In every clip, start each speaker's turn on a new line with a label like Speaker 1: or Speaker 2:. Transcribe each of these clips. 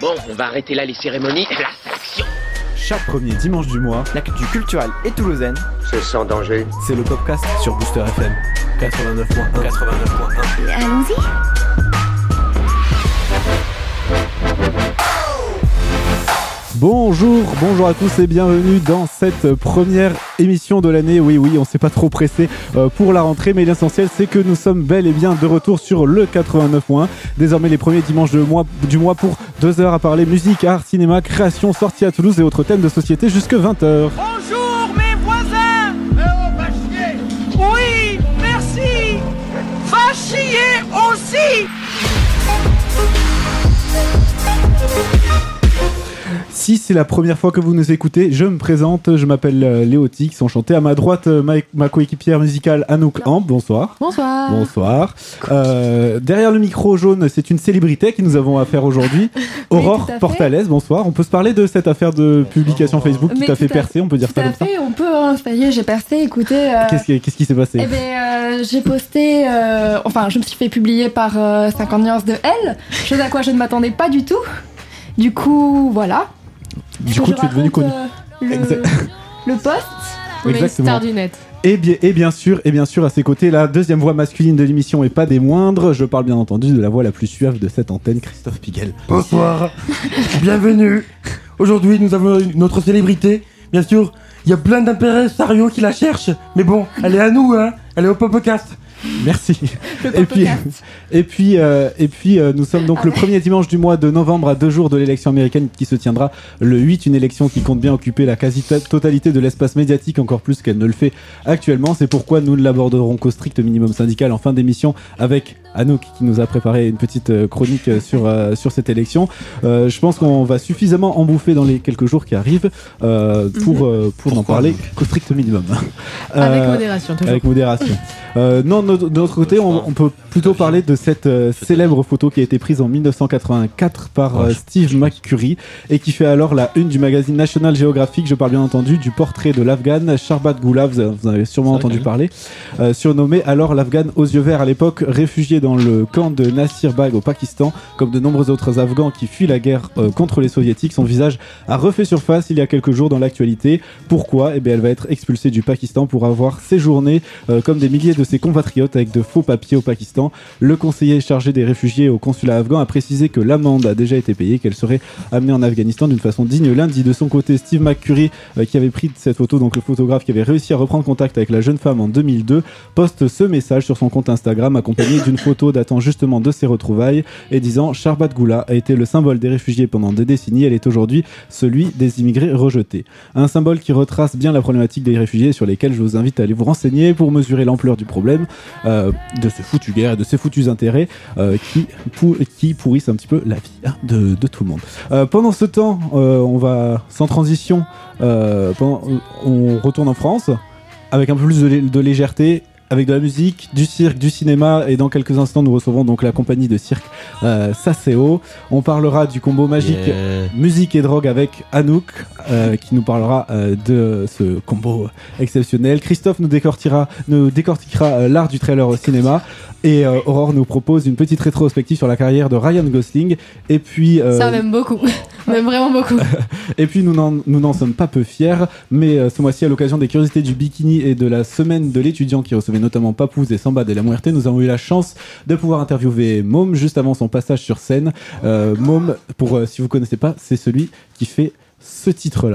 Speaker 1: Bon, on va arrêter là les cérémonies. La sélection
Speaker 2: Chaque premier dimanche du mois,
Speaker 3: L'actu culturelle et toulousaine,
Speaker 4: C'est sans danger.
Speaker 2: c'est le podcast sur Booster FM 89.1. 89.1.
Speaker 5: Allons-y.
Speaker 2: Bonjour, bonjour à tous et bienvenue dans cette première émission de l'année. Oui, oui, on s'est pas trop pressé euh, pour la rentrée, mais l'essentiel c'est que nous sommes bel et bien de retour sur le 89.1. Désormais les premiers dimanches de mois, du mois pour deux heures à parler musique, art, cinéma, création, sortie à Toulouse et autres thèmes de société jusque 20h.
Speaker 6: Bonjour mes voisins Oui, merci Va chier aussi
Speaker 2: Si c'est la première fois que vous nous écoutez, je me présente, je m'appelle euh, Léo Tix, enchanté. À ma droite, euh, ma, ma coéquipière musicale Anouk Amp, bonsoir.
Speaker 5: Bonsoir.
Speaker 2: Bonsoir. Euh, derrière le micro jaune, c'est une célébrité que nous avons à faire aujourd'hui.
Speaker 5: Oui,
Speaker 2: Aurore
Speaker 5: tout fait.
Speaker 2: Portales, bonsoir. On peut se parler de cette affaire de publication Facebook qui
Speaker 5: Mais
Speaker 2: t'a fait
Speaker 5: tout à-
Speaker 2: percer, on peut dire
Speaker 5: Tout
Speaker 2: ça
Speaker 5: à
Speaker 2: comme ça
Speaker 5: fait, on peut, hein, ça y est, j'ai percé, écoutez. euh,
Speaker 2: Qu'est-ce qui qu'est-ce qui s'est passé
Speaker 5: eh euh, j'ai posté, euh, enfin, je me suis fait publier par euh, 50 nuances de L, chose à quoi je ne m'attendais pas du tout. Du coup, voilà.
Speaker 2: Du coup, tu es devenu connu.
Speaker 5: euh, le,
Speaker 2: Exact.
Speaker 5: le post.
Speaker 2: Exactement.
Speaker 7: du net.
Speaker 2: Et bien, et bien sûr, et bien sûr, à ses côtés, la deuxième voix masculine de l'émission et pas des moindres. Je parle bien entendu de la voix la plus suave de cette antenne, Christophe Piguel.
Speaker 8: Bonsoir, bienvenue. Aujourd'hui, nous avons notre célébrité. Bien sûr, il y a plein d'impériaux qui la cherchent, mais bon, elle est à nous, hein. Elle est au podcast.
Speaker 2: Merci.
Speaker 5: Le
Speaker 2: Et puis, et puis, euh, et puis euh, nous sommes donc
Speaker 5: Ah
Speaker 2: le premier dimanche du mois de novembre à deux jours de l'élection américaine qui se tiendra le 8, une élection qui compte bien occuper la quasi-totalité de l'espace médiatique, encore plus qu'elle ne le fait actuellement. C'est pourquoi nous ne l'aborderons qu'au strict minimum syndical en fin d'émission avec Anouk qui nous a préparé une petite euh, chronique euh, sur, euh, sur cette élection. Je pense qu'on va suffisamment en bouffer dans les quelques jours qui arrivent pour, euh, pour n'en parler qu'au strict minimum.
Speaker 7: Avec modération, toujours.
Speaker 2: avec modération. Non, de notre côté, on, on peut plutôt parler de cette célèbre photo qui a été prise en 1984 par Steve McCurry et qui fait alors la une du magazine National Geographic. Je parle bien entendu du portrait de l'Afghan Sharbat Gula, vous en avez sûrement entendu parler, surnommé alors l'Afghan aux yeux verts à l'époque, réfugié dans le camp de Nasir Bag au Pakistan, comme de nombreux autres Afghans qui fuient la guerre euh, contre les soviétiques. Son visage a refait surface il y a quelques jours dans l'actualité. Pourquoi? Eh bien, elle va être expulsée du Pakistan pour avoir séjourné euh, comme des milliers de ses compatriotes avec de faux papiers au Pakistan. Le conseiller chargé des réfugiés au consulat afghan a précisé que l'amende a déjà été payée, qu'elle serait amenée en Afghanistan d'une façon digne lundi. De son côté, Steve McCurry, euh, qui avait pris cette photo, donc le photographe qui avait réussi à reprendre contact avec la jeune femme en 2002, poste ce message sur son compte Instagram accompagné d'une photo datant justement de ses retrouvailles et disant Sharbat Gula a été le symbole des réfugiés pendant des décennies, elle est aujourd'hui celui des immigrés rejetés. Un symbole qui retrace bien la problématique des réfugiés sur lesquels je vous invite à aller vous renseigner pour mesurer l'ampleur du problème euh, de ces foutues guerres et de ces foutus intérêts euh, qui, qui pourrissent un petit peu la vie hein, de, tout le monde. Euh, pendant ce temps, on va sans transition, on retourne en France avec un peu plus de légèreté. Avec de la musique, du cirque, du cinéma, et dans quelques instants, nous recevrons donc la compagnie de cirque euh, Saseo. On parlera du combo magique musique et drogue avec Anouk euh, qui nous parlera euh, de ce combo exceptionnel. Christophe nous décortiquera, nous décortiquera euh, l'art du trailer au cinéma et euh, Aurore nous propose une petite rétrospective sur la carrière de Ryan Gosling et puis euh,
Speaker 7: Ça, aime beaucoup. Aime vraiment beaucoup.
Speaker 2: et puis nous n'en nous n'en sommes pas peu fiers mais euh, ce mois-ci à l'occasion des curiosités du bikini et de la semaine de l'étudiant qui recevait notamment Papouze et Samba de la Muerte nous avons eu la chance de pouvoir interviewer Môme juste avant son passage sur scène. Euh, Môme pour euh, si vous connaissez pas c'est celui qui fait ce titre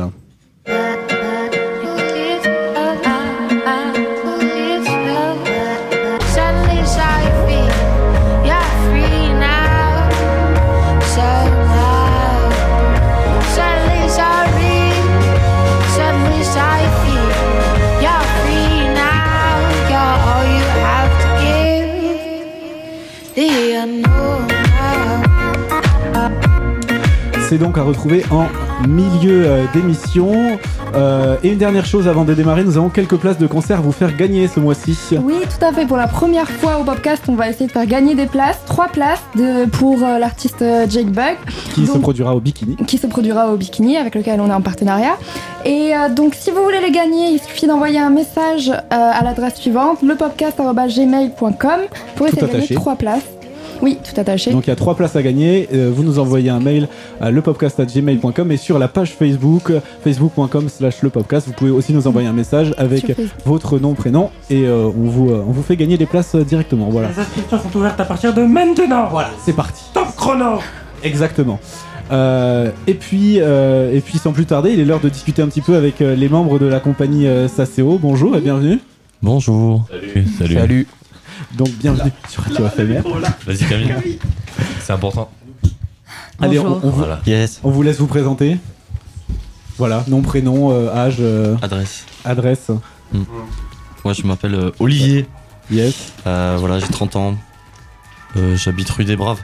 Speaker 2: c'est donc à retrouver en milieu euh, d'émission. Euh, et une dernière chose avant de démarrer, nous avons quelques places de concert à vous faire gagner ce mois-ci.
Speaker 5: Oui, tout à fait. Pour la première fois au podcast, on va essayer de faire gagner des places. Trois places de, pour euh, l'artiste Jake Bug,
Speaker 2: Qui se produira au bikini.
Speaker 5: qui se produira au Bikini, avec lequel on est en partenariat. Et euh, donc, si vous voulez les gagner, il suffit d'envoyer un message à l'adresse suivante, lepodcast.gmail.com pour essayer de gagner trois places. Oui, tout attaché.
Speaker 2: Donc il y a trois places à gagner. Euh, vous nous envoyez un mail à lepopcast.gmail.com et sur la page Facebook, facebook.com slash lepopcast, vous pouvez aussi nous envoyer un message avec votre nom, prénom et euh, on, vous, euh, on vous fait gagner les places directement. Voilà.
Speaker 8: Les inscriptions sont ouvertes à partir de maintenant.
Speaker 2: Voilà, c'est parti.
Speaker 8: Top chrono.
Speaker 2: Exactement. Euh, et puis, euh, et puis sans plus tarder, il est l'heure de discuter un petit peu avec euh, les membres de la compagnie euh, Saseo. Bonjour et bienvenue.
Speaker 4: Bonjour. Salut. Salut.
Speaker 2: Donc bienvenue sur Radio FMR.
Speaker 4: Vas-y Camille. C'est important.
Speaker 2: Allez, on, on vous,
Speaker 4: Voilà. Yes.
Speaker 2: on vous laisse vous présenter. Voilà, nom, prénom, euh, âge, euh,
Speaker 4: Adresse.
Speaker 2: adresse.
Speaker 4: Moi je m'appelle euh, Olivier.
Speaker 2: Yes.
Speaker 4: Euh, voilà, j'ai 30 ans. Euh, J'habite rue des Braves.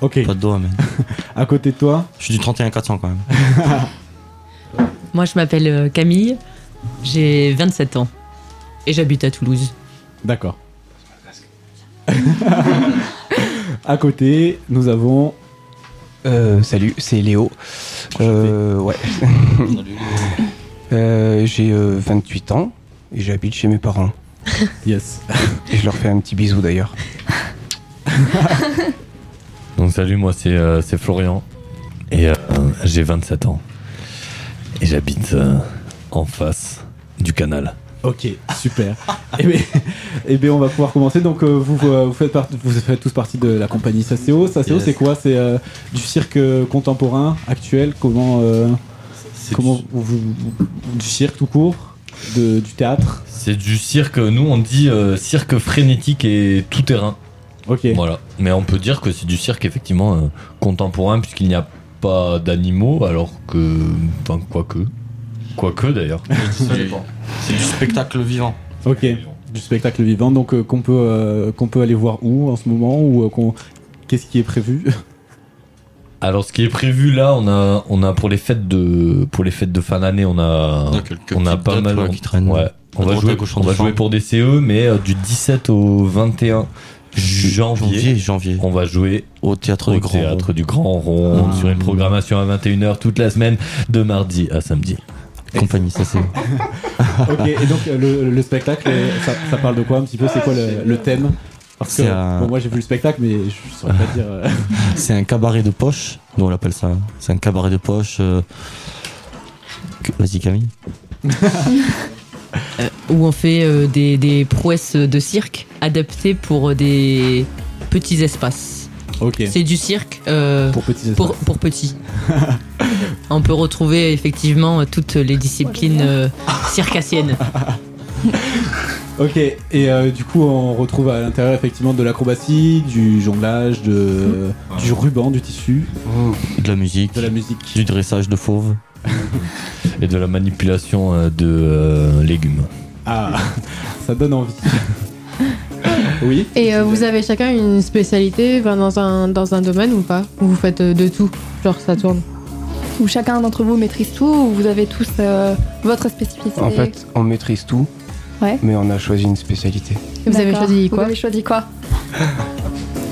Speaker 2: Ok.
Speaker 4: Pas de dos, mais.
Speaker 2: À côté de toi.
Speaker 4: Je suis du 31 400 quand même.
Speaker 9: Moi, je m'appelle Camille, j'ai 27 ans et j'habite à Toulouse.
Speaker 2: D'accord. à côté, nous avons.
Speaker 10: Euh, salut, c'est Léo. Euh, ouais. Euh, j'ai euh, 28 ans et j'habite chez mes parents.
Speaker 2: Yes.
Speaker 10: Et je leur fais un petit bisou d'ailleurs.
Speaker 4: Donc salut, moi c'est euh, c'est Florian. Et euh, j'ai 27 ans. Et j'habite euh, en face du canal.
Speaker 2: Ok, super. et, bien, eh bien, on va pouvoir commencer. Donc, euh, vous, euh, vous, faites part- vous faites tous partie de la compagnie. Saseo,
Speaker 4: Yes.
Speaker 2: c'est quoi? C'est euh, du cirque contemporain, actuel? Comment, euh, comment
Speaker 4: du-
Speaker 2: vous, vous- du cirque tout court? De, Du théâtre?
Speaker 4: C'est du cirque, nous on dit cirque frénétique et tout terrain.
Speaker 2: Ok.
Speaker 4: Voilà. Mais on peut dire que c'est du cirque effectivement contemporain puisqu'il n'y a pas d'animaux alors que. Enfin, quoique. Quoique d'ailleurs. C'est du spectacle vivant.
Speaker 2: Ok. Du spectacle vivant, donc euh, qu'on peut, euh, qu'on peut aller voir où en ce moment ou euh, qu'on- qu'est-ce qui est prévu?
Speaker 4: Alors ce qui est prévu là, on a, on a pour les fêtes de, pour les fêtes de fin d'année, on a,
Speaker 11: Il y a quelques
Speaker 4: on a
Speaker 11: petites
Speaker 4: pas
Speaker 11: dates,
Speaker 4: mal.
Speaker 11: ouais, qui traînent.
Speaker 4: Ouais. On
Speaker 11: À
Speaker 4: va
Speaker 11: droite, à
Speaker 4: jouer,
Speaker 11: gauche,
Speaker 4: on
Speaker 11: en
Speaker 4: va
Speaker 11: décembre.
Speaker 4: jouer pour des CE, mais euh, du 17 au 21 janvier,
Speaker 11: Janvier, janvier.
Speaker 4: on va jouer
Speaker 11: Au théâtre
Speaker 4: au
Speaker 11: du Grand
Speaker 4: théâtre
Speaker 11: Rond.
Speaker 4: du Grand Rond
Speaker 2: Ah.
Speaker 4: sur une programmation à 21h toute la semaine de mardi à samedi.
Speaker 11: Compagnie, ça c'est.
Speaker 2: Ok, et donc euh, le, le spectacle, ça, ça parle de quoi un petit peu? C'est quoi le, le thème? Parce que
Speaker 11: C'est un-
Speaker 2: bon, moi j'ai vu le spectacle, mais je saurais pas dire. euh,
Speaker 11: C'est un cabaret de poche, nous on l'appelle ça. C'est un cabaret de poche. euh, Vas-y Camille.
Speaker 9: Euh, où on fait euh, des, des prouesses de cirque adaptées pour des petits espaces. C'est du cirque euh,
Speaker 2: Pour petits espaces.
Speaker 9: pour, pour petits. on peut retrouver effectivement toutes les disciplines euh, circassiennes.
Speaker 2: Ok, et euh, du coup on retrouve à l'intérieur effectivement de l'acrobatie, du jonglage, de, du ruban, du tissu,
Speaker 11: De la musique,
Speaker 2: de la musique.
Speaker 11: du dressage de fauves.
Speaker 4: Et de la manipulation de euh, légumes.
Speaker 2: Ah, ça donne envie. oui
Speaker 7: Et euh, vous avez chacun une spécialité enfin, dans, un, dans un domaine ou pas? Ou vous faites euh, de tout Genre ça tourne?
Speaker 5: Où chacun d'entre vous maîtrise tout ou vous avez tous euh, votre spécificité?
Speaker 10: En fait, on maîtrise tout,
Speaker 5: Ouais.
Speaker 10: mais on a choisi une spécialité.
Speaker 7: Et Vous avez choisi
Speaker 5: Vous
Speaker 7: quoi
Speaker 5: avez choisi quoi?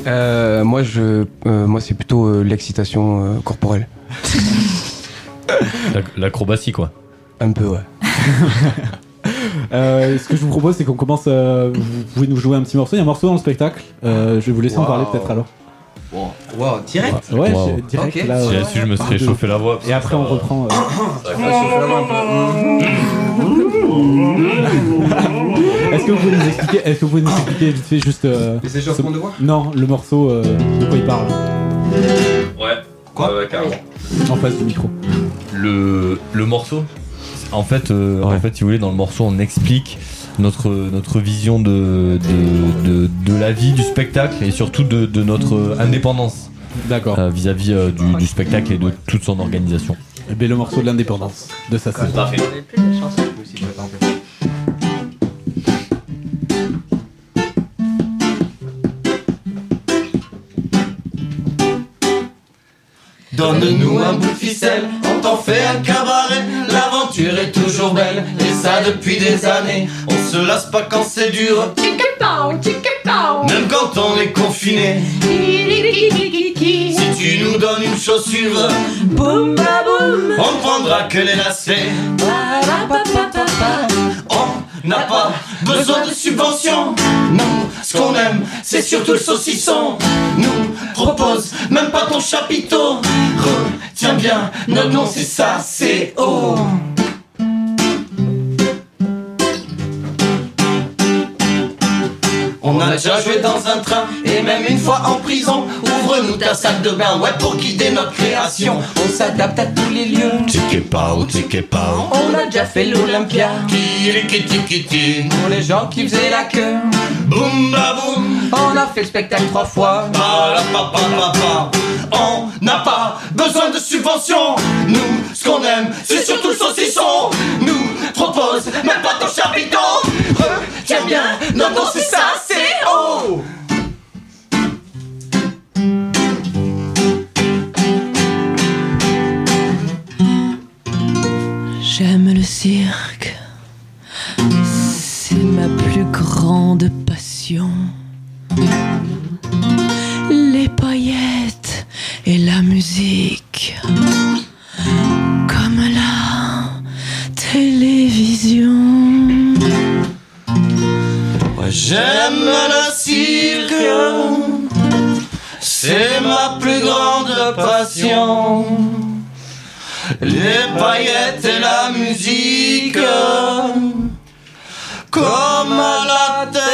Speaker 10: Euh, moi, je, euh, moi, c'est plutôt euh, l'excitation euh, corporelle.
Speaker 4: L'ac- L'acrobatie quoi.
Speaker 10: Un peu, ouais.
Speaker 2: Euh, Ce que je vous propose c'est qu'on commence, euh, vous pouvez nous jouer un petit morceau, il y a un morceau dans le spectacle, Euh, je vais vous laisser en parler peut-être alors.
Speaker 3: Wow, wow, direct
Speaker 2: Ouais,
Speaker 4: Wow.
Speaker 2: j'ai- direct
Speaker 3: Ok.
Speaker 2: là.
Speaker 4: Si j'avais su, je me serais chauffé la voix. parce
Speaker 2: Et
Speaker 4: que
Speaker 2: après
Speaker 4: ça-
Speaker 2: on reprend. euh. Est-ce que vous pouvez nous expliquer Est-ce que vous pouvez nous expliquer vite fait juste euh,
Speaker 3: Les échancements de voix
Speaker 2: Non, le morceau euh, de quoi il parle
Speaker 4: Ouais.
Speaker 3: Quoi
Speaker 4: Ouais, ouais, carrément.
Speaker 2: en face du micro.
Speaker 4: le, le morceau en fait, euh,
Speaker 11: Ouais.
Speaker 4: en fait, si vous voulez, dans le morceau, on explique notre, notre vision de, de, de, de la vie, du spectacle et surtout de, de notre indépendance
Speaker 2: D'accord.
Speaker 4: euh, vis-à-vis euh, du, du spectacle et de toute son organisation.
Speaker 2: Et bien le morceau de l'indépendance de ça c'est.
Speaker 4: Parfait.
Speaker 12: Donne-nous un bout de ficelle, on t'en fait un cabaret. L'aventure est toujours belle, et ça depuis des années. On se lasse pas quand c'est dur, même quand on est confiné. Si tu nous donnes une chaussure,
Speaker 13: Boum boum.
Speaker 12: on ne prendra que les lacets. On
Speaker 14: n'a pas besoin de subventions. Nous, ce qu'on aime, c'est surtout le saucisson. Nous propose même pas ton chapiteau. Retiens bien, notre nom c'est ça, c'est O. On a déjà joué dans un train et même une fois en prison. Ouvre-nous ta salle de bain, ouais, pour guider notre création. On s'adapte à tous les lieux.
Speaker 11: Ticket pao, ticket pao.
Speaker 14: On a déjà fait l'Olympia. Kiri-kiti-kiti. Pour les gens qui faisaient la queue. Boum ba boum. On a fait le spectacle trois fois. Ba-la-pa-pa-pa-pa. On n'a pas besoin de subventions. Nous, ce qu'on aime, c'est surtout le saucisson. Nous propose même pas ton chapiteau. Non, non, c'est ça, c'est oh.
Speaker 15: J'aime le cirque. C'est ma plus grande passion. Les paillettes et la musique.
Speaker 14: J'aime le cirque. C'est ma plus grande passion. Les paillettes et la musique. Comme à la télévision.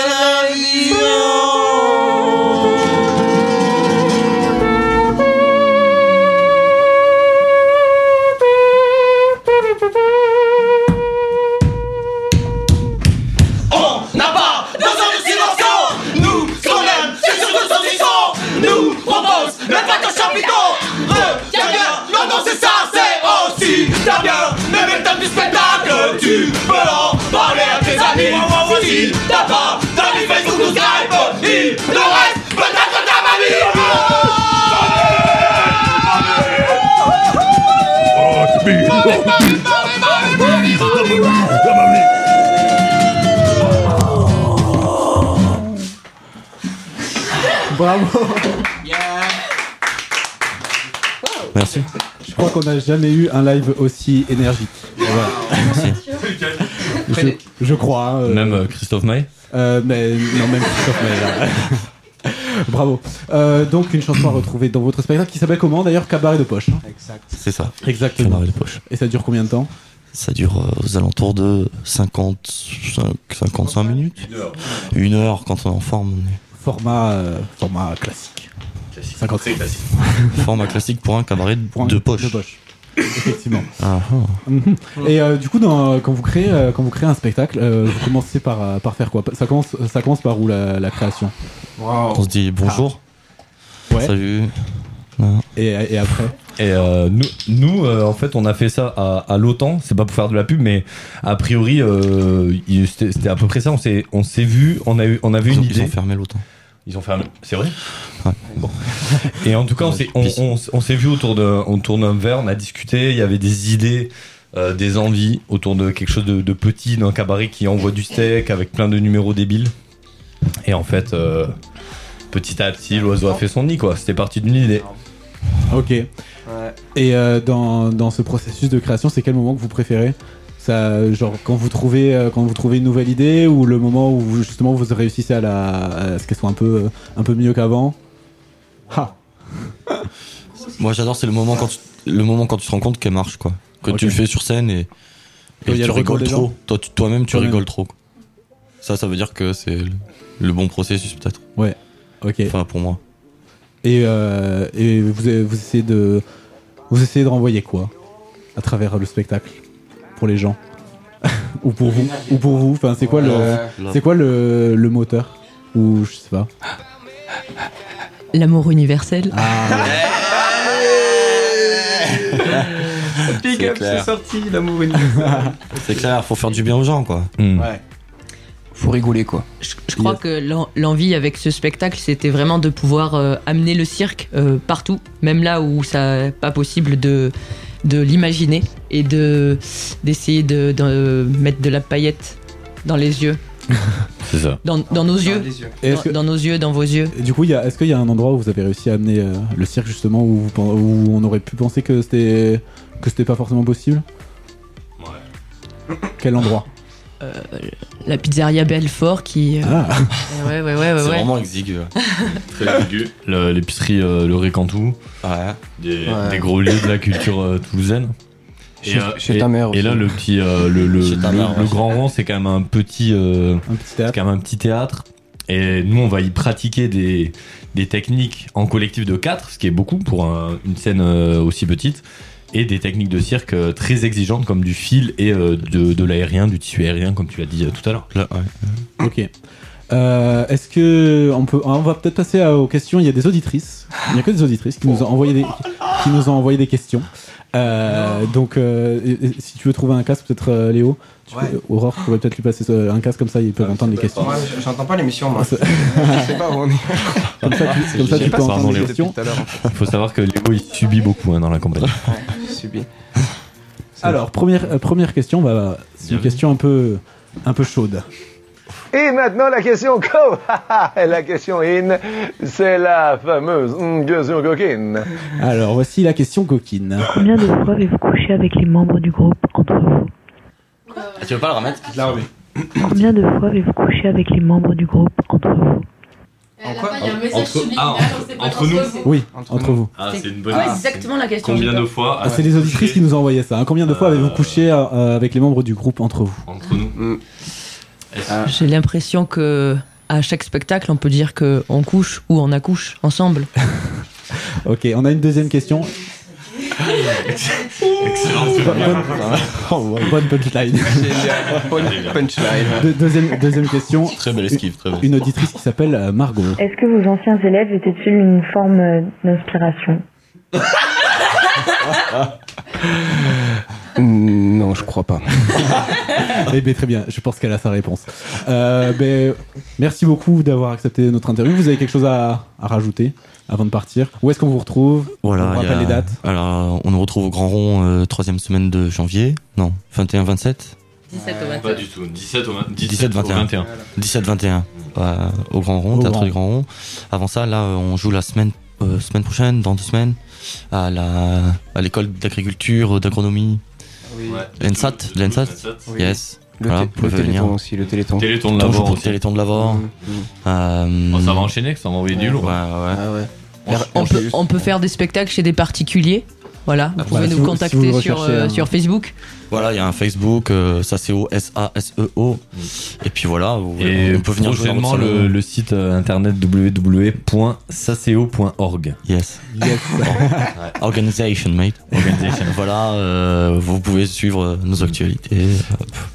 Speaker 14: Qu'on
Speaker 2: n'a jamais eu un live aussi énergique. Voilà. Je, je crois. hein, euh,
Speaker 4: Même euh, Christophe Maé
Speaker 2: euh, mais non, même Christophe là. Bravo. Euh, donc une chanson à retrouver dans votre spectacle qui s'appelle comment d'ailleurs? Cabaret de poche. hein
Speaker 11: Exact. C'est ça.
Speaker 2: Exactement.
Speaker 11: Cabaret de poche.
Speaker 2: Et ça dure combien de temps?
Speaker 11: Ça dure aux alentours de 55, 55 minutes.
Speaker 4: Une heure.
Speaker 11: Une heure quand on est en forme.
Speaker 2: Format, euh, format classique. 55.
Speaker 4: classique.
Speaker 11: Format classique pour un cabaret de,
Speaker 2: Pour un-
Speaker 11: de poche.
Speaker 2: de poche. Effectivement.
Speaker 11: Ah, ah.
Speaker 2: Et euh, du coup, dans- quand vous créez, euh, quand vous créez un spectacle, euh, vous commencez par, par faire quoi? Ça commence, ça commence par où la, la création?
Speaker 11: On se dit bonjour.
Speaker 2: Ouais.
Speaker 11: Salut.
Speaker 2: Et, et après?
Speaker 4: Et euh, nous, nous euh, en fait, on a fait ça à, à l'OTAN. C'est pas pour faire de la pub, mais a priori, euh, c'était à peu près ça. On s'est, on s'est vu, on a eu, on avait une
Speaker 11: ont-
Speaker 4: idée.
Speaker 11: ils ont fermé l'OTAN.
Speaker 4: Ils ont fermé. C'est vrai. Bon. Et en tout cas, on s'est, on, on- on s'est vu autour de, autour d'un verre. On a discuté. Il y avait des idées, euh, des envies autour de quelque chose de, de petit, d'un cabaret qui envoie du steak avec plein de numéros débiles. Et en fait, euh, petit à petit, l'oiseau a fait son nid. Quoi. C'était parti d'une idée.
Speaker 2: Ok. Et euh, dans, dans ce processus de création, c'est quel moment que vous préférez? Ça, genre quand vous trouvez euh, quand vous trouvez une nouvelle idée ou le moment où vous, justement vous réussissez à la à ce qu'elle soit un peu un peu mieux qu'avant? Ha.
Speaker 11: Moi j'adore, c'est le moment quand tu, le moment quand tu te rends compte qu'elle marche quoi. Que tu le fais sur scène et, tu rigoles trop. Toi, toi-même tu rigoles trop. quoi. Ça, ça veut dire que c'est le, le bon processus peut-être.
Speaker 2: Ouais. Ok.
Speaker 11: Enfin pour moi.
Speaker 2: Et, euh, et vous, vous essayez de vous essayez de renvoyer quoi à travers le spectacle? Pour les gens ou pour vous ou pour vous. Enfin c'est quoi le c'est quoi le, le moteur? Ou je sais pas.
Speaker 9: L'amour universel.
Speaker 2: Ah.
Speaker 16: Big
Speaker 11: C'est
Speaker 16: up,
Speaker 11: clair.
Speaker 16: c'est sorti, l'amour universel.
Speaker 11: C'est clair, faut faire du bien aux gens quoi.
Speaker 16: Ouais. Faut rigoler quoi.
Speaker 9: Je, je crois que l'en- l'envie avec ce spectacle, c'était vraiment de pouvoir euh, amener le cirque euh, partout, même là où ça n'est pas possible de, de l'imaginer et de d'essayer de, de mettre de la paillette dans les yeux,
Speaker 4: C'est ça.
Speaker 9: dans, dans nos yeux,
Speaker 2: Et
Speaker 9: dans,
Speaker 2: que-
Speaker 9: dans nos yeux, dans vos yeux.
Speaker 2: Et du coup, il y a- est-ce qu'il y a un endroit où vous avez réussi à amener euh, le cirque justement où, vous pen- où on aurait pu penser que c'était que c'était pas forcément possible? Ouais. Quel endroit?
Speaker 9: Euh, la pizzeria Belfort qui. euh,
Speaker 2: Ah.
Speaker 9: Ouais, ouais, ouais, ouais.
Speaker 11: C'est
Speaker 9: ouais.
Speaker 11: vraiment exigu.
Speaker 4: Très L'épicerie euh, Le Récantou. Des,
Speaker 10: Ouais.
Speaker 4: des gros lieux de la culture euh, toulousaine.
Speaker 10: Chez- chez ta mère
Speaker 4: Et là, le petit, euh, le, le,
Speaker 11: Chez ta
Speaker 4: le-
Speaker 11: mère,
Speaker 4: le
Speaker 11: ouais.
Speaker 4: grand rond, c'est quand même un petit, euh,
Speaker 2: Un petit
Speaker 4: c'est
Speaker 2: théâtre.
Speaker 4: quand même un petit théâtre. Et nous, on va y pratiquer des, des techniques en collectif de 4, ce qui est beaucoup pour un- une scène euh, aussi petite, et des techniques de cirque euh, très exigeantes comme du fil et euh, de, de l'aérien, du tissu aérien, comme tu l'as dit euh, tout à l'heure.
Speaker 11: Là, ouais.
Speaker 2: Ok. Euh, Est-ce que on peut, on va peut-être passer aux questions. Il y a des auditrices. Il n'y a que des auditrices qui nous ont envoyé des, qui nous ont envoyé des questions. Euh, donc, euh, et- et si tu veux trouver un casque, peut-être euh, Léo, tu
Speaker 3: Ouais.
Speaker 2: peux- Aurore, tu pourrais peut-être lui passer ce- un casque comme ça, ils peuvent entendre les questions.
Speaker 3: Moi, j'entends pas l'émission, moi. Je sais pas où on est.
Speaker 2: Comme ça, tu, comme ça, tu peux entendre les
Speaker 3: est
Speaker 2: questions.
Speaker 3: depuis tout à l'heure.
Speaker 4: Il faut savoir que Léo, il subit beaucoup hein, dans la compagnie.
Speaker 3: J'ai subi.
Speaker 2: Alors, première, euh, première question, bah, c'est une question un peu, un peu chaude.
Speaker 17: Et maintenant, la question co. la question in, c'est la fameuse question coquine.
Speaker 2: Alors, voici la question coquine.
Speaker 18: Combien de fois avez-vous couché avec les membres du groupe entre vous?
Speaker 11: Tu veux pas le remettre
Speaker 3: Là, oui.
Speaker 18: Combien de fois avez-vous couché avec les membres du groupe entre vous?
Speaker 3: En quoi
Speaker 4: Entre, ah, entre nous
Speaker 2: Oui,
Speaker 3: Entre
Speaker 2: vous.
Speaker 4: Ah, c'est une bonne
Speaker 9: exactement la question
Speaker 4: Combien de fois
Speaker 2: Ah, c'est les auditrices qui nous ont envoyé ça. hein. Combien de fois avez-vous couché euh, avec les membres du groupe entre vous?
Speaker 4: Entre nous.
Speaker 3: Mm.
Speaker 9: J'ai l'impression que à chaque spectacle, on peut dire que on couche ou on accouche ensemble.
Speaker 2: Ok, on a une deuxième question.
Speaker 4: Excellent.
Speaker 2: Bonne, bonne punchline.
Speaker 3: Génial. Bonne punchline.
Speaker 2: De- deuxième, deuxième question.
Speaker 11: Très belle esquive, très belle.
Speaker 2: Une auditrice qui s'appelle euh, Margot.
Speaker 18: Est-ce que vos anciens élèves étaient-ils une forme euh, d'inspiration?
Speaker 10: Non, je crois pas.
Speaker 2: Eh bien, très bien, je pense qu'elle a sa réponse. Euh, ben, merci beaucoup d'avoir accepté notre interview. Vous avez quelque chose à, à rajouter avant de partir? Où est-ce qu'on vous retrouve?
Speaker 11: Voilà,
Speaker 2: On
Speaker 11: y
Speaker 2: rappelle
Speaker 11: a-
Speaker 2: les dates
Speaker 11: Alors, on nous retrouve au Grand Rond, euh, troisième semaine de janvier. Non, 21-27
Speaker 9: 17 au 27.
Speaker 4: Pas du tout. 17 au 20 17
Speaker 11: 17,
Speaker 4: au
Speaker 11: 21.
Speaker 4: 21.
Speaker 11: 17-21 euh, au Grand Rond,
Speaker 2: Au
Speaker 11: Théâtre
Speaker 2: Grand
Speaker 11: du Grand Rond. Avant ça, là, euh, on joue la semaine, euh, semaine prochaine, dans deux semaines, à la à l'école d'agriculture, d'agronomie,
Speaker 3: Oui.
Speaker 11: L'ENSAT, l'ENSAT,
Speaker 3: Oui.
Speaker 11: yes.
Speaker 10: Le,
Speaker 11: Voilà,
Speaker 10: le
Speaker 11: venir.
Speaker 10: téléthon aussi, le téléthon.
Speaker 4: Téléthon de aussi.
Speaker 11: Téléthon de l'Avor.
Speaker 3: Mm.
Speaker 11: Euh,
Speaker 4: Oh, ça va enchaîner, que ça va envoyer du lourd.
Speaker 11: Ouais, ouais.
Speaker 10: Ah ouais.
Speaker 9: On peut, on peut faire des spectacles chez des particuliers? Voilà, vous pouvez
Speaker 2: Voilà, si
Speaker 9: nous
Speaker 2: vous- si
Speaker 9: contacter
Speaker 2: vous
Speaker 9: sur, euh,
Speaker 2: un-
Speaker 9: sur Facebook.
Speaker 11: Voilà, il y a un Facebook, euh, SACEO, S-A-S-E-O. Et puis voilà, vous-
Speaker 4: Et
Speaker 11: on peut venir jouer dans
Speaker 4: prochainement le, le site euh, internet www.saceo.org.
Speaker 11: Yes.
Speaker 2: Yes.
Speaker 11: Organization, mate.
Speaker 4: Organisation.
Speaker 11: voilà, euh, vous pouvez suivre nos actualités.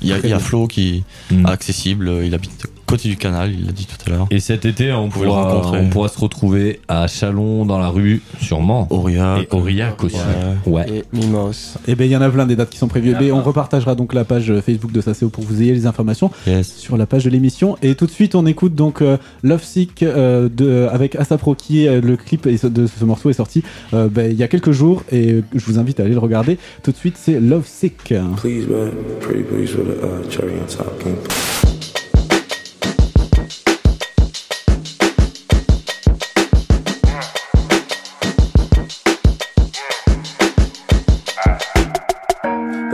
Speaker 11: Il y a, il y a. Flo qui
Speaker 4: Mm.
Speaker 11: est accessible, il habite côté du canal, il l'a dit tout à l'heure.
Speaker 4: Et cet été, on pourra,
Speaker 11: rencontrer.
Speaker 4: on pourra se retrouver à Chalon, dans la rue, sûrement.
Speaker 11: Aurillac.
Speaker 4: Et Aurillac aussi. Ouais.
Speaker 10: Et Mimos.
Speaker 2: Eh bien, il y en a plein des dates qui sont prévues. Eh bien, on repartagera donc la page Facebook de Saseo pour que vous ayez les informations
Speaker 11: Yes.
Speaker 2: sur la page de l'émission. Et tout de suite, on écoute donc euh, Love Sick euh, de, avec Asap Rocky. Euh, Le clip de ce morceau est sorti euh, ben, il y a quelques jours et je vous invite à aller le regarder. Tout de suite, c'est Love Sick.
Speaker 19: Please, man. Pretty please with a uh, cherry on top.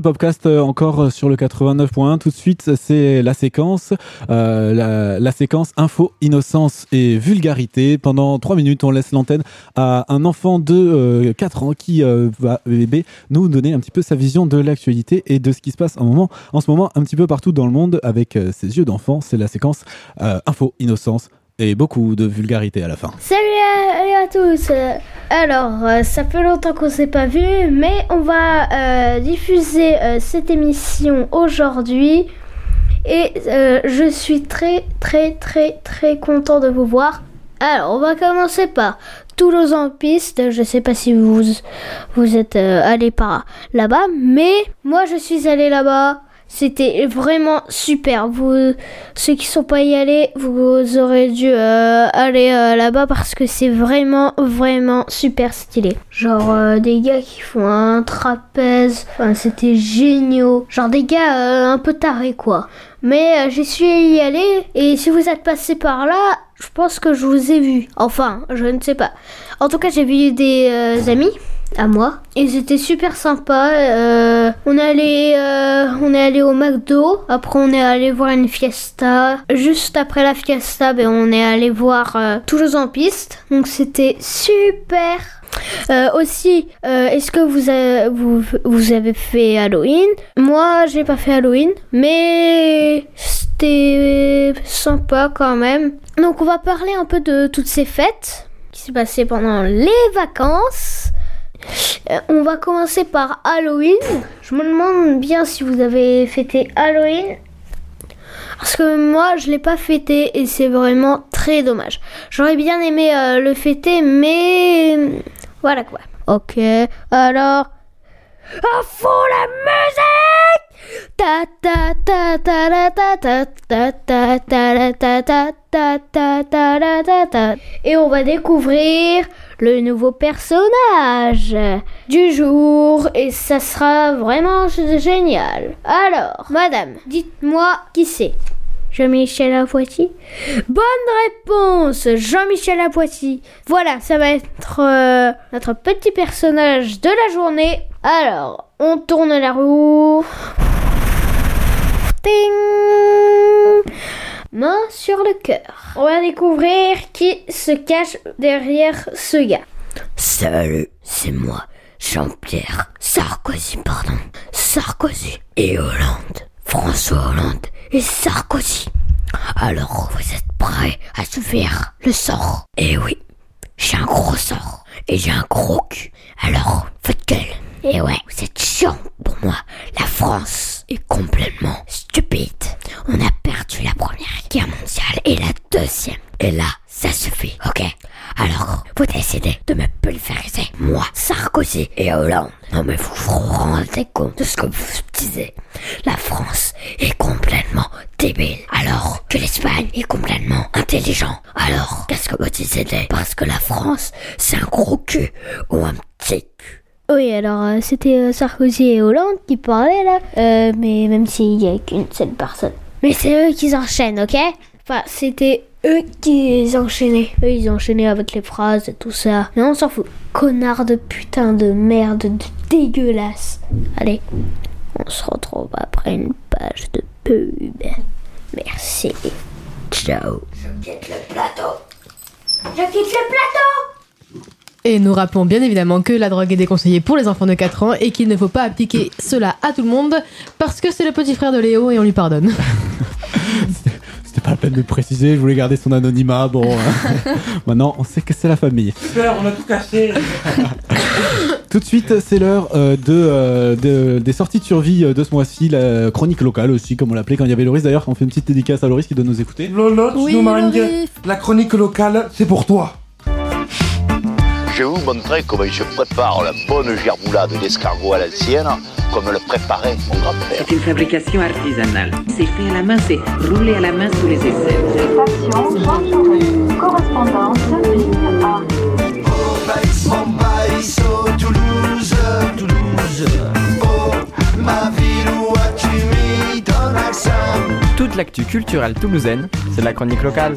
Speaker 2: Le podcast, euh, encore euh, sur le 89.1, tout de suite, c'est la séquence, euh, la, séquence info, innocence et vulgarité. Pendant trois minutes, on laisse l'antenne à un enfant de euh, 4 ans qui va bébé nous donner un petit peu sa vision de l'actualité et de ce qui se passe en, ce moment un petit peu partout dans le monde avec ses yeux d'enfant. C'est la séquence info, innocence et beaucoup de vulgarité à la fin.
Speaker 20: Salut à tous. Alors, euh, ça fait longtemps qu'on s'est pas vu, mais on va euh, diffuser euh, cette émission aujourd'hui. Et je suis très, très, très, très content de vous voir. Alors, on va commencer par Toulouse en piste. Je sais pas si vous vous êtes allé par là-bas, mais moi je suis allé là-bas. C'était vraiment super. Vous, ceux qui sont pas y allés, vous aurez dû euh, aller euh, là-bas parce que c'est vraiment, vraiment super stylé. Genre euh, des gars qui font un trapèze. Enfin, c'était génial. Genre des gars euh, un peu tarés quoi. Mais euh, j'y suis y allé et si vous êtes passé par là, je pense que je vous ai vu. Enfin, je ne sais pas. En tout cas, j'ai vu des euh, amis à moi. Ils étaient super sympas. Euh, on est allé, euh, on est allé au McDo. Après, on est allé voir une fiesta. Juste après la fiesta, ben, on est allé voir euh, Toulouse en piste. Donc, c'était super. Euh, aussi, euh, est-ce que vous avez, vous, avez fait Halloween? Moi, j'ai pas fait Halloween, mais c'était sympa quand même. Donc, on va parler un peu de toutes ces fêtes qui s'est passées pendant les vacances. Euh, on va commencer par Halloween. Je me demande bien si vous avez fêté Halloween. Parce que moi, je l'ai pas fêté et c'est vraiment très dommage. J'aurais bien aimé euh, le fêter, mais voilà quoi. Ok, alors. À fond la musique Ta ta ta ta ta ta ta ta ta ta ta Et on va découvrir le nouveau personnage du jour et ça sera vraiment génial. Alors, madame, dites-moi qui c'est Jean-Michel Apoiti Bonne réponse, Jean-Michel Apoiti. Voilà, ça va être euh, notre petit personnage de la journée. Alors, on tourne la roue. Ting Main sur le cœur. On va découvrir qui se cache derrière ce gars.
Speaker 21: Salut, c'est moi, Jean-Pierre Sarkozy, pardon. Sarkozy et Hollande. François Hollande et Sarkozy. Alors, vous êtes prêts à subir le sort? Eh oui, j'ai un gros sort et j'ai un gros cul. Alors, faites gueule. Et ouais, vous êtes chiant pour moi. La France est complètement stupide. On a perdu la première guerre mondiale et la deuxième. Et là, ça suffit, ok? Alors, vous décidez de me pulvériser. Moi, Sarkozy et Hollande. Non mais vous vous rendez compte de ce que vous disiez. La France est complètement débile. Alors que l'Espagne est complètement intelligent. Alors, qu'est-ce que vous c'était Parce que la France, c'est un gros cul ou un petit cul.
Speaker 20: Oui, alors euh, c'était euh, Sarkozy et Hollande qui parlaient là, Euh, mais même s'il n'y a qu'une seule personne. Mais c'est eux qui enchaînent, ok? Enfin, c'était eux qui enchaînaient. Eux, ils enchaînaient avec les phrases et tout ça. Mais on s'en fout. Connard de putain de merde, de dégueulasse. Allez, on se retrouve après une page de pub. Merci. Ciao.
Speaker 21: Je quitte le plateau.
Speaker 20: Je quitte le plateau
Speaker 7: Et nous rappelons bien évidemment que la drogue est déconseillée pour les enfants de 4 ans et qu'il ne faut pas appliquer cela à tout le monde parce que c'est le petit frère de Léo et on lui pardonne.
Speaker 2: C'était pas la peine de le préciser, je voulais garder son anonymat. Bon, euh, maintenant on sait que c'est la famille.
Speaker 8: Super, on a tout cassé.
Speaker 2: Tout de suite, c'est l'heure euh, de, euh, de- des sorties de survie euh, de ce mois-ci, la chronique locale aussi, comme on l'appelait quand il y avait Loris. D'ailleurs, on fait une petite dédicace à Loris qui doit nous écouter.
Speaker 8: Lolo,
Speaker 2: Oui,
Speaker 8: Snowman,
Speaker 2: Loris.
Speaker 8: la chronique locale, c'est pour toi.
Speaker 14: Je vais vous montrer comment je prépare la bonne gerboulade d'escargot à l'ancienne, comme le préparait mon grand-père.
Speaker 22: C'est une fabrication artisanale. C'est fait à la main, c'est roulé à la main sous les aisselles.
Speaker 13: Station Jean. Correspondance ligne A.
Speaker 12: Toulouse, Toulouse. Oh, ma ville, où as-tu mis ton accent?
Speaker 23: Toute l'actu culturelle toulousaine, c'est la chronique locale.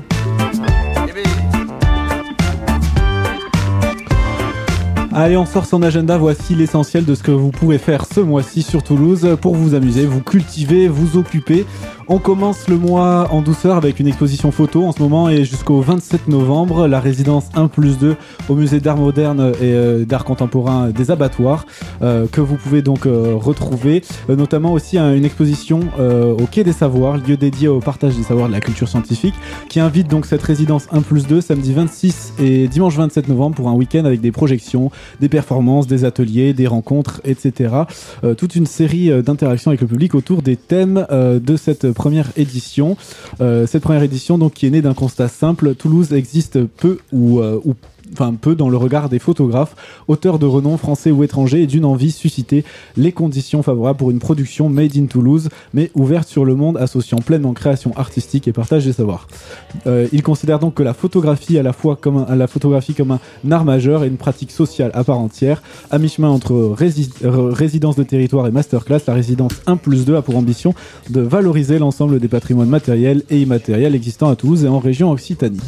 Speaker 2: Allez, on sort son agenda. Voici l'essentiel de ce que vous pourrez faire ce mois-ci sur Toulouse pour vous amuser, vous cultiver, vous occuper. On commence le mois en douceur avec une exposition photo en ce moment et jusqu'au 27 novembre, la résidence 1 plus 2 au musée d'art moderne et euh, d'art contemporain des abattoirs euh, que vous pouvez donc euh, retrouver, notamment aussi hein, une exposition au Quai des Savoirs, lieu dédié au partage des savoirs de la culture scientifique, qui invite donc cette résidence 1 plus 2 samedi 26 et dimanche 27 novembre pour un week-end avec des projections, des performances, des ateliers, des rencontres, etc. Euh, toute une série euh, d'interactions avec le public autour des thèmes euh, de cette première édition. Cette première édition donc qui est née d'un constat simple, Toulouse existe peu ou, ou enfin peu dans le regard des photographes, auteurs de renom français ou étrangers et d'une envie susciter les conditions favorables pour une production made in Toulouse, mais ouverte sur le monde, associant pleinement création artistique et partage des savoirs. Euh, il considère donc que la photographie à la fois comme un, la photographie comme un art majeur et une pratique sociale à part entière. À mi-chemin entre euh, résidence de territoire et masterclass, la résidence 1 plus 2 a pour ambition de valoriser l'ensemble des patrimoines matériels et immatériels existants à Toulouse et en région Occitanie.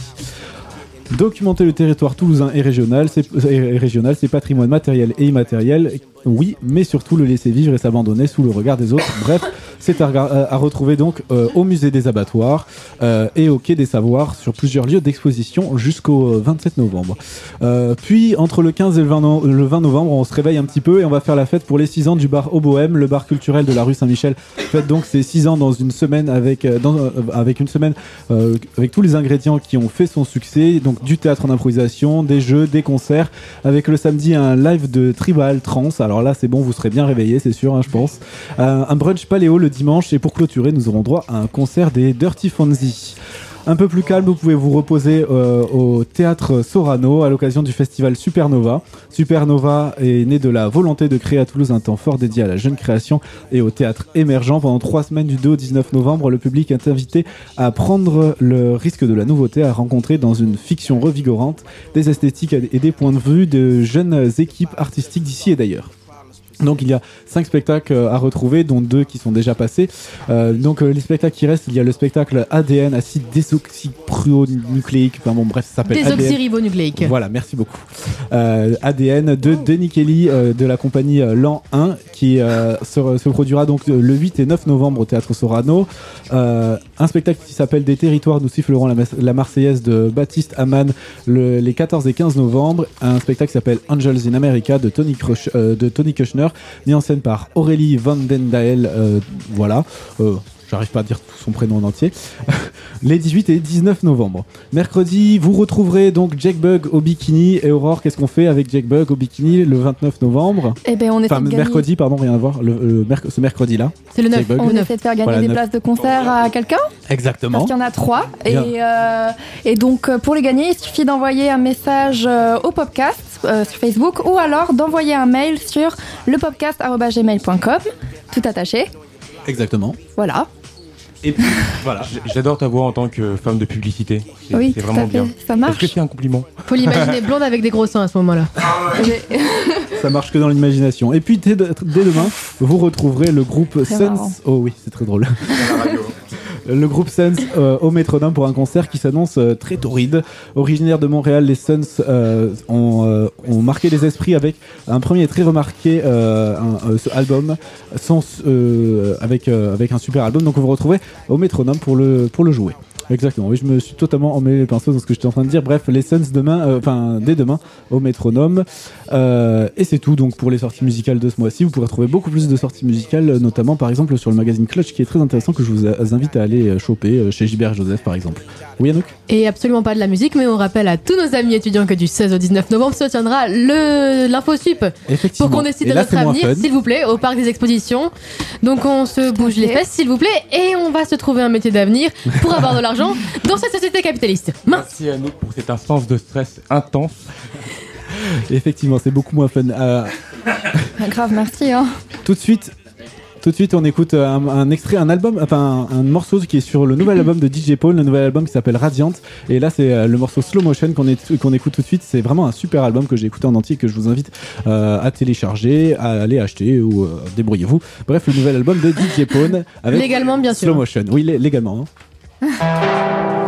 Speaker 2: Documenter le territoire toulousain et régional, c'est et régional, ses patrimoines matériels et immatériels, oui, mais surtout le laisser vivre et s'abandonner sous le regard des autres. Bref, c'est à, rega- à retrouver donc euh, au musée des abattoirs euh, et au quai des savoirs sur plusieurs lieux d'exposition jusqu'au euh, 27 novembre. Euh, puis entre le 15 et le 20, no- le 20 novembre, on se réveille un petit peu et on va faire la fête pour les 6 ans du bar Au le bar culturel de la rue Saint-Michel. Fête donc ses 6 ans dans une semaine avec, euh, euh, avec une semaine euh, avec tous les ingrédients qui ont fait son succès. Donc du théâtre en improvisation, des jeux, des concerts, avec le samedi un live de tribal trans. Alors là, c'est bon, vous serez bien réveillés, c'est sûr, hein, je pense. Euh, un brunch paléo le dimanche et pour clôturer, nous aurons droit à un concert des Dirty Fonzie. Un peu plus calme, vous pouvez vous reposer euh, au théâtre Sorano à l'occasion du festival Supernova. Supernova est né de la volonté de créer à Toulouse un temps fort dédié à la jeune création et au théâtre émergent. Pendant trois semaines du 2 au 19 novembre, le public est invité à prendre le risque de la nouveauté, à rencontrer dans une fiction revigorante des esthétiques et des points de vue de jeunes équipes artistiques d'ici et d'ailleurs. Donc il y a cinq spectacles euh, à retrouver, dont deux qui sont déjà passés. Euh, donc euh, les spectacles qui restent, il y a le spectacle ADN, acide désoxypronucléique. Enfin bon, bref, ça s'appelle ADN.
Speaker 7: Désoxyribonucléique.
Speaker 2: Voilà, merci beaucoup. Euh, ADN de Denis Kelly euh, de la compagnie L'An 1 qui se, se produira donc le 8 et 9 novembre au théâtre Sorano. Un spectacle qui s'appelle Des territoires, nous sifflerons la, Marseillaise de Baptiste Hamann le- les 14 et 15 novembre. Un spectacle qui s'appelle Angels in America de Tony, Crush- de Tony Kushner, mis en scène par Aurélie Van Den Dael. euh, voilà. Euh, J'arrive pas à dire tout son prénom en entier. les 18 et 19 novembre. Mercredi, vous retrouverez donc Jack Bug au bikini. Et Aurore, qu'est-ce qu'on fait avec Jack Bug au bikini le 29 novembre?
Speaker 5: Eh ben, on essaie
Speaker 2: Enfin, mercredi, pardon, rien à voir. Le, le merc- ce mercredi-là.
Speaker 5: C'est le 9.
Speaker 2: Jack Bug.
Speaker 5: On essaie de faire gagner
Speaker 2: Voilà,
Speaker 5: des places de concert à quelqu'un?
Speaker 2: Exactement.
Speaker 5: Parce qu'il y en a trois. Et,
Speaker 2: Bien.
Speaker 5: euh, et donc, pour les gagner, il suffit d'envoyer un message au podcast euh, sur Facebook ou alors d'envoyer un mail sur lepodcast.gmail.com, tout attaché.
Speaker 2: Exactement.
Speaker 5: Voilà.
Speaker 2: Et puis, voilà.
Speaker 8: J'adore ta voix en tant que femme de publicité. C'est
Speaker 5: Oui,
Speaker 8: c'est
Speaker 5: tout
Speaker 8: vraiment
Speaker 5: à fait.
Speaker 8: bien.
Speaker 5: Ça marche.
Speaker 8: Est-ce que c'est un compliment
Speaker 7: Faut l'imaginer blonde avec des gros seins à ce moment-là.
Speaker 2: Ça marche que dans l'imagination. Et puis dès, dès demain, vous retrouverez le groupe
Speaker 5: marrant.
Speaker 2: Oh oui, c'est très drôle. Le groupe Suns euh, au métronome pour un concert qui s'annonce euh, très torride. Originaire de Montréal, les Suns euh, ont, euh, ont marqué les esprits avec un premier très remarqué euh, un- euh, ce album sans, euh, avec, euh, avec un super album. Donc vous vous retrouvez au métronome pour le, jouer. Exactement, oui, je me suis totalement emmêlé les pinceaux dans ce que j'étais en train de dire. Bref, les Suns demain, euh, enfin dès demain au métronome. Euh, et c'est tout donc pour les sorties musicales de ce mois-ci. Vous pourrez trouver beaucoup plus de sorties musicales, euh, notamment par exemple sur le magazine Clutch qui est très intéressant que je vous invite à aller choper chez Gilbert et Joseph par exemple. Oui, Anouk?
Speaker 7: Et absolument pas de la musique, mais on rappelle à tous nos amis étudiants que du 16 au 19 novembre se tiendra le l'infosup
Speaker 2: Effectivement.
Speaker 7: pour qu'on décide de
Speaker 2: là,
Speaker 7: notre avenir, s'il vous plaît, au parc des expositions. Donc on se bouge les fesses, s'il vous plaît, et on va se trouver un métier d'avenir pour avoir de l'argent dans cette société capitaliste. Mince.
Speaker 8: Merci à nous pour cette instance de stress intense.
Speaker 2: Effectivement, c'est beaucoup moins fun. Euh,
Speaker 5: Ah, grave, merci. Hein.
Speaker 2: tout de suite. Tout de suite, on écoute euh, un, un extrait, un album, enfin un, un morceau qui est sur le nouvel album de DJ Paul, le nouvel album qui s'appelle Radiant. Et là, c'est euh, le morceau Slow Motion qu'on écoute tout de suite. C'est vraiment un super album que j'ai écouté en entier, que je vous invite euh, à télécharger, à aller acheter ou euh, débrouillez-vous. Bref, le nouvel album de DJ Paul avec
Speaker 7: Légalement, bien sûr.
Speaker 2: Slow Motion. Oui, lé- légalement. hein.
Speaker 12: 嗯。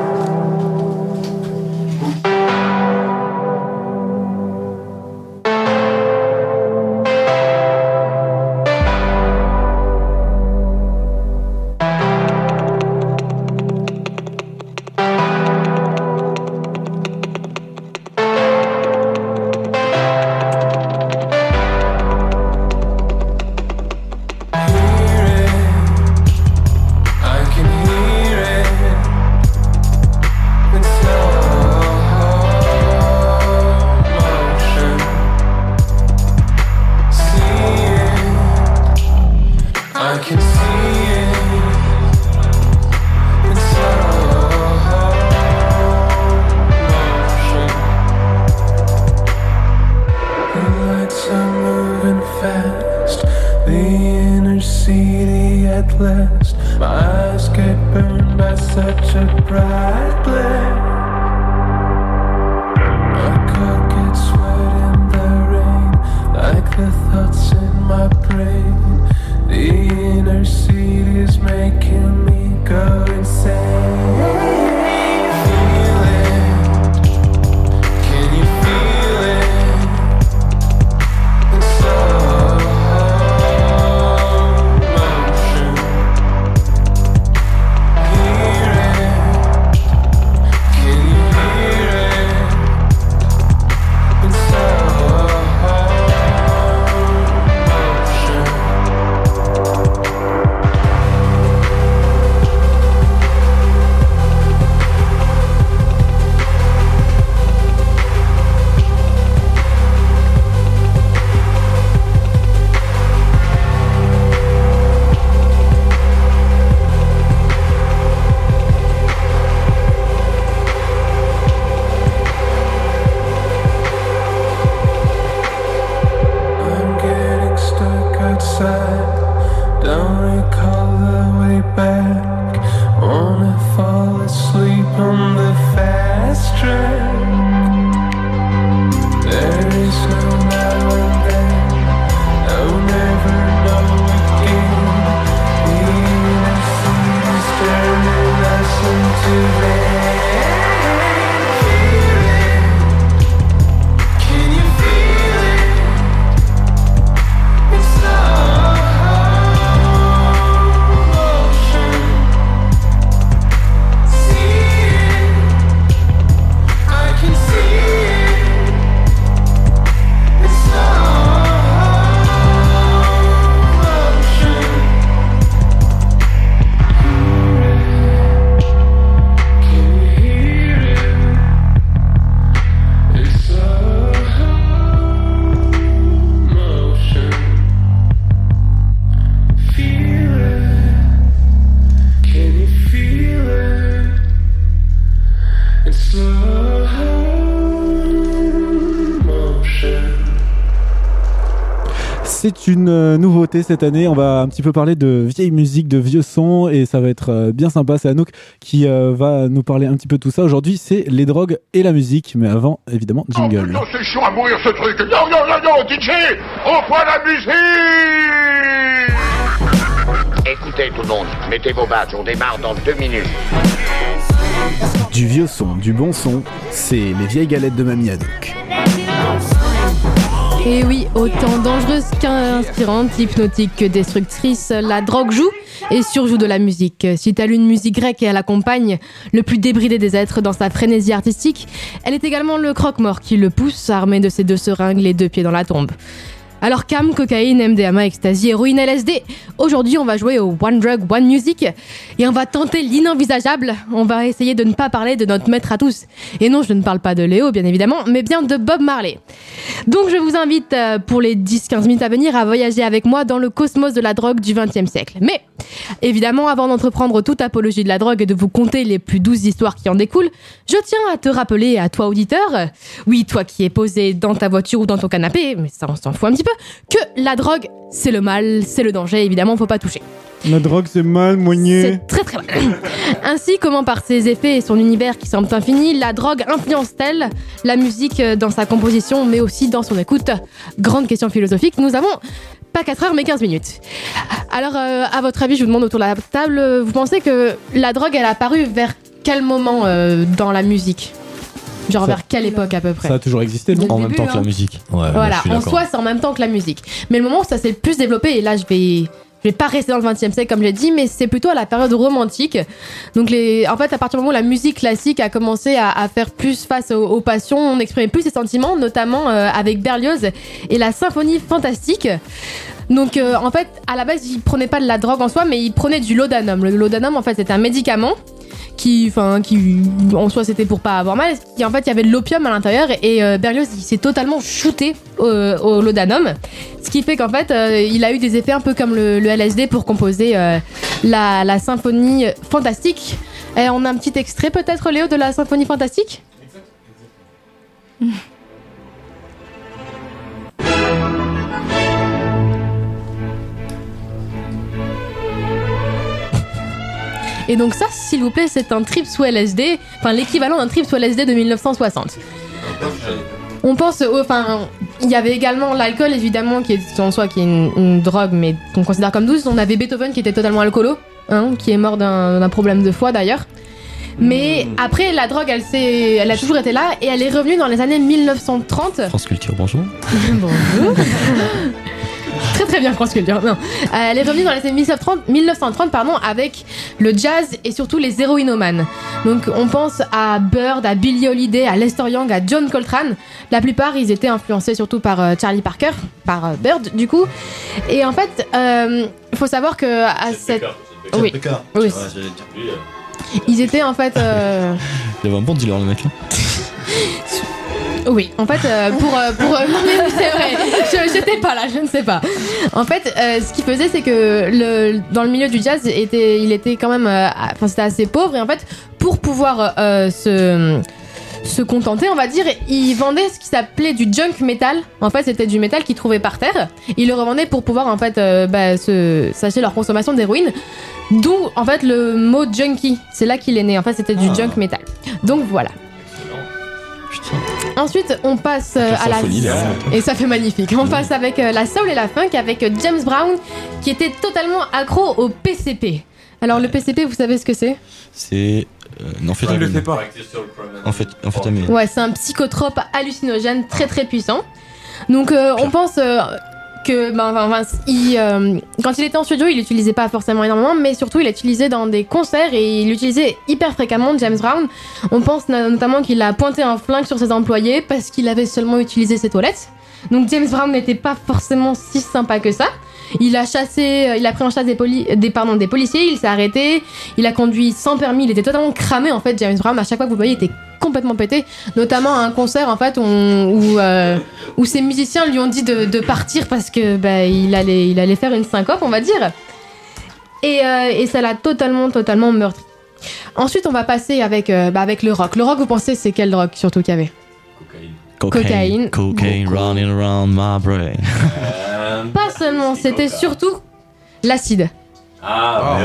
Speaker 2: C'est une euh, nouveauté cette année. On va un petit peu parler de vieille musique, de vieux sons et ça va être euh, bien sympa. C'est Anouk qui euh, va nous parler un petit peu de tout ça. Aujourd'hui, c'est les drogues et la musique. Mais avant, évidemment, jingle.
Speaker 24: Non, c'est chiant à mourir ce truc. Non, non, non, non, DJ, reprends la musique.
Speaker 14: Écoutez tout le monde, mettez vos badges, on démarre dans deux minutes.
Speaker 25: Du vieux son, du bon son, c'est les vieilles galettes de Mamie Anouk.
Speaker 7: Et oui, autant dangereuse qu'inspirante, hypnotique que destructrice, la drogue joue et surjoue de la musique. Si telle une musique grecque et elle accompagne le plus débridé des êtres dans sa frénésie artistique, elle est également le croque-mort qui le pousse, armé de ses deux seringues, les deux pieds dans la tombe. Alors cam, cocaïne, MDMA, ecstasy, héroïne, LSD. Aujourd'hui, on va jouer au One Drug, One Music et on va tenter l'inenvisageable. On va essayer de ne pas parler de notre maître à tous. Et non, je ne parle pas de Léo, bien évidemment, mais bien de Bob Marley. Donc je vous invite euh, pour les 10-15 minutes à venir à voyager avec moi dans le cosmos de la drogue du XXe siècle. Mais évidemment, avant d'entreprendre toute apologie de la drogue et de vous conter les plus douces histoires qui en découlent, je tiens à te rappeler à toi auditeur, oui toi qui es posé dans ta voiture ou dans ton canapé, mais ça on s'en fout un petit peu, que la drogue c'est le mal, c'est le danger, évidemment faut pas toucher.
Speaker 2: La drogue, c'est mal, moigné.
Speaker 7: C'est très très mal. Ainsi, comment par ses effets et son univers qui semble infini, la drogue influence-t-elle la musique dans sa composition, mais aussi dans son écoute? Grande question philosophique. Nous avons pas 4 heures, mais 15 minutes. Alors, euh, à votre avis, je vous demande autour de la table, vous pensez que la drogue, elle a apparu vers quel moment euh, dans la musique? Genre
Speaker 2: Ça-
Speaker 7: vers quelle époque à peu près
Speaker 2: Ça a toujours existé, non
Speaker 4: En même temps que la musique. Ouais,
Speaker 7: Voilà, en soi, c'est en même temps que la musique. Mais le moment où ça s'est le plus développé, et là, je vais. Je vais pas rester dans le 20 e siècle comme j'ai dit, mais c'est plutôt à la période romantique. Donc, les, en fait, à partir du moment où la musique classique a commencé à, à faire plus face aux, aux passions, on exprimait plus ses sentiments, notamment euh, avec Berlioz et la symphonie fantastique. Donc, euh, en fait, à la base, il prenait pas de la drogue en soi, mais il prenait du laudanum. Le laudanum, en fait, c'est un médicament qui, enfin, qui, en soi, c'était pour pas avoir mal. Qui, en fait, il y avait de l'opium à l'intérieur et euh, Berlioz, il s'est totalement shooté au, au laudanum. Ce qui fait qu'en fait, euh, il a eu des effets un peu comme le, LSD pour composer euh, la, symphonie fantastique. On a un petit extrait peut-être, Léo, de la symphonie fantastique? Et donc ça, s'il vous plaît, c'est un trip sous LSD, enfin l'équivalent d'un trip sous LSD de 1960. On pense, au- enfin, il y avait également l'alcool évidemment qui est en soi qui est une, une drogue mais qu'on considère comme douce. On avait Beethoven qui était totalement alcoolo, hein, qui est mort d'un problème de foie d'ailleurs. Mais après la drogue, elle s'est, elle a toujours été là et elle est revenue dans les années 1930.
Speaker 11: France Culture, bonjour.
Speaker 7: Bonjour. très très bien France Culture. Non. Euh, elle est revenue dans les années 1930, 1930 pardon, avec le jazz et surtout les héroïnomanes. Donc on pense à Bird, à Billie Holiday, à Lester Young, à John Coltrane. La plupart, ils étaient influencés surtout par euh, Charlie Parker, par euh, Bird du coup. Et en fait, il faut savoir que à cette... Oui. Oui. Ils étaient en fait... euh,
Speaker 11: Il y avait un bon dealer, le mec.
Speaker 7: Oui, en fait, euh, pour. euh, pour euh, c'est vrai, je j'étais pas là, je ne sais pas. En fait, euh, ce qu'il faisait, c'est que le, dans le milieu du jazz, était, il était quand même. euh, Enfin, c'était assez pauvre, et en fait, pour pouvoir euh, se se contenter, on va dire, il vendait ce qui s'appelait du junk metal. En fait, c'était du métal qu'ils trouvaient par terre. Ils le revendaient pour pouvoir, en fait, euh, bah, se sacher leur consommation d'héroïne. D'où, en fait, le mot junkie. C'est là qu'il est né. En fait, c'était du
Speaker 11: Ah.
Speaker 7: junk metal. Donc voilà. Ensuite, on passe euh,
Speaker 11: La
Speaker 7: à la. Et ça fait magnifique. On passe avec euh, la soul et la funk avec euh, James Brown qui était totalement accro au PCP. Alors, le PCP, vous savez ce que c'est?
Speaker 11: C'est. Euh, non, en fait,
Speaker 8: Il le sait pas.
Speaker 11: En fait, en fait,
Speaker 7: Ouais, c'est un psychotrope hallucinogène très très puissant. Donc euh, on pense euh, ben, euh, quand il était en studio, il l'utilisait pas forcément énormément, mais surtout il l'utilisait dans des concerts et il l'utilisait hyper fréquemment, James Brown. On pense no- notamment qu'il a pointé un flingue sur ses employés parce qu'il avait seulement utilisé ses toilettes. Donc James Brown n'était pas forcément si sympa que ça. Il a chassé, euh, il a pris en chasse des, poli- des, pardon, des policiers, il s'est arrêté, il a conduit sans permis, il était totalement cramé en fait, James Brown. À chaque fois que vous le voyez, il était complètement pété, notamment à un concert en fait où, où, euh, où ses musiciens lui ont dit de, de partir parce que bah, il, allait, il allait faire une syncope, on va dire. Et, euh, et ça l'a totalement, totalement meurtri. Ensuite, on va passer avec, euh, bah, avec le rock. Le rock, vous pensez, c'est quelle drogue surtout qu'il y avait Cocaïne.
Speaker 11: Cocaine running around my brain.
Speaker 7: Pas seulement, c'était surtout l'acide.
Speaker 4: Ah,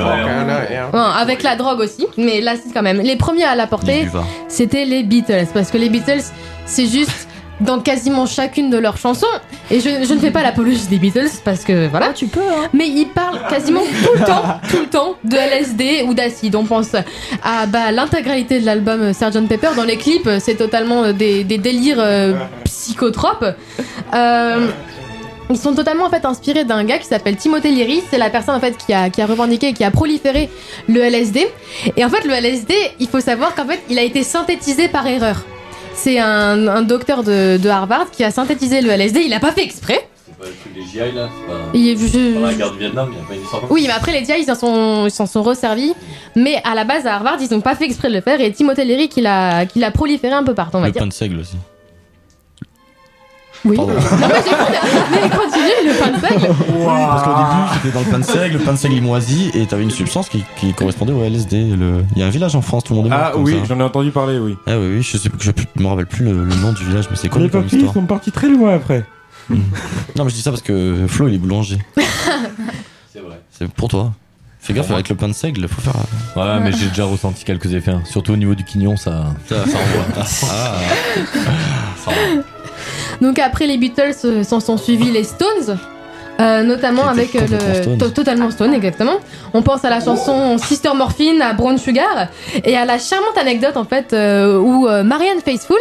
Speaker 7: Bon, avec la drogue aussi, mais l'acide quand même. Les premiers à l'apporter, c'était les Beatles, parce que les Beatles, c'est juste dans quasiment chacune de leurs chansons. Et je, je ne fais pas l'apologie des Beatles parce que voilà. tu peux. Mais ils parlent quasiment tout le temps, tout le temps de LSD ou d'acide. On pense à bah, l'intégralité de l'album Sgt Pepper. Dans les clips, c'est totalement des, des délires euh, psychotropes. Euh, ils sont totalement en fait inspirés d'un gars qui s'appelle Timothée Leary. C'est la personne en fait qui a, qui a revendiqué et qui a proliféré le LSD. Et en fait, le LSD, il faut savoir qu'en fait, il a été synthétisé par erreur. C'est un, un docteur de, de Harvard qui a synthétisé le LSD. Il a pas fait exprès.
Speaker 4: C'est pas le truc des GI là C'est pas.
Speaker 7: Il- je-
Speaker 4: Pendant la guerre du Vietnam, il n'y a pas une histoire
Speaker 7: Oui, mais après les GI, ils s'en sont, sont resservis. Mais à la base, à Harvard, ils n'ont pas fait exprès de le faire. Et Timothée Leary qui l'a, qui l'a proliféré un peu partout, on va
Speaker 11: Le
Speaker 7: dire.
Speaker 11: pain de seigle aussi.
Speaker 7: Oui. Non, mais continue, le pain de seigle.
Speaker 11: Parce qu'au début, j'étais dans le pain de seigle, le pain de seigle il moisit, et t'avais une substance qui, qui correspondait au LSD. Le... Il y a un village en France, tout le monde est mort
Speaker 8: Ah
Speaker 11: comme
Speaker 8: oui,
Speaker 11: ça.
Speaker 8: j'en ai entendu parler, oui.
Speaker 11: Ah oui, oui, je sais je, je me rappelle plus le, le nom du village, mais c'est quoi
Speaker 8: Les
Speaker 11: comme
Speaker 8: papilles
Speaker 11: histoire
Speaker 8: sont partis très loin après.
Speaker 11: Non, mais je dis ça parce que Flo il est boulanger.
Speaker 4: C'est vrai.
Speaker 11: C'est pour toi. Fais gaffe avec le pain de seigle, faut faire.
Speaker 4: Ouais, mais j'ai déjà ressenti quelques effets. hein. Surtout au niveau du quignon, ça.
Speaker 11: Ça, ça envoie. Ah.
Speaker 7: Donc après les Beatles, euh, s'en sont suivis les Stones. euh, notamment avec euh, le totalement Stone exactement. On pense à la chanson Sister Morphine, à Brown Sugar et à la charmante anecdote en fait euh, où Marianne Faithfull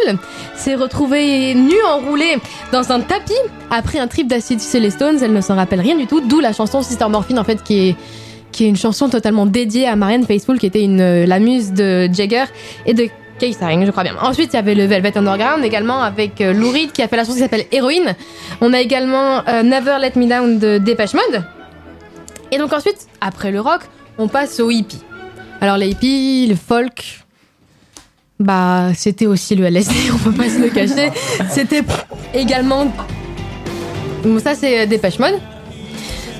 Speaker 7: s'est retrouvée nue enroulée dans un tapis après un trip d'acide chez les Stones. Elle ne s'en rappelle rien du tout, d'où la chanson Sister Morphine en fait qui est qui est une chanson totalement dédiée à Marianne Faithfull qui était une la muse de Jagger et de Ensuite, il y avait le Velvet Underground également avec euh, Lou Reed qui a fait la chanson qui s'appelle Héroïne. On a également euh, Never Let Me Down de Depeche Mode. Et donc ensuite, après le rock, on passe au hippie. Alors les hippies, le folk, bah c'était aussi le LSD, on peut pas se le cacher. C'était également, Bon, ça c'est euh, Depeche Mode.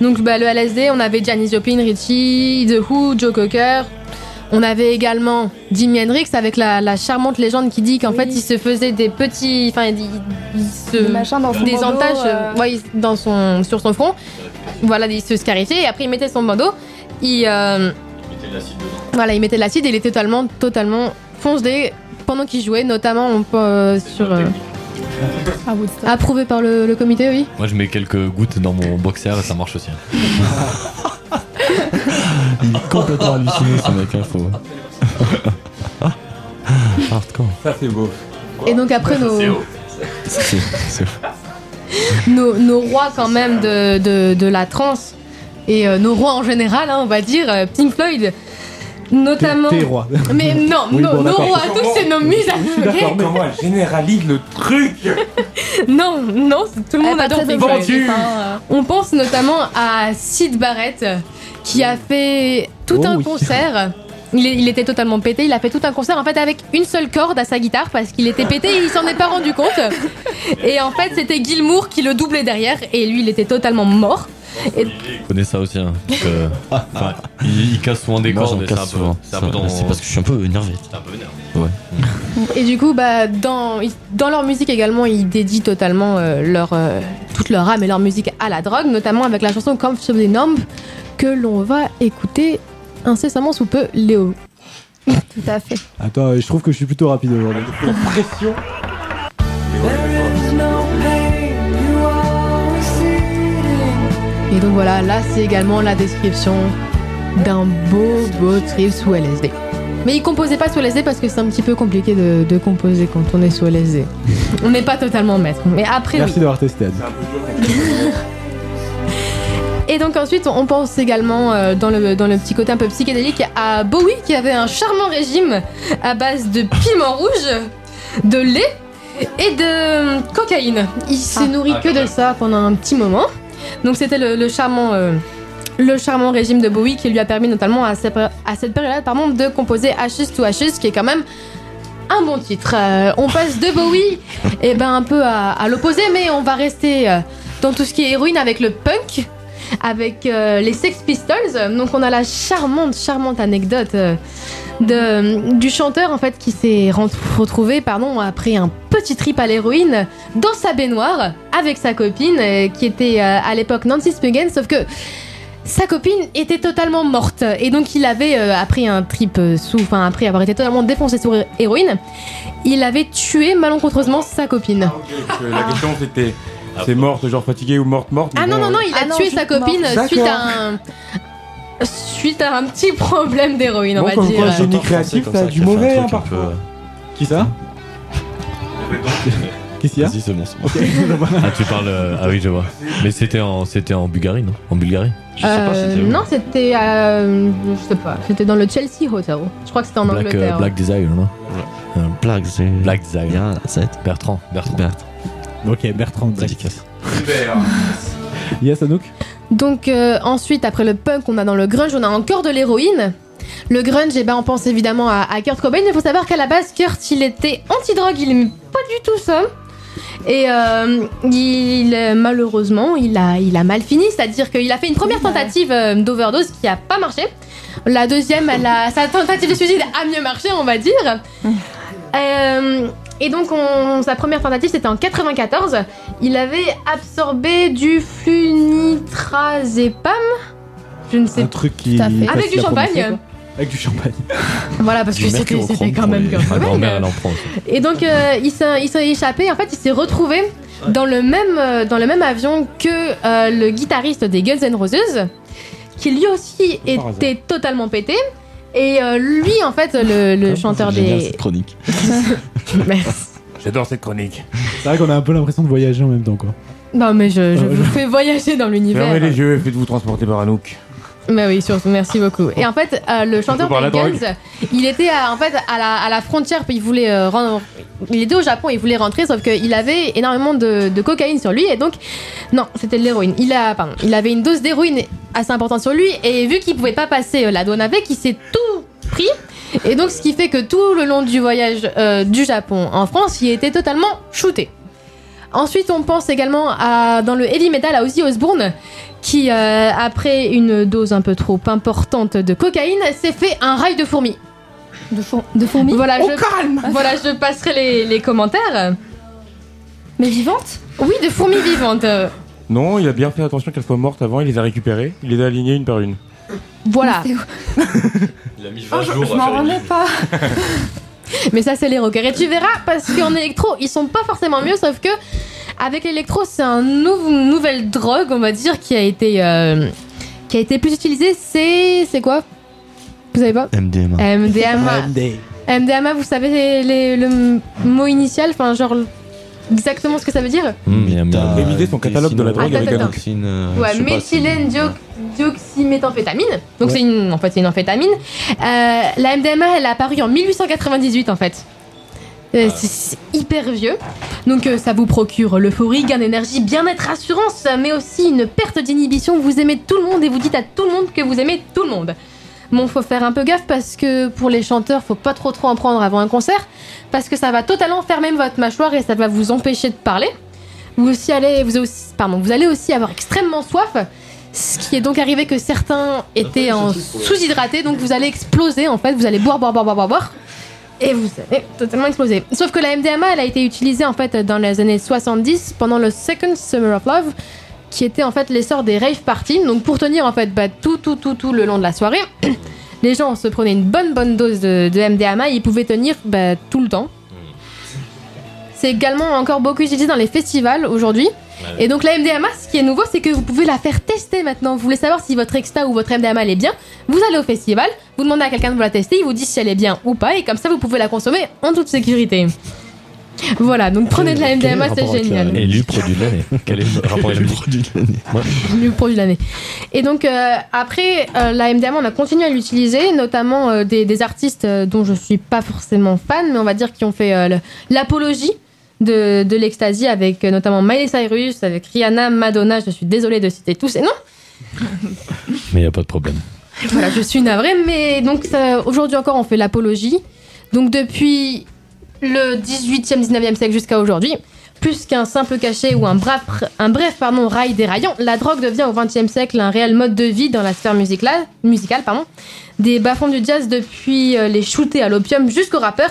Speaker 7: Donc bah, le LSD, on avait Janis Joplin, Richie, The Who, Joe Cocker. On avait également Jimi Hendrix avec la, la charmante légende qui dit qu'en fait il se faisait des petits, enfin il, il se
Speaker 5: Des machins dans son
Speaker 7: des
Speaker 5: bandeau,
Speaker 7: entaches,
Speaker 5: euh.
Speaker 7: ouais, il- dans son sur son front. Voilà, il se scarifiait et après il mettait son bandeau. Il euh, voilà, il mettait de l'acide et il était totalement totalement foncé pendant qu'il jouait, notamment on peut, euh, sur euh, approuvé par le, le comité, oui.
Speaker 4: Moi, je mets quelques gouttes dans mon boxer et ça marche aussi.
Speaker 11: Il est complètement halluciné ce mec, hein, faut. Ah, Hardcore.
Speaker 8: Ça c'est beau.
Speaker 7: Et donc après nos
Speaker 11: C'est- c'est-
Speaker 7: nos, nos rois quand même de, de, de la trance et euh, nos rois en général, hein, on va dire, euh, Pink Floyd, notamment.
Speaker 2: Tes rois.
Speaker 7: Mais non,
Speaker 2: Oui,
Speaker 7: nos,
Speaker 2: bon,
Speaker 7: nos
Speaker 2: d'accord.
Speaker 7: rois, tous c'est nos muses à
Speaker 8: Je suis d'accord, mais moi, elle généralise le truc.
Speaker 7: Non, non, tout le monde
Speaker 5: pas
Speaker 7: adore Pink Floyd. On pense notamment à Sid Barrett qui a fait tout
Speaker 5: Oh
Speaker 7: un
Speaker 5: oui.
Speaker 7: concert. Il, est- il était totalement pété, il a fait tout un concert en fait avec une seule corde à sa guitare parce qu'il était pété et il s'en est pas rendu compte. Et en fait, c'était Gilmour qui le doublait derrière et lui il était totalement mort. Et-
Speaker 4: Je connais ça aussi. Hein, parce que, enfin, il, il casse souvent des
Speaker 11: Moi,
Speaker 4: cordes. c'est un
Speaker 11: casse
Speaker 4: peu-
Speaker 11: souvent.
Speaker 4: C'est un peu
Speaker 11: Ça,
Speaker 4: dans-
Speaker 11: C'est parce que je suis un peu énervé.
Speaker 4: C'est un peu énervé.
Speaker 11: Ouais.
Speaker 7: Et du coup, bah, dans, dans leur musique également, ils dédient totalement euh, leur, euh, toute leur âme et leur musique à la drogue, notamment avec la chanson Comfortably Numb que l'on va écouter incessamment sous peu, Léo.
Speaker 5: Tout à fait.
Speaker 2: Attends, je trouve que je suis plutôt rapide aujourd'hui.
Speaker 8: Pression.
Speaker 7: Et donc voilà, là c'est également la description d'un beau beau trip sous LSD. Mais il composait pas sous LSD parce que c'est un petit peu compliqué de, de composer quand on est sous LSD. On n'est pas totalement maître. Mais après,
Speaker 2: Merci
Speaker 7: oui.
Speaker 2: d'avoir testé.
Speaker 7: Et donc ensuite, on pense également euh, dans, le, dans le petit côté un peu psychédélique à Bowie qui avait un charmant régime à base de piment rouge, de lait et de cocaïne. Il s'est nourri que de ça pendant un petit moment. Donc c'était le, le charmant... euh, le charmant régime de Bowie qui lui a permis notamment à, cette- à cette pardon, de composer Ashes to Ashes qui est quand même un bon titre. Euh, on passe de Bowie et ben un peu à, à l'opposé mais on va rester euh, dans tout ce qui est héroïne avec le punk avec euh, les Sex Pistols. Donc on a la charmante, charmante anecdote euh, de, du chanteur en fait qui s'est retrouvé pardon, après un petit trip à l'héroïne dans sa baignoire avec sa copine euh, qui était euh, à l'époque Nancy Spungen, sauf que sa copine était totalement morte et donc il avait euh, après un trip euh, sous, enfin après avoir été totalement défoncé hé- héroïne, il avait tué malencontreusement sa copine.
Speaker 8: Euh, La question c'était. C'est morte, genre fatiguée ou morte, morte
Speaker 7: Ah non non non, il a
Speaker 5: Ah non,
Speaker 7: tué
Speaker 5: juste
Speaker 7: sa copine suite à un suite à un petit problème d'héroïne, on
Speaker 8: Bon,
Speaker 7: va
Speaker 8: comme
Speaker 7: dire.
Speaker 8: quoi, génie créatif, ça a du mauvais, hein, parfois.
Speaker 2: Qui ça Qu'est-ce qu'il y a
Speaker 4: Vas-y, c'est bon, c'est bon. ah, tu parles. euh, ah oui, je vois. Mais c'était en, c'était en Bulgarie, non En Bulgarie
Speaker 7: Euh, non, c'était euh, je sais pas, c'était dans le Chelsea Hotel. Je crois que c'était en
Speaker 4: Black, euh,
Speaker 7: Angleterre.
Speaker 4: Black Desire, non
Speaker 11: Euh, Black, c'est.
Speaker 4: Black Desire. Bertrand. Bertrand.
Speaker 2: Ok, Bertrand.
Speaker 4: Dédicace.
Speaker 2: Yes, Anouk
Speaker 7: Donc euh, ensuite, après le punk, on a dans le grunge, on a encore de l'héroïne. Le grunge, eh ben, on pense évidemment à, à Kurt Cobain. Il faut savoir qu'à la base, Kurt, il était anti-drogue, il aimait pas du tout ça. Et euh, il, malheureusement, il a, il a mal fini, c'est-à-dire qu'il a fait une première tentative euh, d'overdose qui a pas marché. La deuxième, elle a, sa tentative de suicide a mieux marché, on va dire. Euh, et donc, on- sa première tentative, c'était en 94. Il avait absorbé du flunitrazepam. Je ne sais
Speaker 2: Un truc qui.
Speaker 7: Tout à fait. Avec du champagne.
Speaker 2: Avec du champagne.
Speaker 7: Voilà, parce que c'était quand même
Speaker 4: aussi.
Speaker 7: Et donc, euh, il s'est il s'est échappé. En fait, il s'est retrouvé dans le même, euh, dans le même avion que euh, le guitariste des Guns N' Roses, qui lui aussi était totalement pété. Et euh, lui, en fait, le, le chanteur des.
Speaker 11: chronique.
Speaker 7: Merci.
Speaker 8: J'adore cette chronique.
Speaker 2: C'est vrai qu'on a un peu l'impression de voyager en même temps, quoi.
Speaker 7: Non, mais je, je
Speaker 2: Euh,
Speaker 7: vous fais voyager dans l'univers.
Speaker 8: Fermez les yeux et faites-vous transporter par Anouk.
Speaker 7: Bah oui, surtout, merci beaucoup. Et en fait, euh, le chanteur des Guns, il était à, en fait à la, à la frontière, il voulait euh, rendre- il était au Japon, il voulait rentrer, sauf qu'il avait énormément de, de cocaïne sur lui, et donc non, c'était de l'héroïne. Il a, pardon, il avait une dose d'héroïne assez importante sur lui, et vu qu'il pouvait pas passer euh, la douane avec, il s'est tout pris. Et donc, ce qui fait que tout le long du voyage euh, du Japon en France, il était totalement shooté. Ensuite, on pense également à, dans le heavy metal à Ozzy Osbourne, qui, euh, après une dose un peu trop importante de cocaïne, s'est fait un rail de fourmis.
Speaker 5: De, four- de fourmis
Speaker 7: Voilà,
Speaker 5: Au
Speaker 7: je,
Speaker 5: calme
Speaker 7: voilà, je passerai les, les commentaires.
Speaker 5: Mais vivante
Speaker 7: Oui, de fourmis vivantes.
Speaker 8: Non, il a bien fait attention qu'elles soient mortes avant, il les a récupérées, il les a alignées une par une.
Speaker 7: Voilà.
Speaker 4: Il a mis 20
Speaker 5: Oh, je,
Speaker 4: jours
Speaker 5: je
Speaker 4: à
Speaker 5: m'en remets pas
Speaker 7: Mais ça, c'est les rockers. Et tu verras, parce qu'en électro, ils sont pas forcément mieux, sauf que avec l'électro, c'est une nouvelle drogue, on va dire, qui a été, euh, qui a été plus utilisée. C'est, c'est quoi? Vous savez pas?
Speaker 11: MDMA.
Speaker 7: MDMA. MDMA, vous savez les- le mot initial, enfin genre exactement ce que ça veut dire?
Speaker 8: T'as révisé son catalogue de la drogue avec.
Speaker 11: Euh,
Speaker 7: Ouais, méthylène dioxyméthamphétamine. Donc c'est une, en fait, c'est une amphétamine. Euh, la MDMA, elle a apparu en 1898 en fait. Euh, c'est- c'est hyper vieux. Donc euh, ça vous procure l'euphorie, gain d'énergie, bien-être, assurance, mais aussi une perte d'inhibition. Vous aimez tout le monde et vous dites à tout le monde que vous aimez tout le monde. Bon, faut faire un peu gaffe parce que pour les chanteurs, faut pas trop trop en prendre avant un concert parce que ça va totalement fermer votre mâchoire et ça va vous empêcher de parler. Vous aussi allez, vous aussi, pardon, vous allez aussi avoir extrêmement soif. Ce qui est donc arrivé que certains étaient en sous-hydratés, donc vous allez exploser en fait. Vous allez boire, boire, boire, boire, boire, et vous allez totalement exploser. Sauf que la MDMA, elle a été utilisée en fait dans les années 70 pendant le Second Summer of Love, qui était en fait l'essor des rave parties. Donc pour tenir en fait bah, tout, tout, tout, tout le long de la soirée, les gens se prenaient une bonne, bonne dose de, de MDMA, et ils pouvaient tenir bah, tout le temps. C'est également encore beaucoup utilisé dans les festivals aujourd'hui. Et donc la MDMA, ce qui est nouveau, c'est que vous pouvez la faire tester maintenant. Vous voulez savoir si votre exta ou votre MDMA elle est bien, vous allez au festival, vous demandez à quelqu'un de vous la tester, il vous dit si elle est bien ou pas, et comme ça vous pouvuvez la consommer en toute sécurité. Voilà, donc prenez de la MDMA, c'est génial.
Speaker 4: Élu produit de l'année. Quel est le rapport avec la musique
Speaker 7: Le produit de l'année. Et donc euh, après, euh, la MDMA, on a continué à l'utiliser, notamment euh, des, des artistes euh, dont je suis pas forcément fan, mais on va dire qui ont fait euh, l'apologie de, de l'ecstasy avec euh, notamment Miley Cyrus, avec Rihanna, Madonna. Je suis désolée de citer tous ces noms.
Speaker 4: Mais il a pas de problème.
Speaker 7: Voilà, je suis navrée, mais donc aujourd'hui encore, on fait l'apologie. Donc depuis le 18e, 19e siècle jusqu'à aujourd'hui, plus qu'un simple cachet ou un bref, un bref pardon, rail déraillant, la drogue devient au 20e siècle un réel mode de vie dans la sphère musicale, musicale pardon. Des bas-fonds du jazz depuis euh, les shootés à l'opium jusqu'aux rappeurs,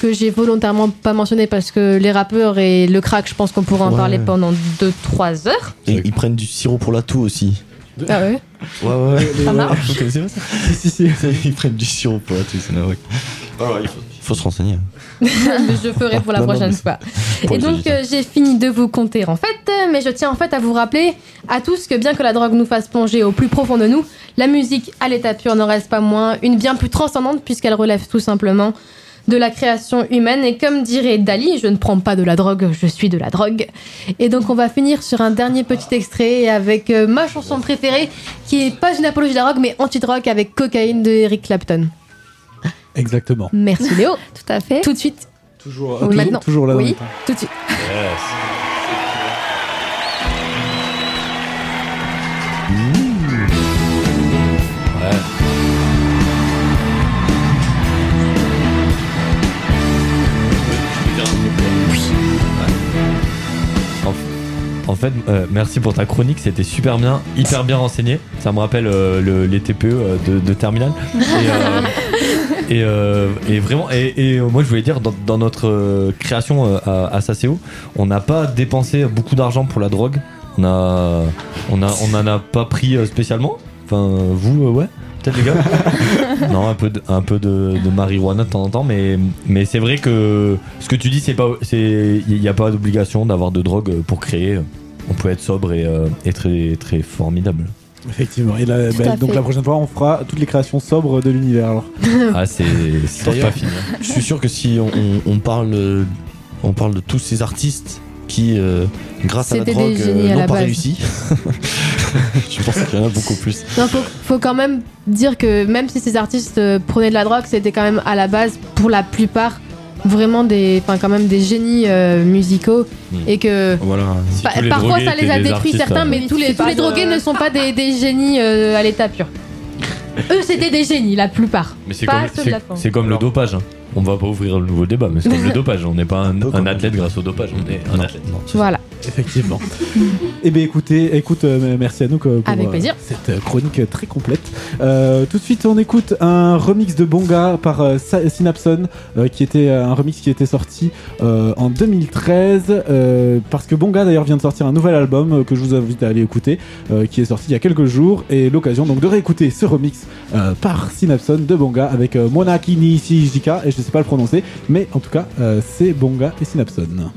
Speaker 7: que j'ai volontairement pas mentionné parce que les rappeurs et le crack, je pense qu'on pourra en
Speaker 26: Ouais.
Speaker 7: parler pendant 2-3 heures.
Speaker 26: Et ils prennent du sirop pour la toux aussi.
Speaker 7: Ah ouais
Speaker 26: Ouais, ouais, ouais.
Speaker 7: Ça marche
Speaker 26: Vous connaissez pas ça
Speaker 2: Si, si,
Speaker 26: Ils prennent du sirop pour la toux, c'est vrai. il, faut, il faut se renseigner.
Speaker 7: Mais je ferai pour la
Speaker 26: Non,
Speaker 7: prochaine fois. Et donc euh, j'ai fini de vous compter en fait, mais je tiens en fait à vous rappeler à tous que bien que la drogue nous fasse plonger au plus profond de nous, la musique à l'état pur n'en reste pas moins une bien plus transcendante puisqu'elle relève tout simplement de la création humaine et comme dirait Dali, je ne prends pas de la drogue, je suis de la drogue. Et donc on va finir sur un dernier petit extrait avec euh, ma chanson préférée qui est pas une apologie de la drogue mais anti-drogue avec Cocaïne de Eric Clapton.
Speaker 2: Exactement.
Speaker 7: Merci Léo.
Speaker 5: Tout à fait.
Speaker 7: Tout de suite.
Speaker 2: Toujours,
Speaker 7: Oui,
Speaker 2: toujours-
Speaker 7: maintenant.
Speaker 2: toujours là dans
Speaker 7: Oui,
Speaker 2: le temps.
Speaker 7: tout de suite.
Speaker 4: En, fait, euh, merci pour ta chronique, c'était super bien, hyper bien renseigné. Ça me rappelle euh, le- les TPE euh, de, Terminal. Et, vraiment, et, moi je voulais dire, dans, notre création à, à Saseo, on n'a pas dépensé beaucoup d'argent pour la drogue. On a, on a, a pas pris spécialement. Enfin, vous, ouais, peut-être les gars. non, un peu, de, un peu de, de marijuana de temps en temps, mais, mais c'est vrai que ce que tu dis, c'est pas, c'est, il n'y a pas d'obligation d'avoir de drogue pour créer. On peut être sobre et, euh, et très, très formidable.
Speaker 2: Effectivement. Et là, bah,
Speaker 7: à
Speaker 2: donc
Speaker 7: fait.
Speaker 2: la prochaine fois, on fera toutes les créations sobres de l'univers. Alors.
Speaker 4: Ah, c'est, pas fini.
Speaker 26: Je suis sûr que si on, on- on parle, euh, on parle de tous ces artistes qui, euh, grâce à la drogue, euh, n'ont pas
Speaker 7: base.
Speaker 26: réussi. je pense qu'il y en a beaucoup plus.
Speaker 7: Non, faut, faut quand même dire que même si ces artistes euh, prenaient de la drogue, c'était quand même à la base, pour la plupart, vraiment des, enfin quand même des génies euh, musicaux et que
Speaker 26: Voilà.
Speaker 4: Si
Speaker 7: pa-
Speaker 4: tous les
Speaker 7: parfois ça les a détruits certains,
Speaker 4: euh,
Speaker 7: mais tous les, tous les drogués ne sont pas des, des génies euh, à l'état pur. Eux, c'était des génies, la plupart.
Speaker 4: Mais comme,
Speaker 7: la
Speaker 4: c'est comme le dopage. hein. On va pas ouvrir le nouveau débat, mais c'est comme le dopage. On n'est pas un, un athlète grâce au dopage, on est un athlète.
Speaker 7: Voilà.
Speaker 2: Effectivement. Eh bien, écoutez, écoute, euh, merci à nous pour
Speaker 7: Avec
Speaker 2: euh,
Speaker 7: plaisir.
Speaker 2: cette euh, chronique très complète. Euh, tout de suite, on écoute un remix de Bonga par euh, Synapson, euh, qui était euh, un remix qui était sorti euh, en 2013. euh, parce que Bonga d'ailleurs vient de sortir un nouvel album euh, que je vous invite à aller écouter, euh, qui est sorti il y a quelques jours, et l'occasion donc de réécouter ce remix euh, par Synapson de Bonga avec euh, Monaki Nishijika, et je ne sais pas le prononcer, mais en tout cas, euh, c'est Bonga et Synapson.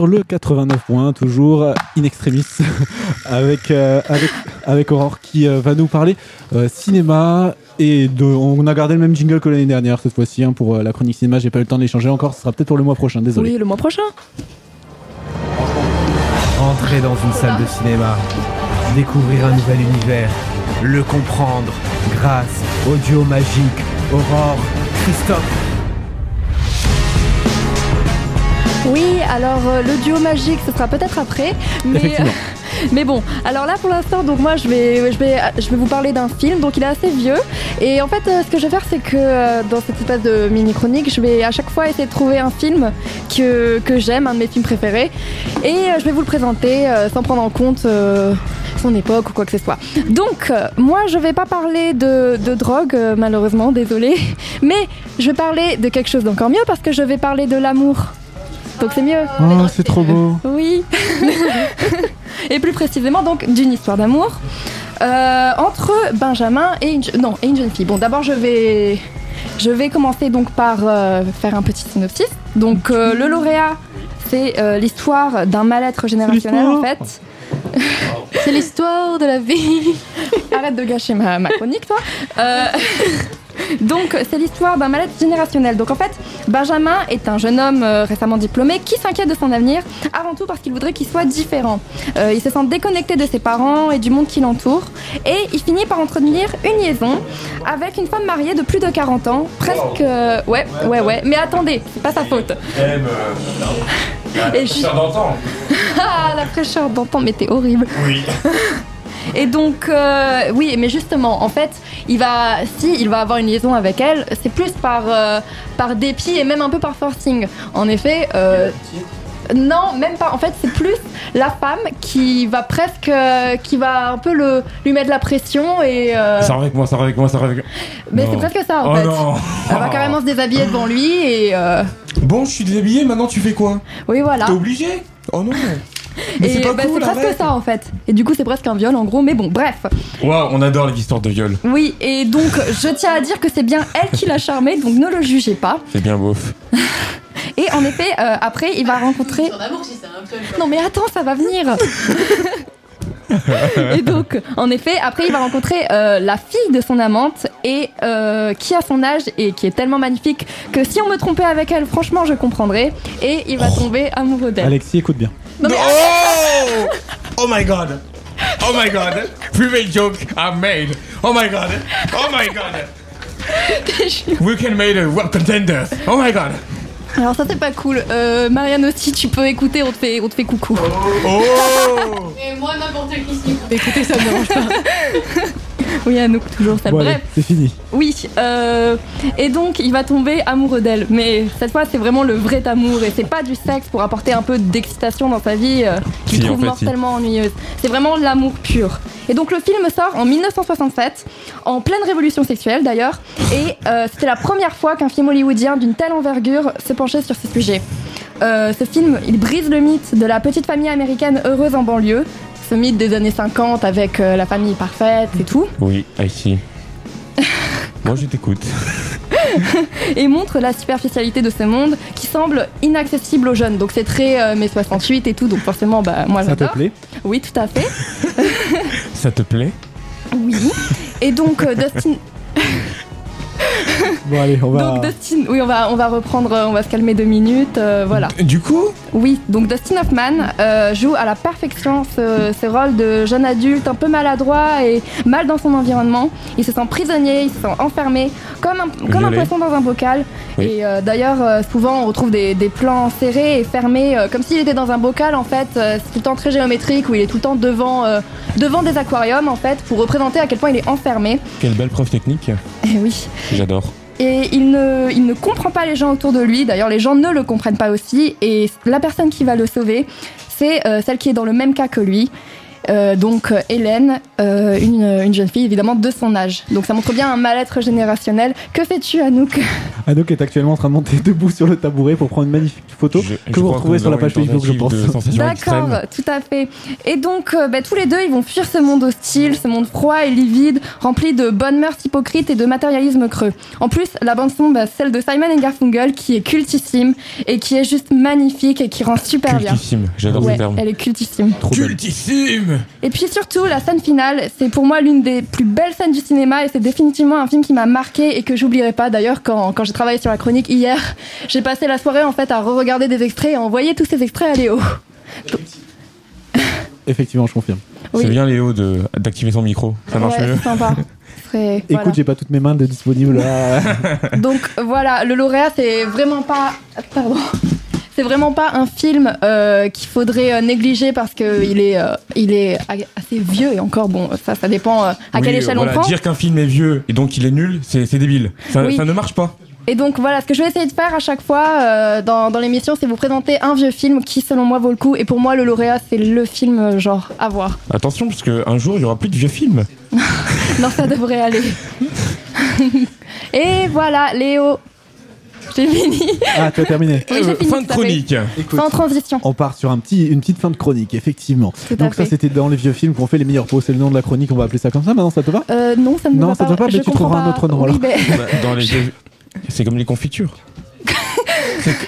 Speaker 2: Sur le 89 points, toujours in extremis, avec, euh, avec, avec Aurore qui euh, va nous parler euh, cinéma. Et de, on a gardé le même jingle que l'année dernière cette fois-ci hein, pour euh, la chronique cinéma. J'ai pas eu le temps de l'échanger encore, ce sera peut-être pour le mois prochain, désolé.
Speaker 5: Oui, le mois prochain.
Speaker 27: Entrer dans une salle de cinéma, découvrir un nouvel univers, le comprendre grâce au duo magique Aurore, Christophe.
Speaker 5: Oui, alors euh, le duo magique, ce sera peut-être après, mais bon. Alors là, pour l'instant, donc moi, je vais je vais je vais vous parler d'un film. Donc il est assez vieux, et en fait, euh, ce que je vais faire, c'est que euh, dans cette espèce de mini chronique, je vais à chaque fois essayer de trouver un film que que j'aime, un de mes films préférés, et je vais vous le présenter sans prendre en compte. son époque ou quoi que ce soit. Donc, euh, moi, je vais pas parler de, de drogue, euh, malheureusement, désolé, mais je vais parler de quelque chose d'encore mieux parce que je vais parler de l'amour. Donc c'est mieux.
Speaker 2: Oh, c'est trop beau.
Speaker 5: Oui. et plus précisément donc d'une histoire d'amour euh, entre Benjamin et une, non, et une jeune fille. Bon, d'abord je vais je vais commencer donc par euh, faire un petit synopsis. Donc euh, le lauréat c'est l'histoire d'un mal-être générationnel en fait.
Speaker 7: C'est l'histoire de la vie.
Speaker 5: Arrête de gâcher ma, ma chronique, toi. Donc, c'est l'histoire d'un mal-être générationnel. Donc, en fait, Benjamin est un jeune homme euh, récemment diplômé qui s'inquiète de son avenir, avant tout parce qu'il voudrait qu'il soit différent. Euh, il se sent déconnecté de ses parents et du monde qui l'entoure, et il finit par entretenir une liaison avec une femme mariée de plus de 40 ans, presque. euh, ouais, ouais, ouais. Mais attendez, c'est pas sa faute. Et je-
Speaker 24: d'antan.
Speaker 5: Ah, la fraîcheur d'antan, mais t'es horrible.
Speaker 24: Oui.
Speaker 5: Et donc, euh, oui, mais justement, en fait, il va, si il va avoir une liaison avec elle, c'est plus par, euh, par dépit et même un peu par forcing. En effet, euh, non, même pas. En fait, c'est plus la femme qui va presque, euh, qui va un peu le, lui mettre la pression et. euh,
Speaker 28: Ça avec moi, ça avec moi, ça avec
Speaker 5: mais
Speaker 28: Non.
Speaker 5: c'est presque ça en
Speaker 28: Oh
Speaker 5: fait.
Speaker 28: non.
Speaker 5: Elle va carrément se déshabiller devant lui et. euh,
Speaker 28: Bon, je suis déshabillé, maintenant tu fais quoi?
Speaker 5: Oui, voilà.
Speaker 28: T'es obligé? Oh non Mais c'est
Speaker 5: bah,
Speaker 28: cool,
Speaker 5: c'est presque ça en fait. Et du coup, c'est presque un viol en gros, mais bon, bref.
Speaker 28: Waouh, on adore les histoires de viol.
Speaker 5: Oui, et donc je tiens à dire que c'est bien elle qui l'a charmé, donc ne le jugez pas.
Speaker 28: C'est bien beauf.
Speaker 5: Et en effet, euh, après, il va rencontrer. Non mais attends, ça va venir. et donc, en effet, après, il va rencontrer euh, la fille de son amante et euh, qui a son âge et qui est tellement magnifique que si on me trompait avec elle, franchement, je comprendrais. Et il va tomber amoureux d'elle.
Speaker 2: Alexis, écoute bien.
Speaker 5: Non, mais
Speaker 28: Oh! Oh my god. Oh my god. Private joke. I made. Oh my god. Oh my god. We can make a world contenders Oh my god.
Speaker 5: Alors ça c'est pas cool. Euh, Marianne aussi, tu peux écouter, on te fait, on te fait coucou.
Speaker 28: Oh.
Speaker 7: Et moi, n'importe qui s'y Écoutez, ça me dérange pas.
Speaker 5: Oui, Anouk, toujours ça.
Speaker 2: Bon,
Speaker 5: Bref.
Speaker 2: c'est fini.
Speaker 5: Oui, euh, et donc il va tomber amoureux d'elle. Mais cette fois, c'est vraiment le vrai amour et c'est pas du sexe pour apporter un peu d'excitation dans sa vie euh, qu'il
Speaker 28: Si,
Speaker 5: trouve
Speaker 28: en fait, si.
Speaker 5: mortellement ennuyeuse. C'est vraiment l'amour pur. Et donc le film sort en 1967, en pleine révolution sexuelle d'ailleurs, et euh, c'était la première fois qu'un film hollywoodien d'une telle envergure se penchait sur ce sujet. Euh, ce film, il brise le mythe de la petite famille américaine heureuse en banlieue, ce mythe des années 50 avec euh, la famille parfaite et tout.
Speaker 28: Oui, I see. Moi je t'écoute.
Speaker 5: et montre la superficialité de ce monde qui semble inaccessible aux jeunes. Donc c'est très euh, mai 68 et tout, donc forcément, bah, moi
Speaker 2: Ça te
Speaker 5: j'adore.
Speaker 2: plaît?
Speaker 5: Oui, tout à fait.
Speaker 28: Ça te plaît?
Speaker 5: Oui. Et donc euh, Dustin,
Speaker 2: Bon, allez, on va.
Speaker 5: donc Dustin, oui, on va, on va reprendre, euh, on va se calmer deux minutes, euh, voilà.
Speaker 28: Du coup
Speaker 5: Oui, donc Dustin Hoffman euh, joue à la perfection ce, ce rôle de jeune adulte un peu maladroit et mal dans son environnement. Il se sent prisonnier, il se sent enfermé, comme un, comme un poisson dans un bocal.
Speaker 28: Oui.
Speaker 5: Et euh, d'ailleurs, euh, souvent on retrouve des, des plans serrés et fermés, euh, comme s'il était dans un bocal en fait. Euh, c'est tout le temps très géométrique où il est tout le temps devant, euh, devant des aquariums en fait, pour représenter à quel point il est enfermé.
Speaker 28: Quelle belle preuve technique.
Speaker 5: Et oui.
Speaker 28: J'adore.
Speaker 5: Et il ne, comprend pas les gens autour de lui. D'ailleurs, les gens ne le comprennent pas aussi. Et la personne qui va le sauver, c'est euh, celle qui est dans le même cas que lui. Euh, donc euh, Hélène, euh, une, une jeune fille évidemment de son âge. Donc ça montre bien un mal-être générationnel. Que fais-tu Anouk?
Speaker 2: Anouk est actuellement en train de monter debout sur le tabouret pour prendre une magnifique photo
Speaker 28: Je- je
Speaker 2: que vous retrouvez
Speaker 28: que
Speaker 2: sur la page Facebook, je pense.
Speaker 5: D'accord, tout à fait. Et donc, euh, bah, tous les deux, ils vont fuir ce monde hostile, ce monde froid et livide, rempli de bonnes mœurs hypocrites et de matérialisme creux. En plus, la bande son, bah, celle de Simon Garfunkel, qui est cultissime et qui est juste magnifique et qui rend super bien.
Speaker 28: Cultissime, j'adore
Speaker 5: Ouais,
Speaker 28: ce terme.
Speaker 5: elle est cultissime.
Speaker 28: Cultissime
Speaker 5: Et puis surtout, la scène finale, c'est pour moi l'une des plus belles scènes du cinéma et c'est définitivement un film qui m'a marqué et que j'oublierai pas. D'ailleurs, quand, quand j'ai travaillé sur la chronique hier, j'ai passé la soirée en fait à re-regarder des extraits et à envoyer tous ces extraits à Léo.
Speaker 2: Effectivement, je confirme.
Speaker 5: Oui.
Speaker 28: C'est bien Léo de- d'activer son micro. Ça marche
Speaker 5: Ouais,
Speaker 28: mieux.
Speaker 5: c'est sympa.
Speaker 2: Écoute,
Speaker 5: voilà.
Speaker 2: j'ai pas toutes mes mains de disponibles.
Speaker 5: Donc voilà, le lauréat, c'est vraiment pas. Pardon. C'est vraiment pas un film euh, qu'il faudrait euh, négliger parce qu'il est, euh, il est assez vieux et encore, bon, ça, ça dépend à
Speaker 28: Oui,
Speaker 5: quelle échelle
Speaker 28: voilà,
Speaker 5: on prend.
Speaker 28: Dire qu'un film est vieux et donc il est nul, c'est c'est débile. Ça,
Speaker 5: Oui.
Speaker 28: ça ne marche pas.
Speaker 5: Et donc voilà, ce que je vais essayer de faire à chaque fois euh, dans, dans l'émission, c'est vous présenter un vieux film qui, selon moi, vaut le coup. Et pour moi, le lauréat, c'est le film euh, genre à voir.
Speaker 28: Attention, parce qu'un jour il y aura plus de vieux films.
Speaker 5: Non, ça devrait aller. et voilà, Léo. J'ai fini.
Speaker 2: Ah, tu as terminé.
Speaker 5: Oui, fini,
Speaker 28: fin de chronique.
Speaker 2: Écoute,
Speaker 5: Sans transition.
Speaker 2: on part sur un petit, une petite fin de chronique, effectivement.
Speaker 5: Tout à
Speaker 2: Donc ça, c'était dans les vieux films qu'on fait les meilleurs pots. C'est le nom de la chronique, on va appeler ça comme ça. Maintenant, ça te va?
Speaker 5: Euh, non, ça ne me
Speaker 2: Non,
Speaker 5: va
Speaker 2: ça te va pas,
Speaker 5: Je
Speaker 2: mais tu trouveras un autre nom,
Speaker 5: Oui, mais-
Speaker 28: Bah, dans les vieux- C'est comme les confitures.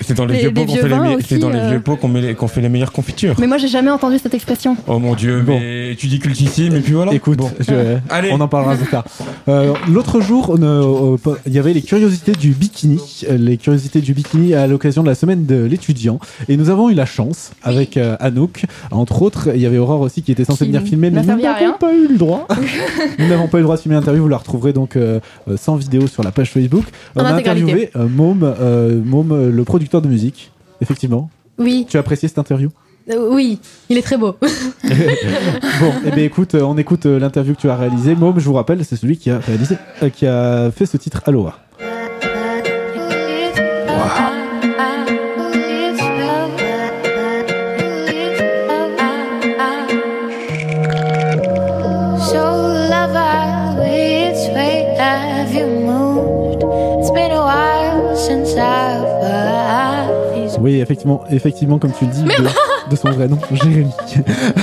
Speaker 29: C'est dans les,
Speaker 5: Les-
Speaker 29: vieux
Speaker 5: les
Speaker 29: pots qu'on
Speaker 5: vieux
Speaker 29: fait les,
Speaker 5: vins
Speaker 29: me-
Speaker 5: aussi,
Speaker 29: c'est dans les
Speaker 5: euh.
Speaker 29: vieux pots qu'on met les- qu'on fait les meilleures confitures.
Speaker 5: Mais moi, j'ai jamais entendu cette expression.
Speaker 29: Oh mon dieu, mais tu dis cultissime et puis voilà.
Speaker 2: Écoute, je-
Speaker 29: Allez.
Speaker 2: on en parlera plus tard. Euh, L'autre jour, euh, euh, il y avait les curiosités du bikini, euh, les curiosités du bikini à l'occasion de la semaine de l'étudiant, et nous avons eu la chance avec euh, Anouk, entre autres. Il y avait Aurore aussi qui était censée
Speaker 5: Qui
Speaker 2: venir filmer, mais nous n'avons
Speaker 5: rien.
Speaker 2: pas eu le droit. nous n'avons pas eu le droit de filmer l'interview. Vous la retrouverez donc euh, euh, sans vidéo sur la page Facebook.
Speaker 30: En
Speaker 2: on a
Speaker 30: intégralité.
Speaker 2: interviewé euh, Môme, euh, Môme, euh, le producteur de musique. Effectivement.
Speaker 30: Oui.
Speaker 2: Tu as apprécié cette interview?
Speaker 30: Euh, oui, il est très beau.
Speaker 2: Bon, eh bien écoute, euh, on écoute euh, l'interview que tu as réalisée. Môme, je vous rappelle, c'est celui qui a réalisé, euh, qui a fait ce titre Aloha.
Speaker 31: So
Speaker 2: effectivement, effectivement, comme tu le dis, de, de son vrai nom, Jérémy.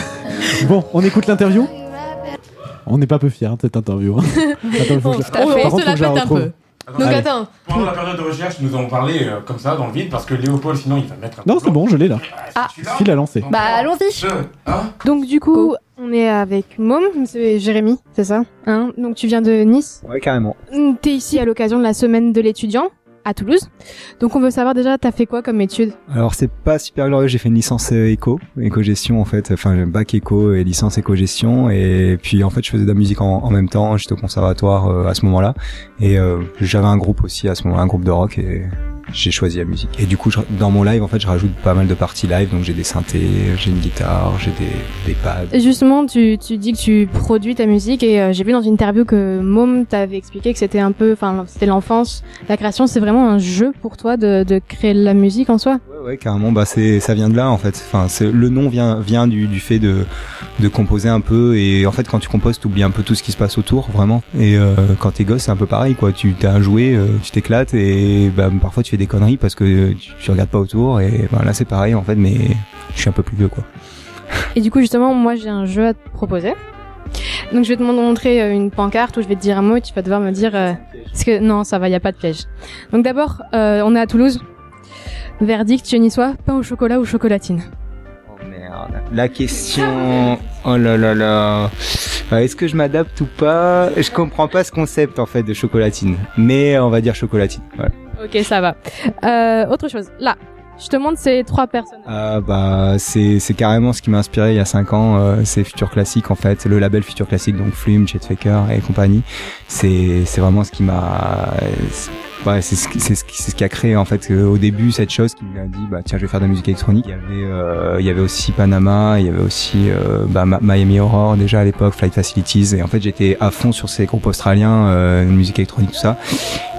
Speaker 2: bon, on écoute l'interview. On n'est pas peu fiers hein, de cette interview. hein. Attends, faut que je-
Speaker 30: Tout à fait.
Speaker 2: Par
Speaker 30: On
Speaker 2: contre,
Speaker 30: se
Speaker 2: faut
Speaker 30: la pète un peu. Donc
Speaker 2: Allez.
Speaker 30: attends.
Speaker 29: Pendant la période de recherche, nous avons parlé euh, comme ça dans le vide parce que Léopold, sinon, il va mettre un.
Speaker 2: Non, c'est bon, je l'ai là.
Speaker 5: Ah.
Speaker 2: Fil à lancer.
Speaker 5: Bah, allons-y.
Speaker 7: Donc du coup, on est avec Môme, c'est Jérémy, c'est ça hein Donc tu viens de Nice.
Speaker 32: Ouais, carrément.
Speaker 7: T'es ici à l'occasion de la semaine de l'étudiant Toulouse. Donc on veut savoir déjà, t'as fait quoi comme étude?
Speaker 32: Alors c'est pas super glorieux, j'ai fait une licence euh, éco, éco-gestion en fait, enfin bac éco et licence éco-gestion. Et puis en fait je faisais de la musique en, en même temps, j'étais au conservatoire euh, à ce moment-là. Et euh, j'avais un groupe aussi à ce moment un groupe de rock. Et j'ai choisi la musique. Et du coup je- dans mon live en fait je rajoute pas mal de parties live, donc j'ai des synthés, j'ai une guitare, j'ai des, des pads.
Speaker 7: Justement, tu, tu dis que tu produis ta musique et euh, j'ai vu dans une interview que Môme t'avait expliqué que c'était un peu, enfin c'était l'enfance, la création, c'est vraiment un jeu pour toi de, de créer de la musique en soi.
Speaker 32: Ouais, carrément. Bah, c'est, ça vient de là, en fait. Enfin, c'est, le nom vient, vient du, du fait de, de composer un peu. Et en fait, quand tu composes, t'oublies un peu tout ce qui se passe autour, vraiment. Et euh, quand t'es gosse, c'est un peu pareil, quoi. Tu t'as un jouet, euh, tu t'éclates et bah, parfois tu fais des conneries parce que tu, tu regardes pas autour. Et bah, là, c'est pareil, en fait, mais je suis un peu plus vieux, quoi.
Speaker 7: Et du coup, justement, moi j'ai un jeu à te proposer. Donc je vais te montrer euh, une pancarte où je vais te dire un mot et tu vas devoir me dire... euh, parce que non, ça va, y a pas de piège. Donc d'abord, euh, on est à Toulouse. Verdict, niçois, pain au chocolat ou chocolatine
Speaker 32: Merde. La question. Oh là là là. Euh, Est-ce que je m'adapte ou pas? Je comprends pas ce concept, en fait, de chocolatine. Mais on va dire chocolatine. Voilà.
Speaker 7: Ok, ça va. Euh, autre chose, là, je te montre ces trois personnes.
Speaker 32: Ah bah c'est c'est carrément ce qui m'a inspiré il y a 5 ans, euh, c'est Future Classique en fait, le label Future Classique donc Flume, Chet Faker et compagnie. C'est c'est vraiment ce qui m'a ouais, c'est ce qui c'est ce ce qui a créé en fait au début cette chose qui m'a dit bah tiens je vais faire de la musique électronique. Il y avait euh, il y avait aussi Panama, il y avait aussi euh, bah, Miami Horror déjà à l'époque, Flight Facilities et en fait j'étais à fond sur ces groupes australiens, euh, musique électronique tout ça.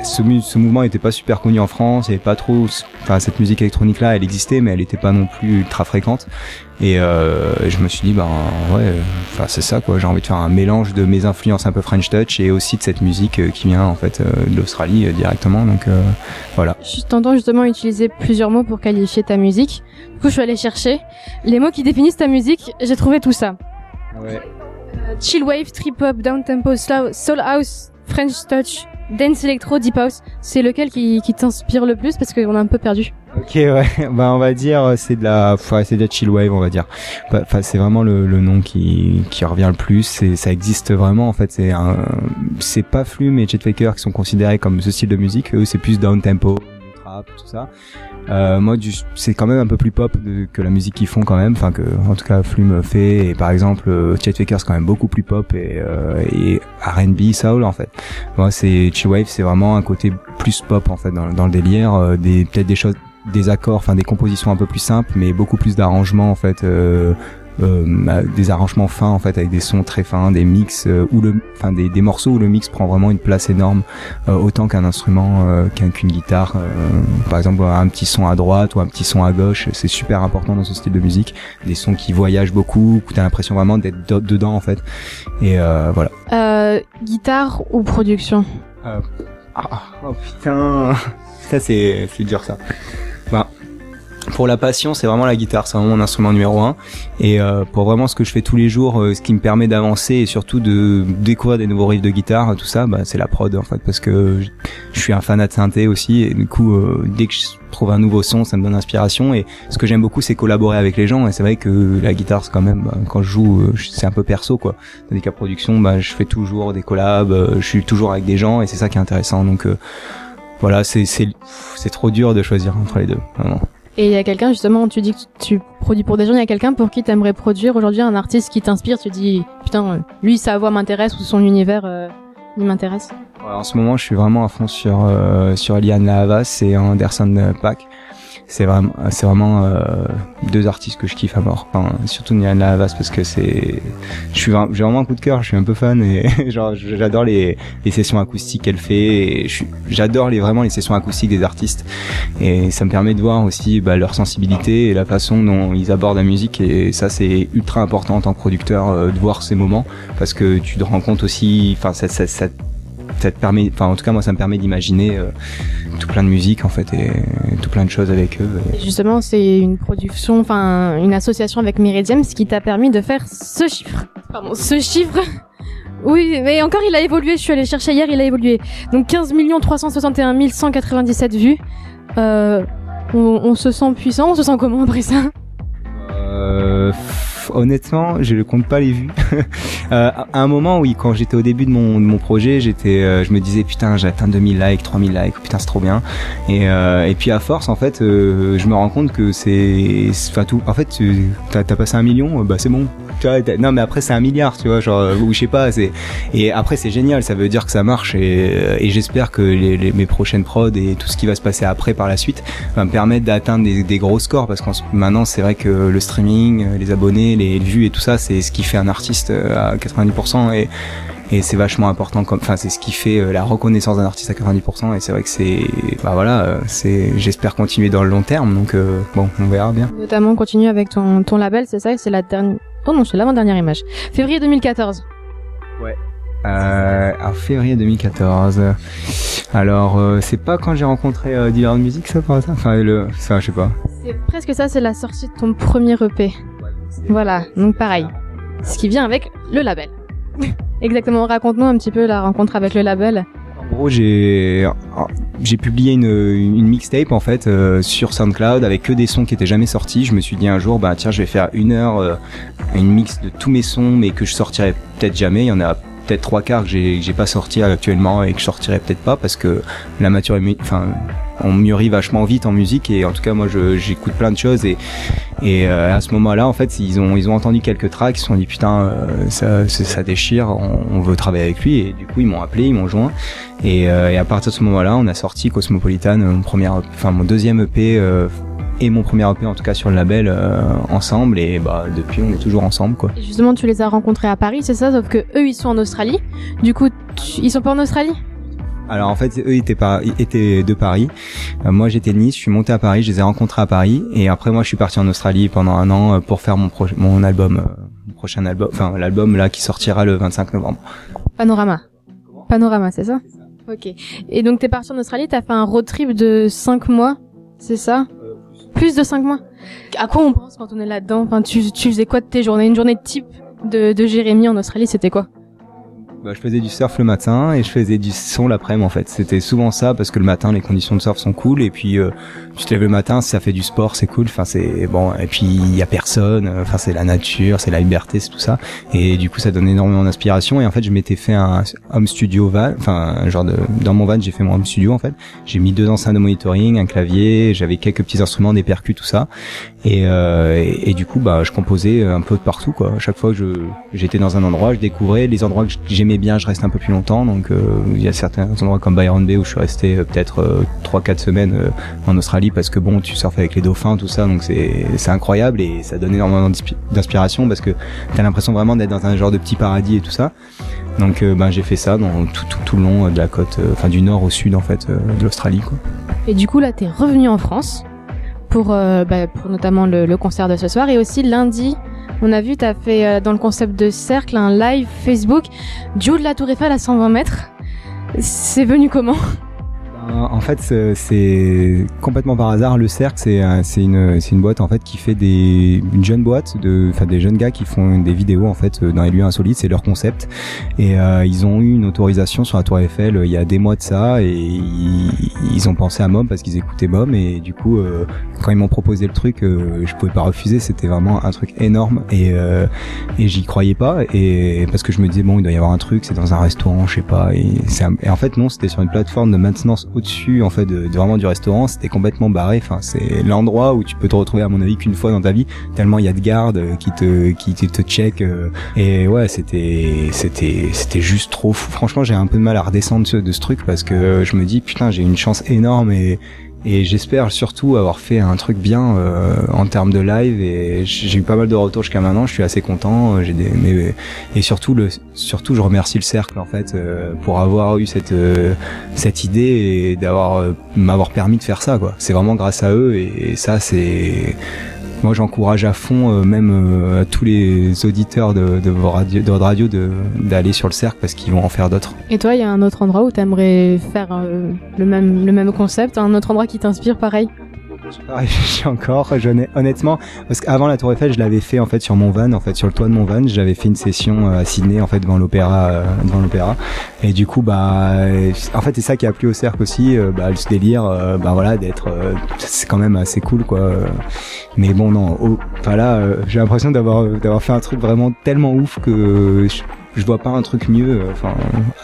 Speaker 32: Ce, ce mouvement n'était pas super connu en France, il y avait pas trop, enfin cette musique électronique là, elle existait, mais elle n'était pas non plus ultra fréquente. Et euh, je me suis dit ben ouais, enfin c'est ça quoi. J'ai envie de faire un mélange de mes influences un peu French touch et aussi de cette musique euh, qui vient en fait euh, de l'Australie euh, directement. Donc euh, voilà.
Speaker 7: Je t'entends justement utiliser plusieurs mots pour qualifier ta musique. Du coup, je suis allée chercher les mots qui définissent ta musique. J'ai trouvé tout ça.
Speaker 32: Ouais.
Speaker 7: Euh, chill wave, trip hop, down tempo, slow, soul house, French touch, dance electro, deep house. C'est lequel qui, qui t'inspire le plus parce qu'on a un peu perdu.
Speaker 32: Ok ouais, bah on va dire euh, c'est de la, c'est de la chill wave on va dire. Enfin c'est vraiment le, le nom qui qui revient le plus. C'est ça existe vraiment en fait. C'est un, c'est pas Flume et Chet Faker qui sont considérés comme ce style de musique. Eux c'est plus down tempo, tout ça. Euh, moi, c'est quand même un peu plus pop de- que la musique qu'ils font quand même. Enfin, que en tout cas Flume fait. Et par exemple, euh, Chet Faker c'est quand même beaucoup plus pop et, euh, et R&B, soul en fait. Moi, c'est chill wave, c'est vraiment un côté plus pop en fait dans, dans le délire. euh, des peut-être des choses, des accords, enfin des compositions un peu plus simples, mais beaucoup plus d'arrangements en fait. Euh, euh, des arrangements fins en fait avec des sons très fins, des mix euh, où le, enfin des, des morceaux où le mix prend vraiment une place énorme, euh, autant qu'un instrument, euh, qu'un- qu'une guitare. euh, par exemple, un petit son à droite ou un petit son à gauche, c'est super important dans ce style de musique. Des sons qui voyagent beaucoup, où t'as l'impression vraiment d'être de- dedans en fait. Et euh, voilà.
Speaker 7: Euh, guitare ou production?
Speaker 32: Euh, ah, oh putain, ça c'est c'est dur ça. Bah, pour la passion, c'est vraiment la guitare, c'est vraiment mon instrument numéro un. Et euh, pour vraiment ce que je fais tous les jours, euh, ce qui me permet d'avancer et surtout de découvrir des nouveaux riffs de guitare, tout ça, bah, c'est la prod en fait, parce que je, suis un fanat de synthé aussi, et du coup, euh, dès que je trouve un nouveau son, ça me donne inspiration. Et ce que j'aime beaucoup, c'est collaborer avec les gens. Et c'est vrai que la guitare, c'est quand même, bah, quand je joue, euh, c'est un peu perso quoi. Tandis qu'à production, bah, je fais toujours des collabs, euh, je suis toujours avec des gens, et c'est ça qui est intéressant. Donc euh, voilà, c'est c'est trop dur de choisir entre les deux, vraiment.
Speaker 7: Et il y a quelqu'un, justement, tu dis que tu produis pour des gens, il y a quelqu'un pour qui t'aimerais produire aujourd'hui un artiste qui t'inspire, tu dis, putain, euh, lui, sa voix m'intéresse ou son univers, euh, il m'intéresse?
Speaker 32: En ce moment, je suis vraiment à fond sur euh, sur Eliane Lahavas et Anderson Paak. C'est vraiment c'est vraiment euh, deux artistes que je kiffe à mort. Enfin, surtout Eliane Lahavas parce que c'est je suis j'ai vraiment un coup de cœur, je suis un peu fan et genre j'adore les les sessions acoustiques qu'elle fait et j'adore les vraiment les sessions acoustiques des artistes et ça me permet de voir aussi bah, leur sensibilité et la façon dont ils abordent la musique et ça c'est ultra important en tant que producteur euh, de voir ces moments parce que tu te rends compte aussi enfin ça, ça, ça ça te permet, enfin en tout cas moi ça me permet d'imaginer euh, tout plein de musique en fait et tout plein de choses avec eux.
Speaker 7: Et justement, c'est une production, enfin, une association avec Meridian, ce qui t'a permis de faire ce chiffre. Pardon, ce chiffre. Oui, mais encore il a évolué, je suis allée chercher hier, il a évolué. Donc 15 361 197 vues. Euh, on, on se sent puissant, on se sent comment après ça?
Speaker 32: Euh, honnêtement, je ne compte pas les vues. Euh, à un moment, oui, quand j'étais au début de mon, projet, euh, je me disais putain, j'ai atteint 2000 likes, 3000 likes, putain, c'est trop bien. Et, euh, puis à force, en fait, je me rends compte que c'est, en fait, t'as, t'as passé un million, bah c'est bon. Tu vois, non mais après c'est un milliard, tu vois, genre euh, ou je sais pas, c'est et après c'est génial, ça veut dire que ça marche et, euh, et j'espère que les, les- mes prochaines prods et tout ce qui va se passer après par la suite va me permettre d'atteindre des, des gros scores parce qu'en ce- maintenant c'est vrai que le streaming, euh, les abonnés, les vues et tout ça, c'est ce qui fait un artiste à 90% et et c'est vachement important comme enfin c'est ce qui fait la reconnaissance d'un artiste à 90% et c'est vrai que c'est bah voilà c'est j'espère continuer dans le long terme donc euh, bon on verra bien
Speaker 7: Notamment, continue avec ton, ton label, c'est ça C'est la dernière. Oh non, c'est l'avant-dernière image. Février 2014.
Speaker 32: Ouais. Euh, en février 2014. Alors, euh, c'est pas quand j'ai rencontré euh, Dealer de musique, ça, par hasard? Enfin, le, ça, je sais pas.
Speaker 7: C'est presque ça, c'est la sortie de ton premier EP. Voilà, donc pareil. Ce qui vient avec le label. Exactement, raconte-nous un petit peu la rencontre avec le label.
Speaker 32: Gros, j'ai j'ai publié une, mixtape en fait euh, sur SoundCloud avec que des sons qui étaient jamais sortis. Je me suis dit un jour, bah tiens, je vais faire une heure, euh, une mix de tous mes sons, mais que je sortirai peut-être jamais. Il en a trois quarts que j'ai pas sorti actuellement et que je sortirai peut-être pas parce que la maturité, enfin, on mûrit vachement vite en musique et en tout cas moi j'écoute plein de choses et euh, à ce moment-là en fait ils ont ils ont entendu quelques tracks ils se sont dit putain euh, ça déchire on, veut travailler avec lui et du coup ils m'ont appelé ils m'ont joint et, euh, et à partir de ce moment-là on a sorti Cosmopolitan mon premier enfin mon deuxième EP et mon premier EP en tout cas sur le label euh, ensemble et bah depuis on est toujours ensemble quoi
Speaker 7: Et justement, tu les as rencontrés à Paris, c'est ça? Sauf que eux, ils sont en Australie. Du coup, tu- ils sont pas en Australie?
Speaker 32: Alors en fait, eux étaient, par... étaient de Paris. Euh, moi, j'étais de Nice. Je suis monté à Paris. Je les ai rencontrés à Paris. Et après, moi, je suis parti en Australie pendant un an euh, pour faire mon projet, mon album, euh, mon prochain album, enfin l'album là qui sortira le 25 novembre.
Speaker 7: Panorama. Panorama, c'est ça? Ok. Et donc, t'es parti en Australie, t'as fait un road trip de 5 mois, c'est ça? Plus de 5 mois. À quoi on pense quand on est là-dedans? Enfin, tu, tu faisais quoi de tes journées? Une journée type de, de Jérémy en Australie, c'était quoi?
Speaker 32: Bah, je faisais du surf le matin et je faisais du son l'après-midi en fait. C'était souvent ça parce que le matin les conditions de surf sont cool et puis euh, tu te lèves le matin, ça fait du sport, c'est cool. Enfin c'est bon et puis il y a personne. Enfin c'est la nature, c'est la liberté, c'est tout ça. Et du coup ça donne énormément d'inspiration et en fait je m'étais fait un home studio van, enfin genre de dans mon van j'ai fait mon home studio en fait. J'ai mis deux enceintes de monitoring, un clavier, j'avais quelques petits instruments, des percus, tout ça. Et, euh, et, du coup bah je composais un peu de partout quoi. Chaque fois que je j'étais dans un endroit, je découvrais les endroits que j'aimais bien, je restais un peu plus longtemps. Donc euh, il y a certains endroits comme Byron Bay où je suis resté euh, peut-être euh, trois quatre semaines euh, en Australie parce que bon tu surfes avec les dauphins tout ça donc c'est incroyable et ça donne énormément d'inspi- d'inspiration parce que t'as l'impression vraiment d'être dans un genre de petit paradis et tout ça. Donc euh, ben j'ai fait ça tout, tout, tout le long de la côte, euh, enfin du nord au sud en fait euh, de l'Australie.
Speaker 7: Et du coup, là, t'es revenu en France pour, euh, bah, pour notamment le concert de ce soir. Et aussi, lundi, on a vu, t'as fait euh, dans le concept de cercle un live Facebook du haut de la Tour Eiffel à 120 mètres. C'est venu comment?
Speaker 32: En fait, c'est- complètement par hasard. Le Cercle, c'est c'est une, une boîte en fait qui fait des une jeune boîte de, enfin des jeunes gars qui font des vidéos en fait euh, dans les lieux insolites. C'est leur concept. Et euh, ils ont eu une autorisation sur la Tour Eiffel euh, il y a des mois de ça et ils, ils ont pensé à Mom parce qu'ils écoutaient Mom et du coup euh, quand ils m'ont proposé le truc, euh, je pouvais pas refuser. C'était vraiment un truc énorme et euh, et j'y croyais pas et parce que je me disais bon il doit y avoir un truc, c'est dans un restaurant, je sais pas. Et, et en fait non, c'était sur une plateforme de maintenance au-dessus en fait de, de vraiment du restaurant. C'était complètement barré. Enfin c'est l'endroit où tu peux te retrouver à mon avis qu'une fois dans ta vie tellement il y a de gardes euh, qui te qui te, te check euh, et ouais c'était c'était c'était juste trop fou. Franchement j'ai un peu de mal à redescendre de ce, de ce truc parce que je me dis putain j'ai une chance énorme et et j'espère surtout avoir fait un truc bien euh, en termes de live et j'ai eu pas mal de retours jusqu'à maintenant. Je suis assez content. euh, J'ai des mais et surtout le surtout je remercie le cercle en fait euh, pour avoir eu cette euh, cette idée et d'avoir euh, m'avoir permis de faire ça quoi. C'est vraiment grâce à eux et, et ça c'est moi j'encourage à fond euh, même euh, à tous les auditeurs de, de, vos radio, de votre radio d'aller sur le cercle parce qu'ils vont en faire d'autres.
Speaker 33: Et toi, il y a un autre endroit où t'aimerais faire euh, le même le même concept, un autre endroit qui t'inspire pareil?
Speaker 32: Pareil, j'ai encore, honnêtement, parce qu'avant la Tour Eiffel, je l'avais fait en fait sur mon van, en fait sur le toit de mon van, j'avais fait une session euh, à Sydney en fait devant l'opéra, euh, devant l'opéra, et du coup bah, euh, en fait c'est ça qui a plu au cercle aussi, euh, bah ce délire, bah voilà d'être, c'est quand même assez cool quoi. Mais bon non, oh, enfin là, euh, j'ai l'impression d'avoir d'avoir fait un truc vraiment tellement ouf que je, je vois pas un truc mieux. euh, Enfin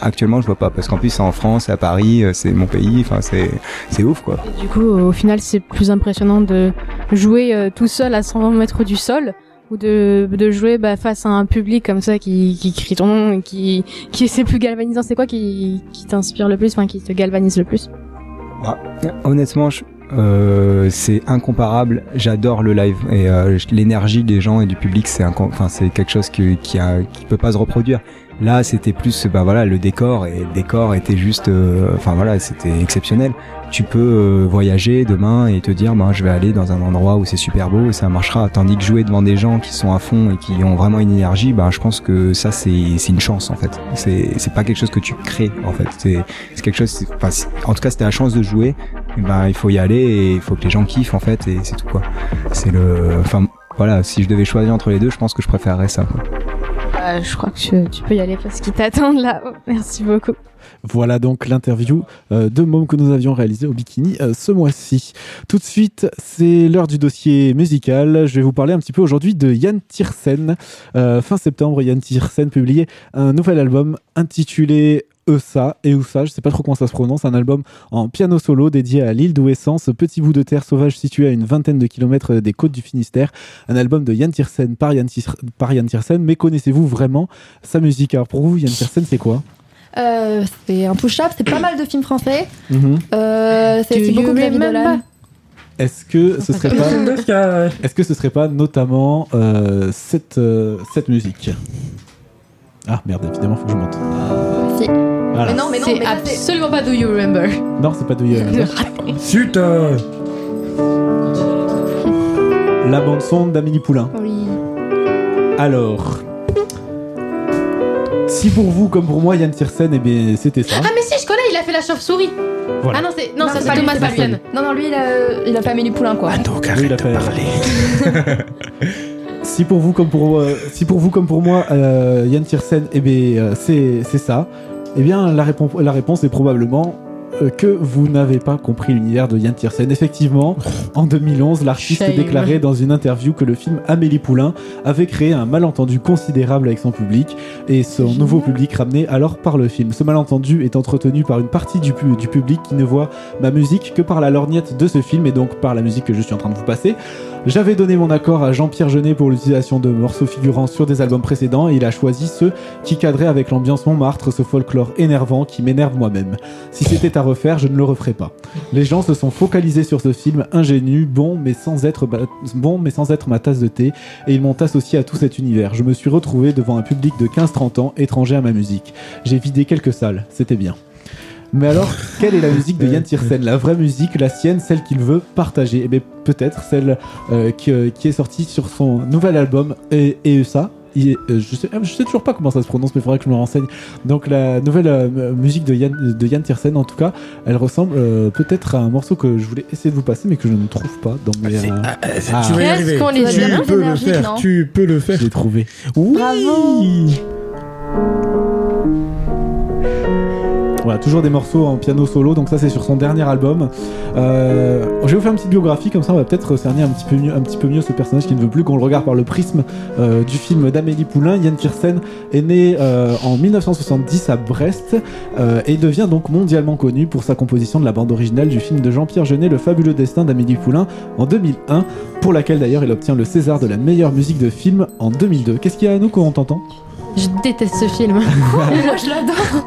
Speaker 32: actuellement je vois pas, parce qu'en plus c'est en France, à Paris, euh, c'est mon pays, enfin c'est c'est ouf quoi.
Speaker 33: Du coup, au final, c'est plus impressionnant de jouer euh, tout seul à 120 mètres du sol ou de, de jouer bah, face à un public comme ça qui, qui crie ton nom et qui, qui c'est plus galvanisant. C'est quoi qui, qui t'inspire le plus, enfin qui te galvanise le plus?
Speaker 32: Ah, honnêtement, je- euh, c'est incomparable. J'adore le live et euh, l'énergie des gens et du public, c'est enfin c'est quelque chose qui qui, a, qui peut pas se reproduire. Là, c'était plus bah voilà le décor et le décor était juste, euh, enfin voilà, c'était exceptionnel. Tu peux euh, voyager demain et te dire, bah je vais aller dans un endroit où c'est super beau et ça marchera. Tandis que jouer devant des gens qui sont à fond et qui ont vraiment une énergie, bah je pense que ça c'est c'est une chance en fait. C'est c'est pas quelque chose que tu crées en fait. C'est c'est quelque chose. Enfin, en tout cas, c'était la chance de jouer. Ben il faut y aller et il faut que les gens kiffent en fait et c'est tout quoi. C'est le, enfin voilà, si je devais choisir entre les deux, je pense que je préférerais ça. Quoi.
Speaker 33: Bah, Je crois que tu, tu peux y aller parce qu'ils t'attendent là. Oh, merci beaucoup.
Speaker 2: Voilà donc l'interview euh, de Môme que nous avions réalisé au Bikini euh, ce mois-ci. Tout de suite, c'est l'heure du dossier musical. Je vais vous parler un petit peu aujourd'hui de Yann Tiersen. Euh, fin septembre, Yann Tiersen publiait un nouvel album intitulé Eusa et Oussa, je sais pas trop comment ça se prononce, un album en piano solo dédié à l'île d'Ouessant, ce petit bout de terre sauvage situé à une vingtaine de kilomètres des côtes du Finistère. Un album de Yann Tiersen par Yann, Tir- par Yann Tiersen, mais connaissez-vous vraiment sa musique? Alors pour vous, Yann Tiersen, c'est quoi?
Speaker 5: Euh, c'est intouchable, c'est pas mal de films français.
Speaker 2: Mhm.
Speaker 5: Euh, c'est aussi beaucoup de Dolan.
Speaker 2: Est-ce que ce serait pas, est-ce que ce serait pas notamment euh, cette euh, cette musique? Ah merde, évidemment, faut que je monte.
Speaker 5: Si.
Speaker 2: Voilà.
Speaker 5: Mais non, mais non,
Speaker 7: C'est absolument pas Do You Remember.
Speaker 2: Non, c'est pas Do You Remember.
Speaker 8: Zut euh,
Speaker 2: La bande son d'Amélie Poulain.
Speaker 5: Oui.
Speaker 2: Alors, si pour vous comme pour moi Yann Tiersen, eh bien c'était ça.
Speaker 7: Ah mais si, je connais, il a fait la chauve-souris.
Speaker 2: Voilà.
Speaker 7: Ah non, c'est non, ça c'est Thomas
Speaker 5: c'est pas lui.
Speaker 7: Falken.
Speaker 5: Non, non, lui, il a, il a pas Amélie Poulain, quoi.
Speaker 2: Oui, il a fait- si pour vous comme pour euh, si pour vous comme pour moi euh, Yann Tiersen, eh bien euh, c'est c'est ça. Eh bien la réponse la réponse est probablement euh, que vous n'avez pas compris l'univers de Yann Tiersen. Effectivement, en 2011, l'artiste déclarait dans une interview que le film Amélie Poulain avait créé un malentendu considérable avec son public et son nouveau public ramené alors par le film. Ce malentendu est entretenu par une partie du, pu- du public qui ne voit ma musique que par la lorgnette de ce film et donc par la musique que je suis en train de vous passer. J'avais donné mon accord à Jean-Pierre Jeunet pour l'utilisation de morceaux figurants sur des albums précédents et il a choisi ceux qui cadraient avec l'ambiance Montmartre, ce folklore énervant qui m'énerve moi-même. Si c'était à refaire, je ne le referais pas. Les gens se sont focalisés sur ce film ingénu, bon mais sans être ba- bon mais sans être ma tasse de thé et ils m'ont associé à tout cet univers. Je me suis retrouvé devant un public de 15-30 ans étranger à ma musique. J'ai vidé quelques salles, c'était bien. Mais alors, quelle est la musique de Yann Tiersen La vraie musique, la sienne, celle qu'il veut partager Eh bien, peut-être celle euh, qui, euh, qui est sortie sur son nouvel album, et, et ça, il- euh, je, sais, je sais toujours pas comment ça se prononce, mais il faudrait que je me renseigne. Donc la nouvelle euh, musique de Yann, de Yann Tiersen, en tout cas, elle ressemble euh, peut-être à un morceau que je voulais essayer de vous passer, mais que je ne trouve pas dans mes. euh, ah.
Speaker 28: Tu vas y
Speaker 5: qu'on
Speaker 28: Tu peux le faire.
Speaker 5: non
Speaker 28: Tu peux le faire.
Speaker 2: Je l'ai trouvé.
Speaker 28: Oui.
Speaker 2: Voilà, toujours des morceaux en piano solo, donc ça c'est sur son dernier album. Euh, je vais vous faire une petite biographie, comme ça on va peut-être cerner un petit peu mieux, ce personnage qui ne veut plus qu'on le regarde par le prisme euh, du film d'Amélie Poulain. Yann Tiersen est né euh, en 1970 à Brest et devient donc mondialement connu pour sa composition de la bande originale du film de Jean-Pierre Jeunet, Le fabuleux destin d'Amélie Poulain, en 2001, pour laquelle d'ailleurs il obtient le César de la meilleure musique de film en 2002. Qu'est-ce qu'il y a à nous quand on t'entend?
Speaker 7: Je déteste ce film.
Speaker 5: Moi, je l'adore.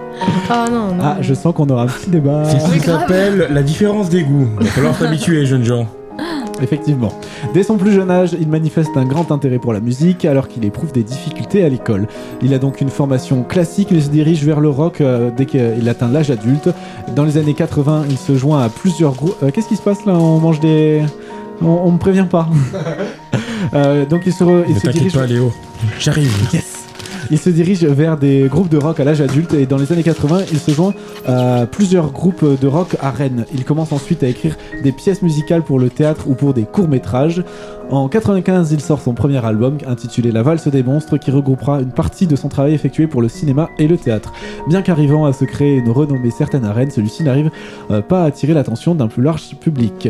Speaker 7: Ah non, non.
Speaker 2: Ah, je sens qu'on aura un petit débat.
Speaker 28: C'est ce qui s'appelle la différence des goûts. Il va falloir s'habituer, jeunes gens.
Speaker 2: Effectivement. Dès son plus jeune âge, il manifeste un grand intérêt pour la musique alors qu'il éprouve des difficultés à l'école. Il a donc une formation classique mais se dirige vers le rock euh, dès qu'il atteint l'âge adulte. Dans les années 80, il se joint à plusieurs groupes. Euh, Qu'est-ce qui se passe là? On mange des. On, on me prévient pas. Euh, donc il se, re- il
Speaker 28: Ne
Speaker 2: se
Speaker 28: t'inquiète
Speaker 2: dirige.
Speaker 28: pas, Léo. J'arrive.
Speaker 2: Yes il se dirige vers des groupes de rock à l'âge adulte et dans les années 80, il se joint à plusieurs groupes de rock à Rennes. Il commence ensuite à écrire des pièces musicales pour le théâtre ou pour des courts-métrages. En 95, il sort son premier album intitulé La valse des monstres qui regroupera une partie de son travail effectué pour le cinéma et le théâtre. Bien qu'arrivant à se créer une renommée certaine à Rennes, celui-ci n'arrive euh, pas à attirer l'attention d'un plus large public.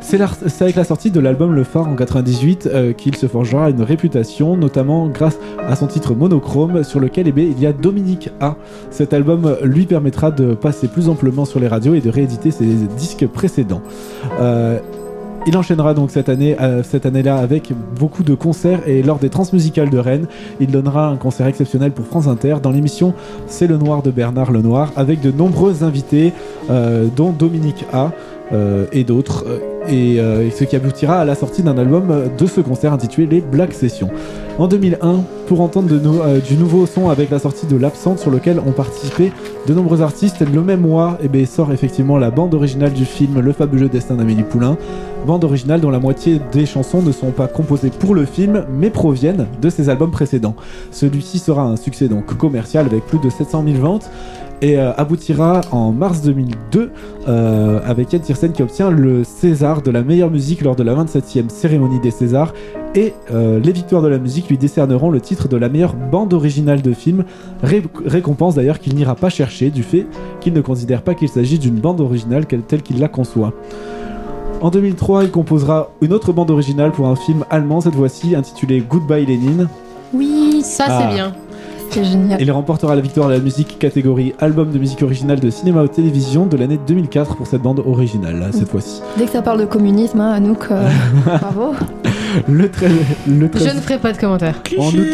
Speaker 2: C'est avec la sortie de l'album Le Phare en 98 euh, qu'il se forgera une réputation, notamment grâce à son titre Monochrome, sur lequel eh il y a Dominique A. Cet album lui permettra de passer plus amplement sur les radios et de rééditer ses disques précédents. Euh, il enchaînera donc cette année, euh, cette année-là avec beaucoup de concerts et lors des Transmusicales de Rennes, il donnera un concert exceptionnel pour France Inter dans l'émission C'est le Noir de Bernard Lenoir avec de nombreux invités, dont Dominique A. euh, et d'autres, euh, et euh, ce qui aboutira à la sortie d'un album de ce concert intitulé Les Black Sessions. En 2001, pour entendre du nouveau son avec la sortie de L'Absente sur lequel ont participé de nombreux artistes, le même mois eh ben, sort effectivement la bande originale du film Le fabuleux destin d'Amélie Poulain, bande originale dont la moitié des chansons ne sont pas composées pour le film mais proviennent de ses albums précédents. Celui-ci sera un succès donc commercial avec plus de 700 000 ventes et euh, aboutira en mars 2002 euh, avec Yann Tiersen qui obtient le César de la meilleure musique lors de la 27e cérémonie des Césars et euh, les victoires de la musique lui décerneront le titre de la meilleure bande originale de film, ré- récompense d'ailleurs qu'il n'ira pas chercher du fait qu'il ne considère pas qu'il s'agit d'une bande originale telle qu'il la conçoit. En 2003, il composera une autre bande originale pour un film allemand cette fois-ci intitulé Goodbye Lénine.
Speaker 7: Oui, ça
Speaker 2: Ah.
Speaker 7: c'est bien.
Speaker 5: C'est génial.
Speaker 2: Il remportera la victoire de la musique catégorie album de musique originale de cinéma ou télévision de l'année 2004 pour cette bande originale, cette fois-ci.
Speaker 5: Dès que ça parle de communisme, hein, Anouk, euh, bravo.
Speaker 2: Le, treize- le 13
Speaker 7: Je ne ferai pas de commentaires.
Speaker 2: En août,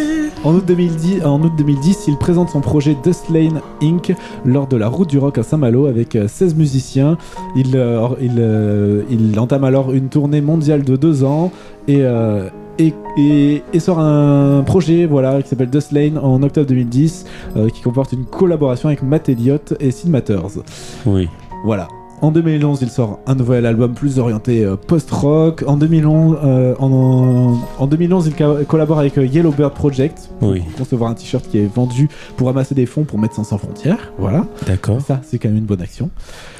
Speaker 2: en août 2010, en août 2010, il présente son projet Dust Lane Inc. lors de la route du rock à Saint-Malo avec euh, 16 musiciens. Il, euh, or- il, euh, il entame alors une tournée mondiale de deux ans et, euh, et, et- et sort un projet voilà, qui s'appelle Dust Lane en octobre 2010 euh, qui comporte une collaboration avec Matt Elliott et Sid Matters.
Speaker 28: Oui.
Speaker 2: Voilà. En 2011, il sort un nouvel album plus orienté euh, post-rock. En 2011, euh, en, en- en 2011, il collabore avec euh, Yellowbird Project pour
Speaker 28: Oui.
Speaker 2: concevoir un t-shirt qui est vendu pour ramasser des fonds pour Médecins sans frontières. Voilà.
Speaker 28: D'accord.
Speaker 2: Ça, c'est quand même une bonne action.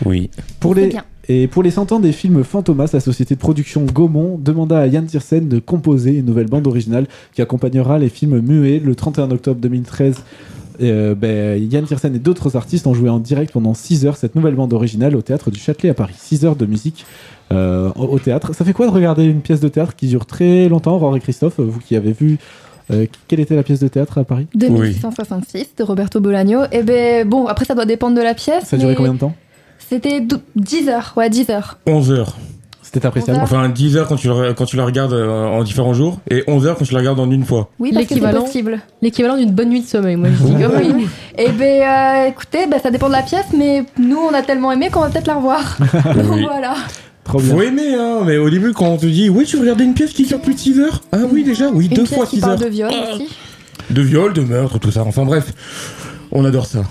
Speaker 28: Oui.
Speaker 2: Pour
Speaker 5: C'est
Speaker 2: les,
Speaker 5: bien.
Speaker 2: Et pour les 100 ans des films Fantomas, la société de production Gaumont demanda à Yann Tiersen de composer une nouvelle bande originale qui accompagnera les films muets le 31 octobre 2013. Euh, ben, Yann Tiersen et d'autres artistes ont joué en direct pendant 6 heures cette nouvelle bande originale au théâtre du Châtelet à Paris. 6 heures de musique euh, au, théâtre. Ça fait quoi de regarder une pièce de théâtre qui dure très longtemps, et Christophe, vous qui avez vu euh, quelle était la pièce de théâtre à Paris?
Speaker 5: 2666 de Roberto Bolaño. Et ben bon, après ça doit dépendre de la pièce.
Speaker 2: Ça a duré
Speaker 5: mais
Speaker 2: combien de temps?
Speaker 5: C'était dou- 10 heures, ouais 10 heures.
Speaker 28: 11 heures.
Speaker 2: C'était appréciable.
Speaker 28: Enfin, 10 heures quand tu, le, quand tu la regardes euh, en différents jours et 11 heures quand tu la regardes en une fois.
Speaker 5: Oui,
Speaker 7: L'équivalent-. L'équivalent d'une bonne nuit de sommeil, moi je dis.
Speaker 5: Oui. Et ben euh, écoutez, ben, ça dépend de la pièce, mais nous on a tellement aimé qu'on va peut-être la revoir. Donc
Speaker 28: Oui.
Speaker 5: voilà.
Speaker 2: Trop bien.
Speaker 28: Faut aimer, hein, mais au début, quand on te dit, oui, tu regardais une pièce qui dure plus de 6 heures? Ah oui, déjà, oui,
Speaker 5: Une
Speaker 28: deux
Speaker 5: pièce
Speaker 28: fois
Speaker 5: qui
Speaker 28: 6
Speaker 5: parle
Speaker 28: heures.
Speaker 5: de viol aussi.
Speaker 28: De viol, de meurtre, tout ça. Enfin bref, on adore ça.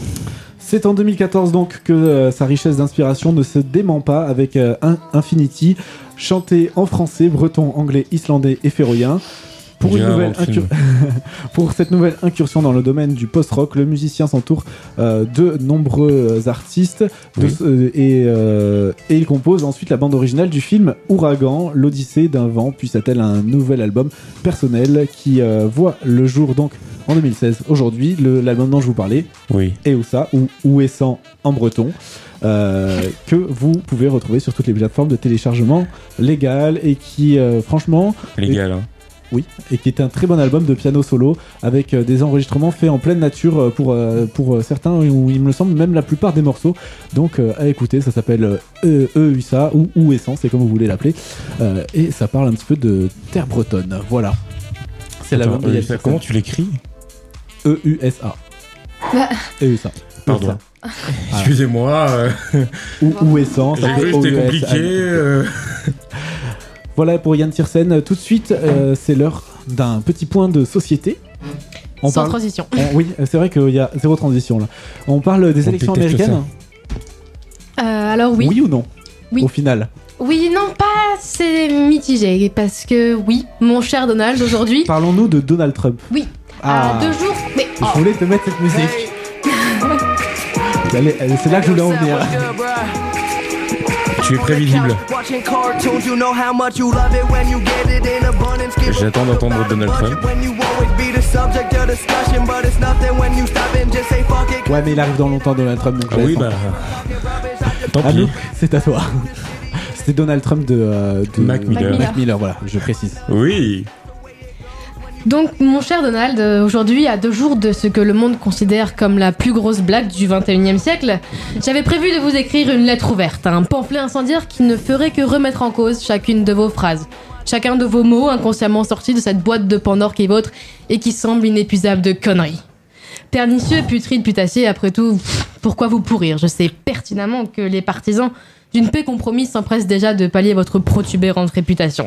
Speaker 2: C'est en 2014 donc que euh, sa richesse d'inspiration ne se dément pas avec euh, Infinity, chanté en français, breton, anglais, islandais et féroïen. Pour, une nouvelle incur- cette nouvelle incursion dans le domaine du post-rock, le musicien s'entoure euh, de nombreux artistes de-
Speaker 29: Oui.
Speaker 2: euh, et, euh, et il compose ensuite la bande originale du film Ouragan, l'Odyssée d'un vent, puis s'attelle à un nouvel album personnel qui euh, voit le jour donc en 2016. Aujourd'hui, l'album dont je vous parlais,
Speaker 29: Oui.
Speaker 2: et où ça, ou où est sans en breton, euh, que vous pouvez retrouver sur toutes les plateformes de téléchargement légales et qui, euh, franchement,
Speaker 29: Légal, hein.
Speaker 2: Oui, et qui est un très bon album de piano solo avec euh, des enregistrements faits en pleine nature euh, pour, euh, pour euh, certains, ou il me semble même la plupart des morceaux. Donc euh, à écouter, ça s'appelle EUSA ou ou Essence, c'est comme vous voulez l'appeler. Euh, et ça parle un petit peu de terre bretonne. Voilà. C'est l'album de
Speaker 29: comment tu l'écris
Speaker 2: E-U-S-A.
Speaker 5: Bah,
Speaker 2: EUSA.
Speaker 29: Pardon. Excusez-moi.
Speaker 2: Ou, Essence.
Speaker 29: J'ai cru que c'était
Speaker 2: O-U-S-A.
Speaker 29: compliqué. euh.
Speaker 2: Voilà pour Yann Tiersen. Tout de suite, euh, c'est l'heure d'un petit point de société.
Speaker 7: Sans transition.
Speaker 2: on- oui, c'est vrai qu'il y a zéro transition là. On parle des
Speaker 29: On
Speaker 2: élections
Speaker 29: déteste
Speaker 2: américaines.
Speaker 7: Euh, alors oui.
Speaker 2: ou non
Speaker 7: Oui.
Speaker 2: Au final.
Speaker 7: Oui, non, pas. C'est mitigé. Parce que oui, mon cher Donald, aujourd'hui.
Speaker 2: Parlons-nous de Donald Trump.
Speaker 7: Oui.
Speaker 2: Ah.
Speaker 7: À deux jours. Mais.
Speaker 2: Je voulais te mettre cette musique. C'est là que je voulais en venir.
Speaker 29: Tu es prévisible. J'attends d'entendre Donald Trump.
Speaker 2: Ouais, mais il arrive dans longtemps, Donald Trump. Donc
Speaker 29: Ah oui, bah. Tant pis.
Speaker 2: Anouk, c'est à toi. C'était Donald Trump de, euh, de
Speaker 29: Mac Miller.
Speaker 2: Mac Miller, voilà, je précise.
Speaker 29: Oui.
Speaker 7: Donc, mon cher Donald, euh, aujourd'hui, à deux jours de ce que le monde considère comme la plus grosse blague du 21e siècle, j'avais prévu de vous écrire une lettre ouverte, un pamphlet incendiaire qui ne ferait que remettre en cause chacune de vos phrases, chacun de vos mots inconsciemment sortis de cette boîte de Pandore qui est vôtre et qui semble inépuisable de conneries. Pernicieux, putride, putassier, après tout, pourquoi vous pourrir? Je sais pertinemment que les partisans d'une paix compromise s'empressent déjà de pallier votre protubérante réputation.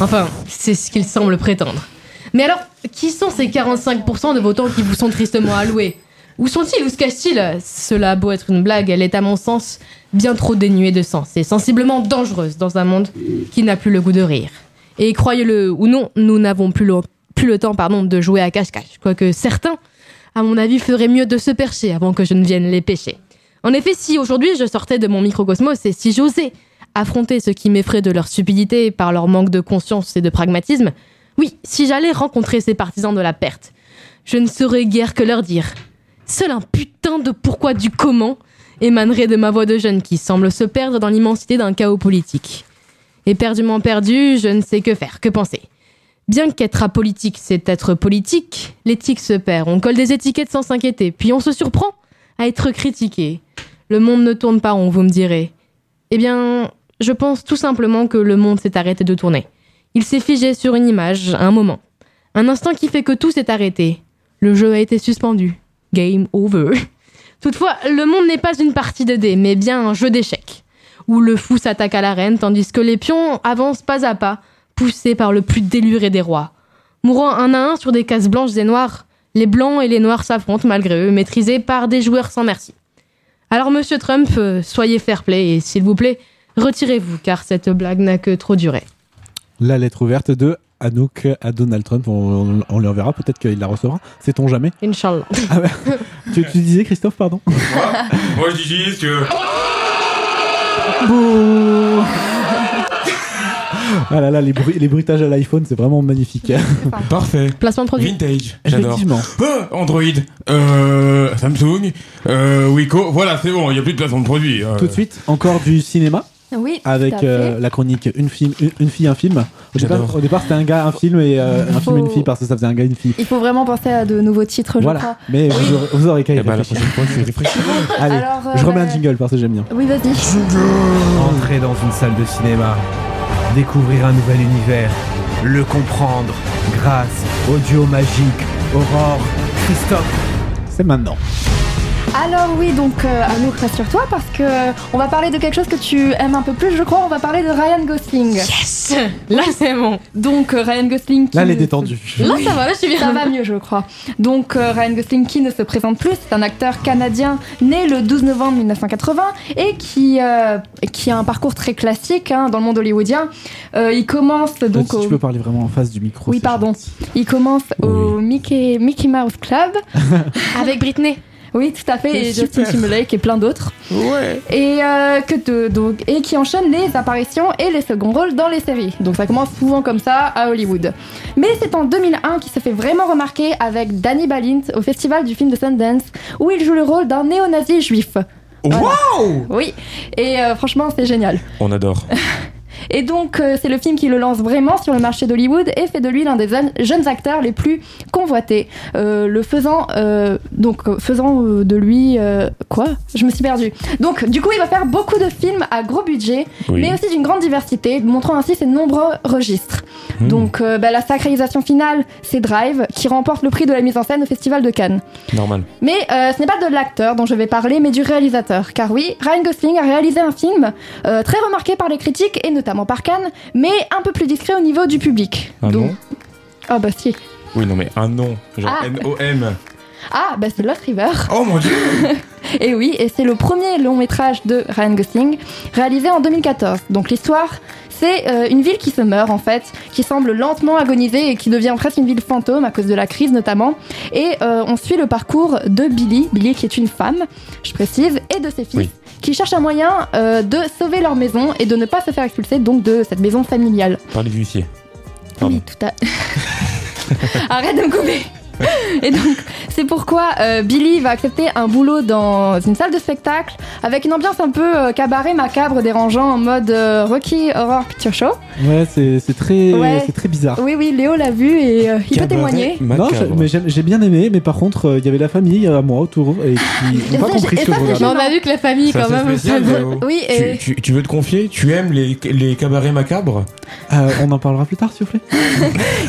Speaker 7: Enfin, c'est ce qu'ils semblent prétendre. Mais alors, qui sont ces 45% de votants qui vous sont tristement alloués Où sont-ils Où se cachent-ils Cela a beau être une blague, elle est à mon sens bien trop dénuée de sens et sensiblement dangereuse dans un monde qui n'a plus le goût de rire. Et croyez-le ou non, nous n'avons plus le, temps de jouer à cache-cache, quoique certains, à mon avis, feraient mieux de se percher avant que je ne vienne les pêcher. En effet, si aujourd'hui je sortais de mon microcosmos et si j'osais affronter ce qui m'effraie de leur stupidité par leur manque de conscience et de pragmatisme, oui, si j'allais rencontrer ces partisans de la perte, je ne saurais guère que leur dire. Seul un putain de pourquoi du comment émanerait de ma voix de jeune qui semble se perdre dans l'immensité d'un chaos politique. Éperdument perdu, je ne sais que faire, que penser. Bien qu'être apolitique, c'est être politique, l'éthique se perd. On colle des étiquettes sans s'inquiéter, puis on se surprend à être critiqué. Le monde ne tourne pas rond, vous me direz. Eh bien, je pense tout simplement que le monde s'est arrêté de tourner. Il s'est figé sur une image, un moment. Un instant qui fait que tout s'est arrêté. Le jeu a été suspendu. Game over. Toutefois, le monde n'est pas une partie de dés, mais bien un jeu d'échecs, où le fou s'attaque à la reine, tandis que les pions avancent pas à pas, poussés par le plus déluré des rois. Mourant un à un sur des cases blanches et noires, les blancs et les noirs s'affrontent malgré eux, maîtrisés par des joueurs sans merci. Alors, monsieur Trump, euh, soyez fair-play et s'il vous plaît, retirez-vous, car cette blague n'a que trop duré.
Speaker 2: La lettre ouverte de Anouk à Donald Trump, on, on, on lui enverra, peut-être qu'il la recevra, sait-on jamais.
Speaker 7: Inch'Allah.
Speaker 2: Ah tu, tu disais Christophe, pardon
Speaker 29: Moi je dis juste que.
Speaker 2: Bouh Ah là là, les, bruits, les bruitages à l'iPhone, c'est vraiment magnifique.
Speaker 29: Parfait.
Speaker 7: Placement de produit.
Speaker 29: Vintage. J'adore.
Speaker 2: Effectivement.
Speaker 29: Ah, Android, euh, Samsung, euh, Wiko. Voilà, c'est bon, il n'y a plus de placement de produit. euh.
Speaker 2: Tout de suite, encore du cinéma.
Speaker 5: Oui,
Speaker 2: Avec euh, la chronique une fille, une, une fille, un film. Au départ,
Speaker 29: J'adore.
Speaker 2: au départ, c'était un gars, un film et euh, un film, une fille parce que ça faisait un gars, une fille.
Speaker 5: Il faut vraiment penser à de nouveaux titres, je
Speaker 2: Voilà.
Speaker 5: crois.
Speaker 2: Mais vous aurez, vous aurez qu'à y
Speaker 29: Eh ben, la prochaine fois, je.
Speaker 2: Allez,
Speaker 5: Alors, euh,
Speaker 2: je remets un
Speaker 5: bah-
Speaker 2: jingle parce que j'aime bien.
Speaker 5: Oui, vas-y.
Speaker 27: Entrer dans une salle de cinéma, découvrir un nouvel univers, le comprendre grâce au duo magique Aurore Christophe.
Speaker 2: C'est maintenant.
Speaker 5: Alors oui, donc euh, Anouk, rassure-toi parce que euh, on va parler de quelque chose que tu aimes un peu plus, je crois. On va parler de Ryan Gosling.
Speaker 7: Yes Là, c'est bon.
Speaker 5: Donc euh, Ryan Gosling. Qui
Speaker 2: Là, elle est détendue.
Speaker 7: Là, ça va, là, je suis bien.
Speaker 5: Ça va mieux, je crois. Donc euh, Ryan Gosling qui ne se présente plus, c'est un acteur canadien né le 12 novembre 1980 et qui euh, qui a un parcours très classique hein, dans le monde hollywoodien. Euh, il commence donc
Speaker 2: si
Speaker 5: au
Speaker 2: tu peux parler vraiment en face du micro.
Speaker 5: oui, pardon. Il commence au Mickey, Mickey Mouse Club.
Speaker 7: Avec Britney.
Speaker 5: Oui, tout à fait. Et Justin. Timberlake et plein d'autres.
Speaker 29: Ouais.
Speaker 5: Et, euh, que de- donc, et qui enchaîne les apparitions et les seconds rôles dans les séries. Donc ça commence souvent comme ça à Hollywood. Mais c'est en 2001 qu'il se fait vraiment remarquer avec Danny Balint au festival du film de Sundance où il joue le rôle d'un néo-nazi juif.
Speaker 29: Waouh
Speaker 5: Oui, et euh, franchement c'est génial.
Speaker 29: On adore.
Speaker 5: Et donc, euh, c'est le film qui le lance vraiment sur le marché d'Hollywood et fait de lui l'un des jeunes acteurs les plus convoités. Euh, le faisant, euh, donc, faisant de lui. quoi? Je me suis perdue. Donc, du coup, il va faire beaucoup de films à gros budget,
Speaker 29: Oui.
Speaker 5: mais aussi d'une grande diversité, montrant ainsi ses nombreux registres.
Speaker 29: Hmm.
Speaker 5: Donc, bah, la sacralisation finale, c'est Drive, qui remporte le prix de la mise en scène au Festival de Cannes.
Speaker 29: Normal.
Speaker 5: Mais ce n'est pas de l'acteur dont je vais parler, mais du réalisateur. Car oui, Ryan Gosling a réalisé un film très remarqué par les critiques et notamment par Cannes, mais un peu plus discret au niveau du public.
Speaker 29: Un nom
Speaker 5: Ah bah si.
Speaker 29: Oui, non, mais un nom. Genre
Speaker 5: Ah.
Speaker 29: N-O-M.
Speaker 5: Ah bah c'est Lost River.
Speaker 29: Oh mon dieu
Speaker 5: Et oui, et c'est le premier long métrage de Ryan Gosling, réalisé en 2014. Donc l'histoire, c'est euh, une ville qui se meurt en fait, qui semble lentement agoniser et qui devient presque une ville fantôme à cause de la crise notamment. Et euh, on suit le parcours de Billy, Billy qui est une femme, je précise, et de ses fils, qui cherchent un moyen euh, de sauver leur maison et de ne pas se faire expulser donc de cette maison familiale.
Speaker 29: Par les huissiers.
Speaker 5: Oui, tout à. Arrête de me couper. Et donc, c'est pourquoi euh, Billy va accepter un boulot dans une salle de spectacle avec une ambiance un peu euh, cabaret macabre, dérangeant en mode euh, Rocky Horror Picture Show.
Speaker 2: Ouais, c'est c'est très,
Speaker 5: Ouais.
Speaker 2: c'est très bizarre.
Speaker 5: Oui, oui, Léo l'a vu et euh, il peut témoigner.
Speaker 2: Non, j'ai- mais j'ai bien aimé, mais par contre, euh, il y avait la famille à moi autour et qui n'ont pas compris ce que je
Speaker 7: on a vu que la famille, quand même.
Speaker 29: spécial.
Speaker 5: Oui,
Speaker 29: Tu,
Speaker 5: et-
Speaker 29: tu- tu veux te confier Tu aimes les, les cabarets macabres?
Speaker 2: On en parlera plus tard, s'il vous plaît.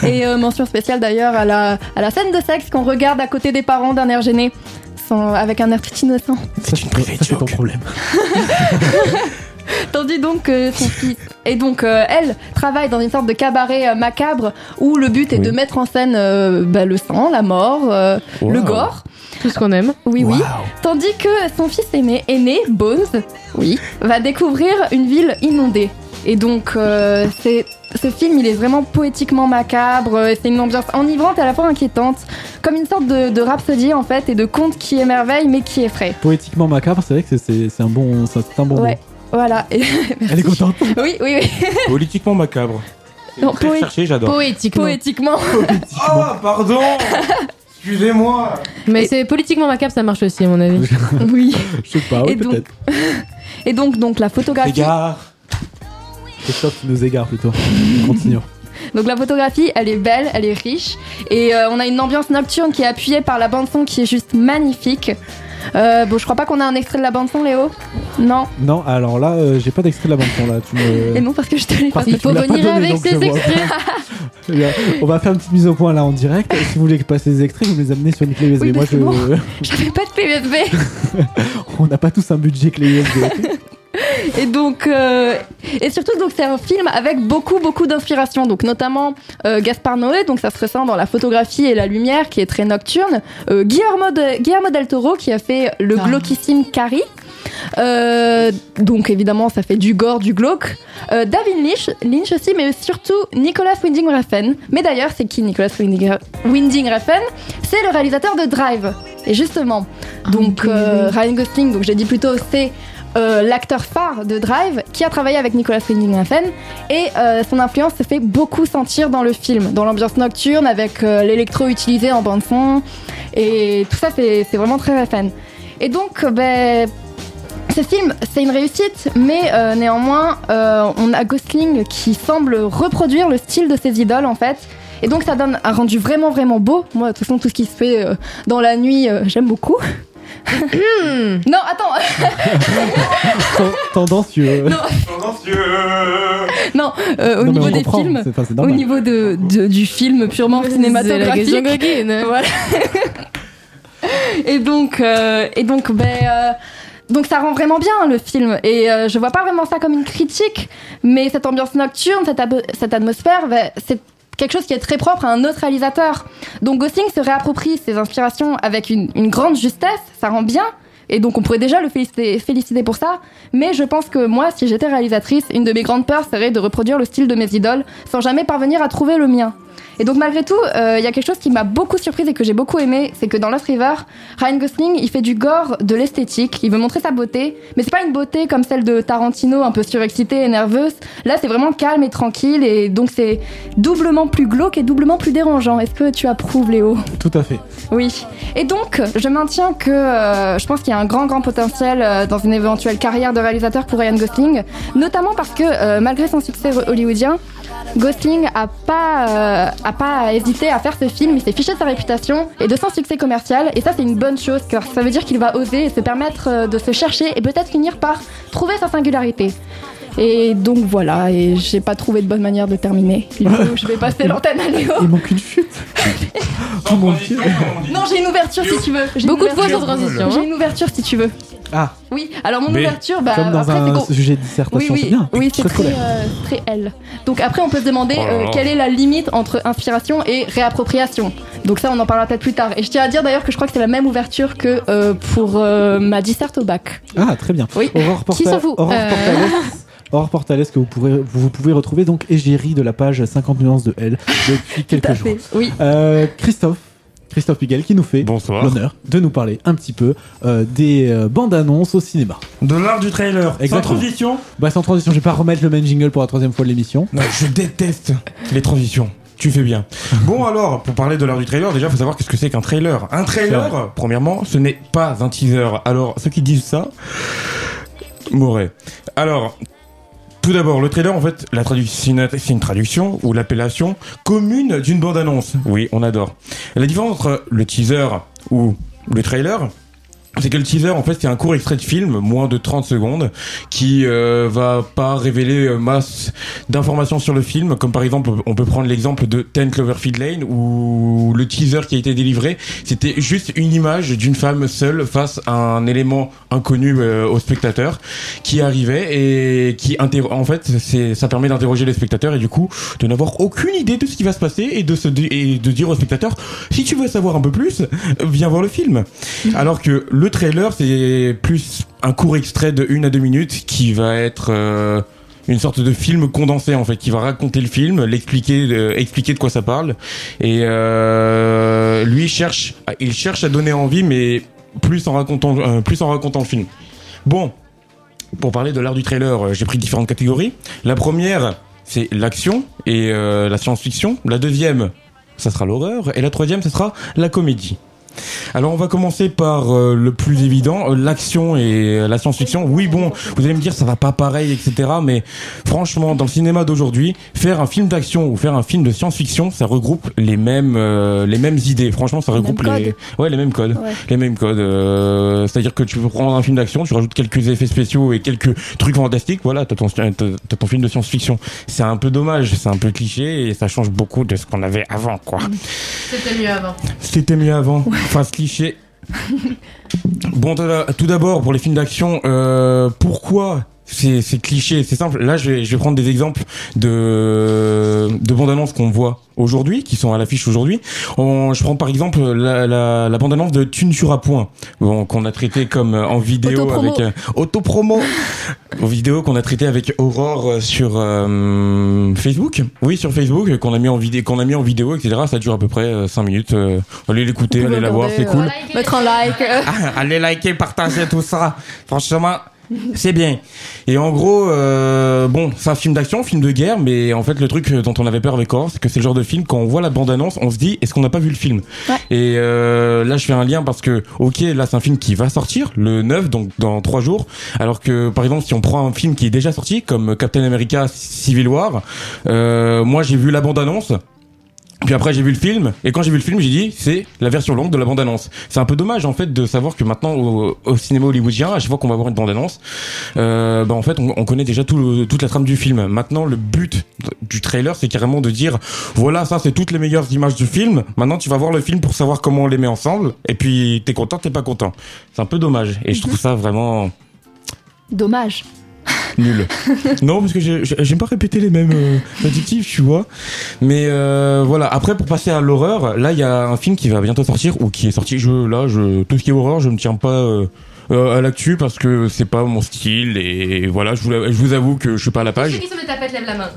Speaker 5: Et mention spéciale d'ailleurs à la, à la scène de sexe qu'on regarde à côté des parents d'un air gêné, sans- avec un air tout innocent.
Speaker 2: C'est ça, c'est ton problème.
Speaker 5: Tandis donc que son fils. Et donc, euh, elle travaille dans une sorte de cabaret euh, macabre où le but est de mettre en scène euh, bah, le sang, la mort, euh, le
Speaker 7: Wow.
Speaker 5: gore.
Speaker 7: Tout ce qu'on aime.
Speaker 5: Oui, oui. Tandis que son fils aîné, aîné, Bones, oui, va découvrir une ville inondée. Et donc, euh, c'est. Ce film, il est vraiment poétiquement macabre, euh, c'est une ambiance enivrante et à la fois inquiétante, comme une sorte de, de rhapsodie en fait, et de conte qui émerveille mais qui effraie.
Speaker 2: Poétiquement macabre, c'est vrai que c'est- un bon, c'est un bon
Speaker 5: Ouais, voilà. Et-
Speaker 2: Elle est contente.
Speaker 5: oui, oui, oui.
Speaker 29: Politiquement macabre.
Speaker 5: Non, poé-
Speaker 29: j'adore.
Speaker 7: Poétiquement.
Speaker 5: Poétiquement.
Speaker 29: Oh, pardon Excusez-moi
Speaker 7: Mais c'est politiquement macabre, ça marche aussi, à mon avis.
Speaker 5: oui.
Speaker 2: Je sais pas,
Speaker 5: donc-
Speaker 2: peut-être.
Speaker 5: Et donc, donc la photographie.
Speaker 2: Égard. Christophe qui nous égare plutôt. Continuons.
Speaker 5: Donc la photographie, elle est belle, elle est riche, et euh, on a une ambiance nocturne qui est appuyée par la bande son qui est juste magnifique. Euh, bon, je crois pas qu'on a un extrait de la bande son, Léo. Non.
Speaker 2: Non, alors là, euh, j'ai pas d'extrait de la bande son là. Tu me...
Speaker 5: Et non parce que je te l'ai pas.
Speaker 2: Que pas donné, donc je vois pas. Bien, On va faire une petite mise au point là en direct. Si vous voulez passer les extraits, vous me les amenez sur une clé USB.
Speaker 5: Oui,
Speaker 2: Moi, je...
Speaker 5: bon. J'avais pas de clé USB.
Speaker 2: on n'a pas tous un budget clé USB.
Speaker 5: Et donc, euh, et surtout, donc c'est un film avec beaucoup, beaucoup d'inspiration. Donc, notamment euh, Gaspard Noé, donc ça se ressent dans la photographie et la lumière qui est très nocturne. Euh, Guillermo, de- Guillermo del Toro qui a fait le
Speaker 7: Ah.
Speaker 5: glauquissime Carrie. Euh, donc évidemment ça fait du gore, du glauque. David Lynch, Lynch aussi, mais surtout Nicolas Winding Refn. Mais d'ailleurs c'est qui Nicolas Winding, Winding Refn C'est le réalisateur de Drive. Et justement, donc euh, Ryan Gosling, donc j'ai dit plutôt c'est euh, l'acteur phare de Drive qui a travaillé avec Nicolas Winding Refn et euh, son influence se fait beaucoup sentir dans le film, dans l'ambiance nocturne avec euh, l'électro utilisé en bande son et tout ça c'est vraiment très Refn. Et donc ben ce film, c'est une réussite, mais néanmoins, on a Gosling qui semble reproduire le style de ses idoles en fait. Et donc ça donne un rendu vraiment vraiment beau. Moi, de toute façon, tout ce qui se fait dans la nuit, j'aime beaucoup. Non, attends.
Speaker 2: Ten- Tendancieux.
Speaker 5: Non. non, euh, au
Speaker 2: Non,
Speaker 5: niveau des films,
Speaker 2: c'est- enfin, c'est
Speaker 5: au niveau de, de- du film purement
Speaker 7: C'est la
Speaker 5: cinématographique.
Speaker 7: question.
Speaker 5: Voilà. et donc, euh, et donc, ben, euh, donc ça rend vraiment bien le film. Et euh, je vois pas vraiment ça comme une critique, mais cette ambiance nocturne, cette atmosphère, ben, c'est quelque chose qui est très propre à un autre réalisateur. Donc Gosling se réapproprie ses inspirations avec une, grande justesse, ça rend bien. Et donc on pourrait déjà le féliciter pour ça. Mais je pense que moi, si j'étais réalisatrice, une de mes grandes peurs serait de reproduire le style de mes idoles sans jamais parvenir à trouver le mien. Et donc malgré tout, euh, il y a quelque chose qui m'a beaucoup surprise et que j'ai beaucoup aimé, c'est que dans Lost River, Ryan Gosling, il fait du gore, de l'esthétique, il veut montrer sa beauté, mais c'est pas une beauté comme celle de Tarantino, un peu surexcitée et nerveuse. Là, c'est vraiment calme et tranquille, et donc c'est doublement plus glauque et doublement plus dérangeant. Est-ce que tu approuves, Léo?
Speaker 2: Tout à fait.
Speaker 5: oui. Et donc, je maintiens que euh, je pense qu'il y a un grand, grand potentiel euh, dans une éventuelle carrière de réalisateur pour Ryan Gosling, notamment parce que malgré son succès hollywoodien, Gosling a pas, a pas hésité à faire ce film, il s'est fiché de sa réputation et de son succès commercial, et ça c'est une bonne chose, car ça veut dire qu'il va oser se permettre euh, de se chercher et peut-être finir par trouver sa singularité. Et donc voilà, et j'ai pas trouvé de bonne manière de terminer. Du coup, je vais passer l'antenne à Léo.
Speaker 2: Il manque une chute. oh mon dieu.
Speaker 5: Non, j'ai une ouverture si tu veux. J'ai
Speaker 7: Beaucoup de voix sans transition,
Speaker 5: J'ai
Speaker 7: hein.
Speaker 5: une ouverture si tu veux.
Speaker 2: Ah.
Speaker 5: Oui, alors mon
Speaker 2: Mais,
Speaker 5: ouverture, bah,
Speaker 2: comme dans
Speaker 5: après,
Speaker 2: un
Speaker 5: c'est
Speaker 2: sujet de dissertation,
Speaker 5: oui, oui,
Speaker 2: c'est bien.
Speaker 5: Oui, c'est
Speaker 2: Très
Speaker 5: très, euh, très L. Donc après, on peut se demander
Speaker 2: Oh
Speaker 5: euh, quelle est la limite entre inspiration et réappropriation. Donc ça, on en parlera peut-être plus tard. Et je tiens à dire d'ailleurs que je crois que c'est la même ouverture que euh, pour euh, ma disserte au bac.
Speaker 2: Ah, très bien.
Speaker 5: Oui.
Speaker 2: Aurore,
Speaker 5: Qui s'en fout
Speaker 2: Aurore
Speaker 5: Euh.
Speaker 2: Aurore Portales que vous, pourrez, vous, vous pouvez retrouver donc égérie de la page 50 nuances de L depuis quelques jours.
Speaker 5: oui.
Speaker 2: Euh, Christophe. Christophe Piguel qui nous fait l'honneur de nous parler un petit peu euh, des euh, bandes annonces au cinéma.
Speaker 8: De l'art du trailer. Sans transition
Speaker 2: Bah sans transition, je vais pas remettre le même jingle pour la troisième fois de l'émission.
Speaker 29: Non, je déteste les transitions. Tu fais bien. Bon alors, pour parler de l'heure du trailer, déjà faut savoir qu'est-ce que c'est qu'un trailer. Un trailer, premièrement, ce n'est pas un teaser. Alors, ceux qui disent ça, mourraient. Alors, tout d'abord, le trailer, en fait, la traduction, c'est une, traduction ou l'appellation commune d'une bande-annonce. Oui, on adore. La différence entre le teaser ou le trailer, c'est que le teaser, en fait, c'est un court extrait de film, moins de 30 secondes, qui euh, va pas révéler euh, masse d'informations sur le film, comme par exemple, on peut prendre l'exemple de Ten Cloverfield Lane, où le teaser qui a été délivré, c'était juste une image d'une femme seule face à un élément inconnu euh, au spectateur, qui arrivait et qui, en fait, ça permet d'interroger les spectateurs et du coup, de n'avoir aucune idée de ce qui va se passer et de se, et de dire au spectateur, si tu veux savoir un peu plus, viens voir le film. Alors que trailer, c'est plus un court extrait de une à deux minutes qui va être euh, une sorte de film condensé en fait, qui va raconter le film, l'expliquer, euh, expliquer de quoi ça parle. Et euh, lui cherche, il cherche à donner envie, mais plus en racontant, plus en racontant le film. Bon, pour parler de l'art du trailer, j'ai pris différentes catégories. La première, c'est l'action et la science-fiction. La deuxième, ça sera l'horreur. Et la troisième, ça sera la comédie. Alors on va commencer par euh, le plus évident, euh, l'action et euh, la science-fiction. Oui bon, vous allez me dire ça va pas pareil, etc. Mais franchement, dans le cinéma d'aujourd'hui, faire un film d'action ou faire un film de science-fiction, ça regroupe les mêmes euh, les mêmes idées. Franchement, ça regroupe les ouais les mêmes codes,
Speaker 5: Ouais.
Speaker 29: les mêmes codes. C'est-à-dire que tu peux prendre un film d'action, tu rajoutes quelques effets spéciaux et quelques trucs fantastiques. Voilà, t'as ton film de science-fiction. C'est un peu dommage, c'est un peu cliché et ça change beaucoup de ce qu'on avait avant, quoi.
Speaker 7: C'était mieux avant.
Speaker 29: C'était mieux avant. Ce cliché. Bon, tout d'abord, pour les films d'action, euh, pourquoi c'est c'est cliché C'est simple. Là, je vais, je vais prendre des exemples de, de bandes annonces qu'on voit aujourd'hui, qui sont à l'affiche aujourd'hui. Je prends par exemple la, la, la bande annonce de Tu ne tueras point, bon, qu'on a traité comme euh, en vidéo avec euh, autopromo, en vidéo qu'on a traité avec Aurore euh, sur euh, Facebook. Oui, sur Facebook, qu'on a mis en vidéo, qu'on a mis en vidéo, etc. Ça dure à peu près 5 minutes. Euh, allez l'écouter, allez la voir, c'est cool.
Speaker 5: mettre un like.
Speaker 29: Ah, allez liker, partager tout ça. Franchement, c'est bien. Et en gros, euh, bon, c'est un film d'action, film de guerre, mais en fait, le truc dont on avait peur avec Aurore, c'est que c'est le genre de film, quand on voit la bande-annonce, on se dit, est-ce qu'on n'a pas vu le film Et euh, là, je fais un lien parce que, ok, là, c'est un film qui va sortir le 9, donc dans 3 jours, alors que, par exemple, si on prend un film qui est déjà sorti, comme Captain America Civil War, euh, moi, j'ai vu la bande-annonce, Puis après j'ai vu le film et quand j'ai vu le film j'ai dit c'est la version longue de la bande annonce. C'est un peu dommage en fait de savoir que maintenant au, au cinéma hollywoodien à chaque fois qu'on va voir une bande annonce, euh, bah en fait on, on connaît déjà tout le- toute la trame du film. Maintenant le but du trailer c'est carrément de dire voilà ça c'est toutes les meilleures images du film. Maintenant tu vas voir le film pour savoir comment on les met ensemble et puis t'es content t'es pas content. C'est un peu dommage et je trouve ça vraiment
Speaker 5: Dommage.
Speaker 29: nul. non, parce que j'ai- j'ai- j'aime pas répéter les mêmes euh, adjectifs, tu vois. Mais euh, voilà. Après, pour passer à l'horreur, là, il y a un film qui va bientôt sortir ou qui est sorti. Je, là, je, tout ce qui est horreur, je me tiens pas. euh, euh, à l'actu parce que c'est pas mon style et voilà je vous, je vous avoue que je suis pas à la page
Speaker 7: Qui lève la main.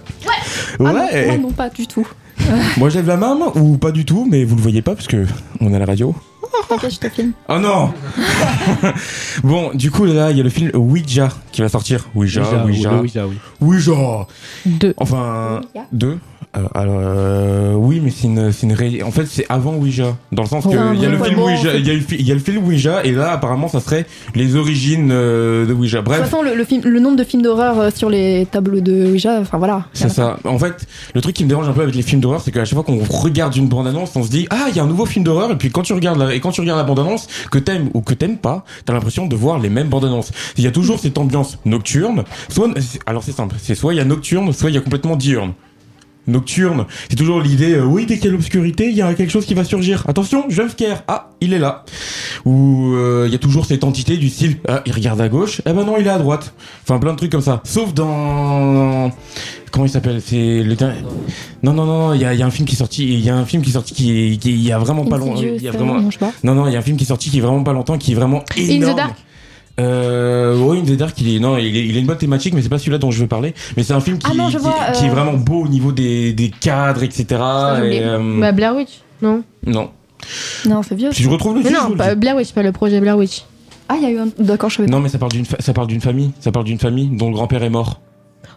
Speaker 5: Ah non,
Speaker 29: ouais
Speaker 5: moi non, pas du tout.
Speaker 29: moi je lève la main ou pas du tout mais vous le voyez pas parce que on est à la radio
Speaker 5: T'inquiète, je te filme?
Speaker 29: Oh non Bon, du coup, là, il y a le film Ouija qui va sortir. Ouija,
Speaker 2: Ouija,
Speaker 29: Ouija.
Speaker 2: Ouija, oui.
Speaker 29: Ouija
Speaker 33: Deux.
Speaker 29: Enfin, deux alors, alors, euh, oui, mais c'est une, c'est une ré- En fait, c'est avant Ouija. Dans le sens que il y a le film
Speaker 5: bon,
Speaker 29: Ouija, il y, a le y a le film Ouija, et là, apparemment, ça serait les origines euh, de Ouija.
Speaker 5: De
Speaker 29: Bref.
Speaker 5: toute façon, le, le film, le nombre de films d'horreur euh, sur les tableaux de Ouija, enfin voilà.
Speaker 29: C'est ça. En fait, le truc qui me dérange un peu avec les films d'horreur, c'est qu'à chaque fois qu'on regarde une bande-annonce, on se dit ah il y a un nouveau film d'horreur et puis quand tu regardes la, et quand tu regardes la bande-annonce, que t'aimes ou que t'aimes pas, t'as l'impression de voir les mêmes bandes-annonces. Il y a toujours cette ambiance nocturne. Soit alors c'est simple, c'est soit il y a nocturne, soit il y a complètement diurne. Nocturne, c'est toujours l'idée, euh, oui, dès qu'il y a l'obscurité, il y a quelque chose qui va surgir. Attention, jumpscare, ah, il est là. Ou euh, il y a toujours cette entité du style, ah, il regarde à gauche, eh ben non, il est à droite. Enfin, plein de trucs comme ça. Sauf dans... Comment il s'appelle? C'est le dernier- Non, non, non, il y a, il y a un film qui est sorti, il y a un film qui est sorti qui, est- qui est- il y a vraiment pas longtemps.
Speaker 5: Insidious,
Speaker 29: Il y a vraiment...
Speaker 5: non.
Speaker 29: Non, non, il y a un film qui est sorti qui est vraiment pas longtemps, qui est vraiment
Speaker 33: In
Speaker 29: énorme.
Speaker 33: the Dark
Speaker 29: Euh, oui, Dark, il est, non, il, est, il a une bonne thématique, mais c'est pas celui-là dont je veux parler. Mais c'est un film qui,
Speaker 5: Ah non, je
Speaker 29: qui,
Speaker 5: vois,
Speaker 29: qui est
Speaker 5: euh,
Speaker 29: vraiment beau au niveau des, des cadres, etc.
Speaker 33: oublié.
Speaker 29: Euh,
Speaker 33: Bah Blair Witch, non
Speaker 29: non.
Speaker 5: Non, c'est vieux.
Speaker 29: Si je retrouve le
Speaker 33: Mais
Speaker 29: je
Speaker 33: non,
Speaker 29: le
Speaker 33: pas
Speaker 29: dis.
Speaker 33: Blair Witch, pas le projet Blair Witch.
Speaker 5: Ah, il y a eu un. D'accord, je savais
Speaker 29: Non, mais ça parle d'une, fa- ça parle d'une famille. Ça parle d'une famille dont le grand-père est mort.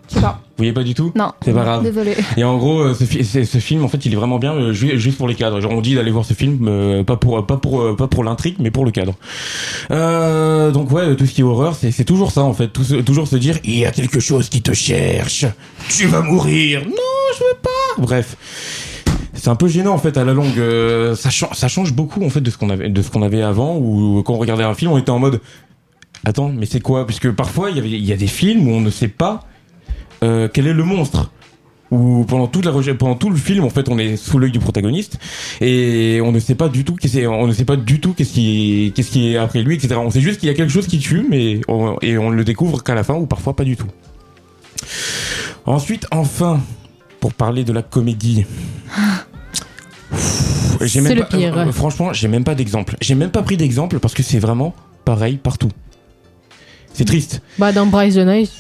Speaker 5: Je sais pas.
Speaker 29: Vous voyez pas du tout
Speaker 5: Non.
Speaker 29: C'est pas grave.
Speaker 5: Désolé.
Speaker 29: Et en gros, euh, ce, fi- c'est- ce film, en fait, il est vraiment bien, euh, ju- juste pour les cadres. Genre, on dit d'aller voir ce film, euh, pas pour, pas pour, pas pour l'intrigue, mais pour le cadre. Euh, donc ouais, tout ce qui est horreur, c'est toujours ça, en fait. Tout toujours se dire, il y a quelque chose qui te cherche. Tu vas mourir. Non, je veux pas. Bref. C'est un peu gênant en fait à la longue. Euh, ça, cha- ça change beaucoup en fait de ce qu'on avait, de ce qu'on avait avant. Ou quand on regardait un film, on était en mode, attends, mais c'est quoi? Puisque parfois il y avait, il y a des films où on ne sait pas euh, quel est le monstre. Ou pendant toute la pendant tout le film, en fait, on est sous l'œil du protagoniste et on ne sait pas du tout qu'est-ce on ne sait pas du tout qu'est-ce qui qu'est-ce qui est après lui, etc. On sait juste qu'il y a quelque chose qui tue, mais on, et on le découvre qu'à la fin ou parfois pas du tout. Ensuite, enfin, pour parler de la comédie. J'ai même
Speaker 33: le
Speaker 29: pas-
Speaker 33: pire.
Speaker 29: euh, franchement, j'ai même pas d'exemple. J'ai même pas pris d'exemple parce que c'est vraiment pareil partout. C'est triste.
Speaker 33: Bah dans Bryce the Nice.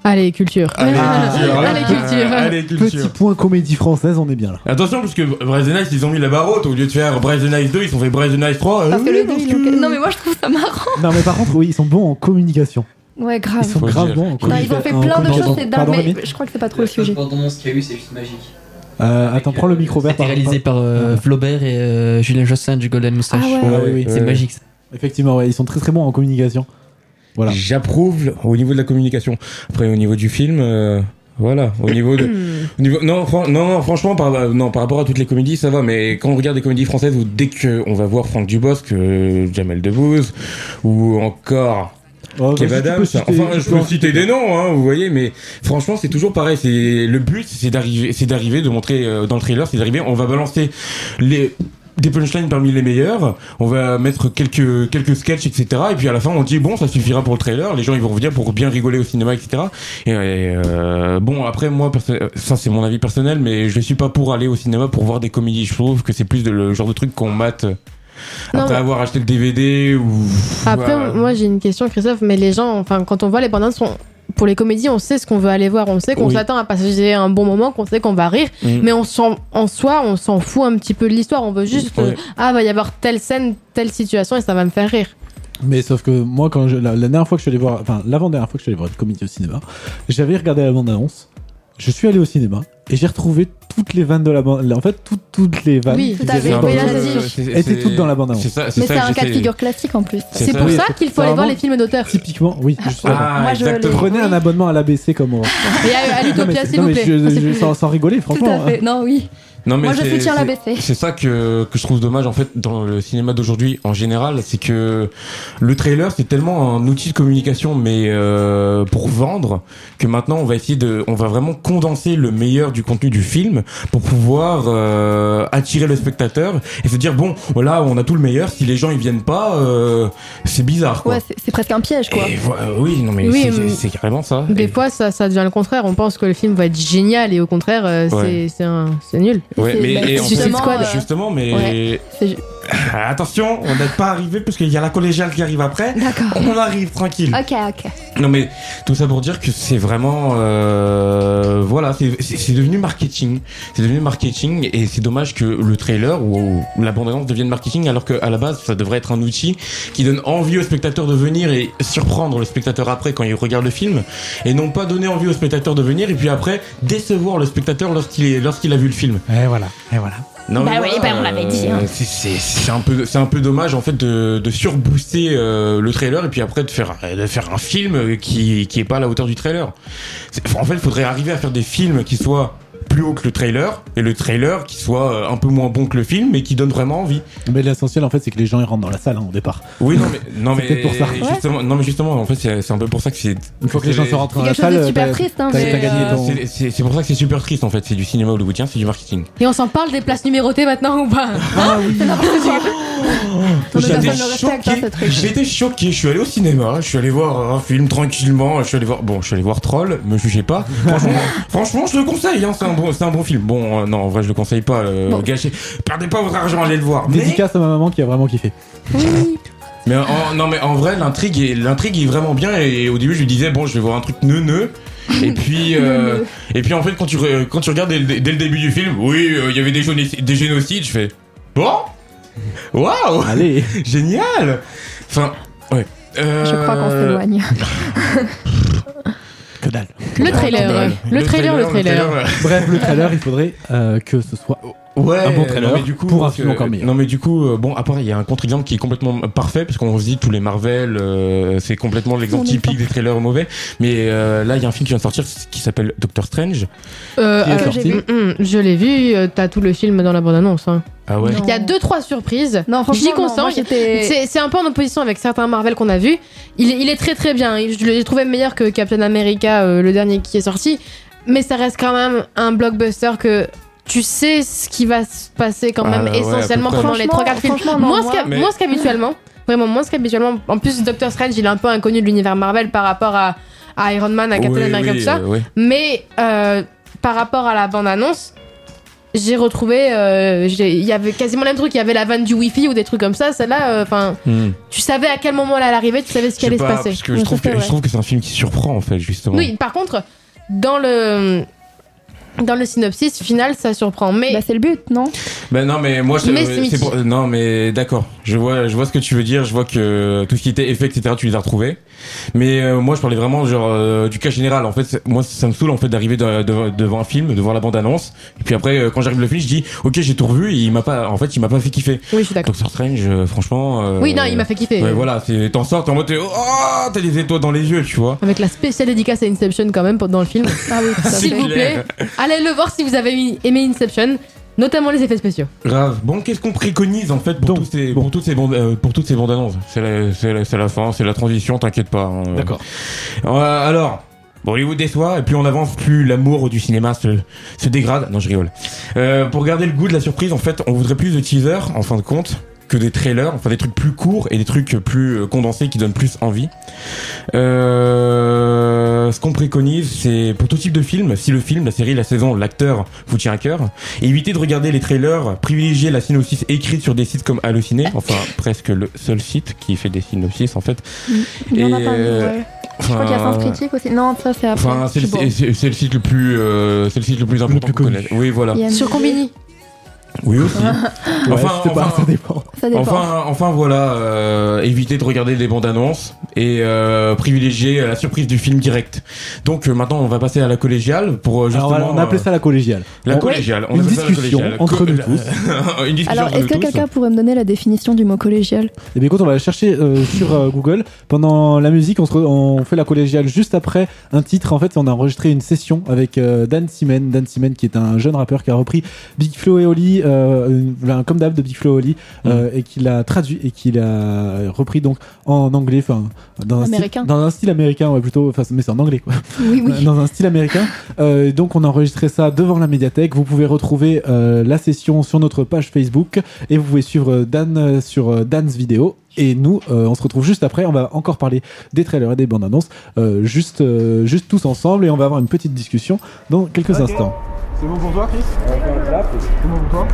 Speaker 33: Allez, culture.
Speaker 29: Allez, culture.
Speaker 33: Allez, culture.
Speaker 29: Allez,
Speaker 2: Petit
Speaker 29: culture.
Speaker 2: point comédie française, on est bien là.
Speaker 29: Attention, parce que Bryce the Nice, ils ont mis la barre haute. Au lieu de faire Bryce the Nice 2, ils ont fait Bryce the Nice 3.
Speaker 5: Parce
Speaker 29: Euh,
Speaker 5: que
Speaker 29: oui,
Speaker 5: le
Speaker 29: que-
Speaker 5: Non, mais moi je trouve ça marrant.
Speaker 2: Non, mais par contre, oui, ils sont bons en communication.
Speaker 5: Ouais, grave.
Speaker 2: Ils sont
Speaker 29: Faut
Speaker 2: grave bons en
Speaker 5: Non,
Speaker 2: communication.
Speaker 5: ils ont fait plein de choses, c'est dingue, mais je crois que c'est pas trop le sujet.
Speaker 16: L'abondance qu'il y a eu, c'est juste magique.
Speaker 2: Euh, Attends, prends le micro vert.
Speaker 16: C'était réalisé par euh, Flaubert et euh, Julien Jossin du Golden Moustache.
Speaker 2: Ah ouais. Ah oui, oui.
Speaker 16: C'est
Speaker 2: Ouais.
Speaker 16: magique. ça.
Speaker 2: Effectivement, ouais, ils sont très très bons en communication. Voilà.
Speaker 29: J'approuve au niveau de la communication. Après, au niveau du film, euh, voilà. Au niveau de. au niveau, non, fran- non, non, franchement, par, euh, non, par rapport à toutes les comédies, ça va. Mais quand on regarde des comédies françaises où dès qu'on va voir Franck Dubosc, euh, Jamel Debbouze, ou encore.
Speaker 2: Oh,
Speaker 29: Kev
Speaker 2: vas-y, tu
Speaker 29: Adams,
Speaker 2: peux citer-
Speaker 29: enfin, je
Speaker 2: peux en
Speaker 29: peux citer des noms, hein, vous voyez, mais franchement, c'est toujours pareil. C'est le but, c'est d'arriver, c'est d'arriver, de montrer euh, dans le trailer, c'est d'arriver. On va balancer les des punchlines parmi les meilleurs. On va mettre quelques quelques sketchs, etc. Et puis à la fin, on dit bon, ça suffira pour le trailer. Les gens ils vont revenir pour bien rigoler au cinéma, etc. Et, euh, bon, après moi, ça c'est mon avis personnel, mais je suis pas pour aller au cinéma pour voir des comédies. Je trouve que c'est plus de le genre de truc qu'on mate.
Speaker 33: Non,
Speaker 29: Après
Speaker 33: mais-
Speaker 29: avoir acheté le DVD ou
Speaker 33: Après,
Speaker 29: Voilà.
Speaker 33: moi j'ai une question, Christophe, mais les gens, enfin, quand on voit les bandes on- pour les comédies, on sait ce qu'on veut aller voir, on sait qu'on
Speaker 29: Oui.
Speaker 33: s'attend à passer un bon moment, qu'on sait qu'on va rire,
Speaker 29: Mm.
Speaker 33: mais on s'en, en soi, on s'en fout un petit peu de l'histoire, on veut juste, ah, va y avoir telle scène, telle situation et ça va me faire rire.
Speaker 2: Mais sauf que moi, quand je, la, la dernière fois que je suis allé voir, enfin l'avant-dernière fois que je suis allé voir une comédie au cinéma, j'avais regardé la bande-annonce, je suis allé au cinéma et j'ai retrouvé toutes les vannes de la bande, en fait toutes, toutes les vannes.
Speaker 5: Oui, tout à
Speaker 2: étaient
Speaker 5: fait,
Speaker 2: étaient toutes dans la bande-annonce.
Speaker 29: c'est ça-
Speaker 5: Mais c'est un cas de figure classique en plus.
Speaker 33: C'est pour ça qu'il faut aller voir les films d'auteur.
Speaker 2: Typiquement, oui.
Speaker 29: Ah,
Speaker 5: Moi, je
Speaker 2: Prenez un abonnement à l'ABC comme moi.
Speaker 33: Et à, l'Utopia, s'il vous plaît.
Speaker 2: sans, sans rigoler,
Speaker 5: Tout
Speaker 2: franchement.
Speaker 5: à fait. Non, oui.
Speaker 29: Non, mais
Speaker 5: Moi, je
Speaker 29: c'est-
Speaker 5: soutiens la BC.
Speaker 29: C'est ça que, que je trouve dommage en fait dans le cinéma d'aujourd'hui en général, c'est que le trailer c'est tellement un outil de communication mais euh, pour vendre que maintenant on va essayer de, on va vraiment condenser le meilleur du contenu du film pour pouvoir euh, attirer le spectateur et se dire bon voilà on a tout le meilleur, si les gens ils viennent pas euh, c'est bizarre quoi.
Speaker 5: Ouais, c'est- presque un piège, quoi.
Speaker 29: Et euh, oui non mais
Speaker 7: Oui,
Speaker 29: c'est- carrément ça.
Speaker 7: Des
Speaker 29: Et-
Speaker 7: fois, ça, ça devient le contraire. On pense que le film va être génial et au contraire, euh, c'est-
Speaker 29: Ouais.
Speaker 7: c'est un- c'est nul.
Speaker 29: Ouais, mais
Speaker 7: bah,
Speaker 29: et en fait, justement, mais
Speaker 7: Ouais.
Speaker 29: Ah, attention, on n'est pas arrivé parce qu'il y a la collégiale qui arrive après.
Speaker 5: D'accord.
Speaker 29: On arrive tranquille.
Speaker 5: Ok, ok.
Speaker 29: Non mais tout ça pour dire que c'est vraiment euh, voilà c'est devenu marketing c'est devenu marketing et c'est dommage que le trailer ou, ou la devienne marketing alors qu'à la base ça devrait être un outil qui donne envie au spectateur de venir et surprendre le spectateur après quand il regarde le film et non pas donner envie au spectateur de venir et puis après décevoir le spectateur lorsqu'il est lorsqu'il a vu le film
Speaker 2: et voilà et voilà
Speaker 29: non,
Speaker 5: Bah oui, bah on l'avait dit, hein.
Speaker 29: c'est- C'est c'est un peu, c'est un peu dommage en fait de, de surbooster euh, le trailer et puis après de faire, de faire un film qui, qui est pas à la hauteur du trailer. C'est- En fait, il faudrait arriver à faire des films qui soient plus haut que le trailer et le trailer qui soit euh, un peu moins bon que le film mais qui donne vraiment envie.
Speaker 2: Mais l'essentiel en fait c'est que les gens ils rentrent dans la salle hein, au départ.
Speaker 29: Oui, non mais non
Speaker 2: C'est
Speaker 29: mais
Speaker 2: peut-être pour ça.
Speaker 29: justement, non mais justement en fait c'est c'est un peu pour ça que c'est
Speaker 2: Une fois que les gens sont rentrés dans la salle,
Speaker 5: super triste, hein, euh,
Speaker 2: ton.
Speaker 29: c'est- pour ça que c'est super triste en fait. C'est du cinéma hollywoodien, c'est du marketing.
Speaker 7: Et on s'en parle des places numérotées maintenant ou pas?
Speaker 2: Ah oui.
Speaker 5: mais
Speaker 29: J'étais
Speaker 5: hein,
Speaker 29: choqué. J'étais choqué. Je suis allé au cinéma. Je suis allé voir un film tranquillement. Je suis allé voir. Bon, je suis allé voir Troll. Me jugez pas. Franchement, franchement, je le conseille. Hein, c'est un bon, c'est un bon film. Bon, euh, non, en vrai, je le conseille pas. euh,
Speaker 2: Bon.
Speaker 29: Gâchez. Perdez pas votre argent à aller le voir. Mais,
Speaker 2: Dédicace à ma maman qui a vraiment kiffé.
Speaker 29: mais en, non, mais en vrai, l'intrigue est, l'intrigue est vraiment bien. Et au début, je lui disais bon, je vais voir un truc neuneux. Et puis, euh, et puis en fait, quand tu, re- quand tu regardes dès, le- dès le début du film, oui, euh, il y avait des, génocides- des génocides. Je fais bon, waouh,
Speaker 2: allez,
Speaker 29: génial. Enfin, ouais.
Speaker 5: Je crois qu'on s'éloigne.
Speaker 2: Que dalle.
Speaker 7: Le trailer, le trailer, le trailer.
Speaker 2: Bref, le trailer, il faudrait euh, que ce soit
Speaker 29: Ouais,
Speaker 2: un bon
Speaker 29: non,
Speaker 2: trailer
Speaker 29: mais du coup,
Speaker 2: pour un film
Speaker 29: euh,
Speaker 2: encore meilleur.
Speaker 29: Non mais du coup, euh, bon, après il y a un contre-exemple qui est complètement parfait parce qu'on se dit tous les Marvel, euh, c'est complètement l'exemple typique des trailers mauvais. Mais euh, là, il y a un film qui vient de sortir qui s'appelle Doctor Strange.
Speaker 7: Euh,
Speaker 29: Qui est
Speaker 7: euh,
Speaker 29: sorti
Speaker 7: hum, hum, je l'ai vu, euh, t'as tout le film dans la bande-annonce. Hein.
Speaker 29: Ah ouais.
Speaker 7: Il y a deux trois surprises.
Speaker 5: Non, franchement,
Speaker 7: consens. C'est c'est un peu en opposition avec certains Marvel qu'on a vus. Il, est- il est très très bien. Je l'ai trouvé meilleur que Captain America, euh, le dernier qui est sorti. Mais ça reste quand même un blockbuster que tu sais ce qui va se passer quand
Speaker 29: Ah,
Speaker 7: même
Speaker 29: ouais,
Speaker 7: essentiellement pendant les 3-4 films.
Speaker 5: franchement, non,
Speaker 7: moins, qu'habituellement. Vraiment, moins qu'habituellement. En plus, Doctor Strange, il est un peu inconnu de l'univers Marvel par rapport à, à Iron Man, à Captain
Speaker 29: Oui,
Speaker 7: America,
Speaker 29: oui,
Speaker 7: tout ça.
Speaker 29: euh.
Speaker 7: Mais euh, par rapport à la bande-annonce, j'ai retrouvé. euh, Il y avait quasiment le même truc. Il y avait la vanne du Wi-Fi ou des trucs comme ça. Celle-là, enfin,
Speaker 29: Hmm.
Speaker 7: tu savais à quel moment elle allait arriver, tu savais ce qui allait se
Speaker 29: pas,
Speaker 7: passer.
Speaker 29: parce que je trouve que je trouve que c'est un film qui surprend en fait justement.
Speaker 7: Oui, par contre, dans le. Dans le synopsis final, ça surprend. Mais.
Speaker 5: c'est le but, non?
Speaker 29: Ben non, mais moi, je-
Speaker 7: Mais c'est
Speaker 29: pour- non, mais d'accord. Je vois, je vois ce que tu veux dire. Je vois que tout ce qui était effet, etc., tu les as retrouvés. Mais euh, moi, je parlais vraiment genre euh, du cas général. En fait, moi, ça me saoule en fait d'arriver de- de- devant un film, de voir la bande annonce. Et puis après, euh, quand j'arrive le film, je dis, ok, j'ai tout revu. Et il m'a pas, en fait, il m'a pas fait kiffer.
Speaker 7: Oui, je suis d'accord.
Speaker 29: Doctor Strange, euh, franchement. euh,
Speaker 7: Oui, non, il m'a fait kiffer.
Speaker 29: Ouais, voilà, c'est t'en sors, t'es en mode, t'es- oh, t'as des étoiles dans les yeux, tu vois.
Speaker 7: Avec la spéciale dédicace à Inception quand même dans le film.
Speaker 5: Ah oui,
Speaker 7: S'il vous plaît, allez le voir si vous avez aimé Inception, notamment les effets spéciaux.
Speaker 29: Grave. Bon, qu'est-ce qu'on préconise en fait pour, tous ces, pour toutes ces bandes, euh, pour toutes ces bandes annonces? C'est la, c'est la, c'est la fin, c'est la transition, t'inquiète pas. hein.
Speaker 2: D'accord.
Speaker 29: Euh, alors. Bon, Hollywood déçoit, et plus on avance, plus l'amour du cinéma se, se dégrade. Non, je rigole. Euh, pour garder le goût de la surprise, en fait, on voudrait plus de teasers, en fin de compte, que des trailers, enfin des trucs plus courts et des trucs plus euh, condensés qui donnent plus envie. Euh, ce qu'on préconise, c'est pour tout type de film, si le film, la série, la saison, l'acteur vous tient à cœur, évitez de regarder les trailers, privilégiez la synopsis écrite sur des sites comme Allociné, enfin presque le seul site qui fait des synopsis en fait.
Speaker 5: Il en a pas
Speaker 29: euh,
Speaker 5: ouais. Je crois qu'il y a Sens Critique aussi. Non, ça c'est après.
Speaker 29: Enfin, c'est le, le site le plus, euh, c'est le site le plus important qu'on connaisse. Oui, voilà.
Speaker 5: Il y a-
Speaker 7: Sur Combini.
Speaker 29: Oui aussi.
Speaker 2: Ouais,
Speaker 29: enfin,
Speaker 2: pas-
Speaker 29: enfin,
Speaker 2: ça dépend.
Speaker 5: Ça dépend.
Speaker 29: enfin, enfin, voilà, euh, éviter de regarder des bandes annonces et euh, privilégier la surprise du film direct. Donc euh, maintenant, on va passer à la collégiale pour euh,
Speaker 2: Alors,
Speaker 29: justement.
Speaker 2: on, a appelé ça la collégiale.
Speaker 29: La
Speaker 2: On-
Speaker 29: collégiale. On
Speaker 2: Une
Speaker 29: appelle ça la
Speaker 2: discussion
Speaker 29: collégiale.
Speaker 2: entre nous tous.
Speaker 29: Une discussion
Speaker 5: Alors, est-ce que quelqu'un pourrait me donner la définition du mot collégial
Speaker 2: Et bien écoute, on va chercher euh, sur euh, Google. Pendant la musique, on, se re- on fait la collégiale juste après un titre. En fait, on a enregistré une session avec euh, Dan Simen. Dan Simen qui est un jeune rappeur qui a repris Big Flo et Oli, euh, comme d'hab de Big Flo et Oli, euh, et qui l'a traduit et qui l'a repris donc en anglais, enfin dans un style, dans un style américain, ouais plutôt, enfin mais c'est en anglais quoi.
Speaker 5: Oui, oui.
Speaker 2: Dans un style américain. Euh, donc on a enregistré ça devant la médiathèque. Vous pouvez retrouver euh, la session sur notre page Facebook et vous pouvez suivre Dan euh, sur euh, Dan's vidéo. Et nous, euh, on se retrouve juste après. On va encore parler des trailers et des bandes annonces, euh, juste, euh, juste tous ensemble, et on va avoir une petite discussion dans quelques instants.
Speaker 34: C'est bon pour toi, Chris? C'est bon pour toi?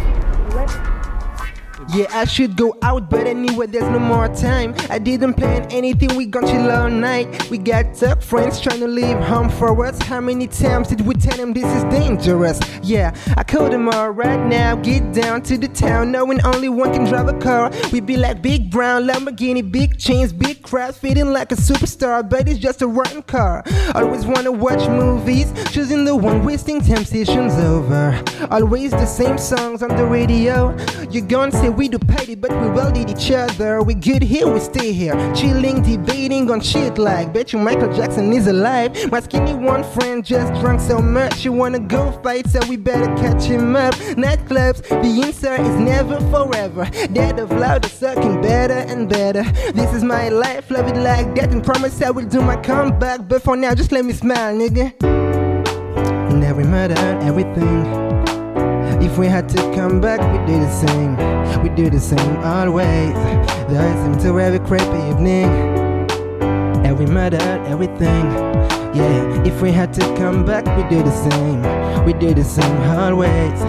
Speaker 35: Yeah, I should go out, but anyway, there's no more time. I didn't plan anything, we gon' chill all night. We got tough friends trying to leave home for us. How many times did we tell them this is dangerous? Yeah, I called them all right now. Get down to the town, knowing only one can drive a car. We be like big brown Lamborghini, big chains, big crowds, feeling like a superstar, but it's just a rotten car. Always wanna watch movies, choosing the one wasting temptations over. Always the same songs on the radio. You're gonna say we do petty, but we well did each other. We good here, we stay here. Chilling, debating on shit like Bet you Michael Jackson is alive. My skinny one friend just drunk so much. You wanna go fight, so we better catch him up. Nightclubs, the answer is never forever. Dead of loud, is sucking better and better. This is my life, love it like that, and promise I will do my comeback. But for now, just let me smile, nigga. Now we murdered everything. If we had to come back, we'd do the same. We'd do the same always. There seems to every crappy evening. And we murdered everything. Yeah, if we had to come back, we'd do the same. We'd do the same always.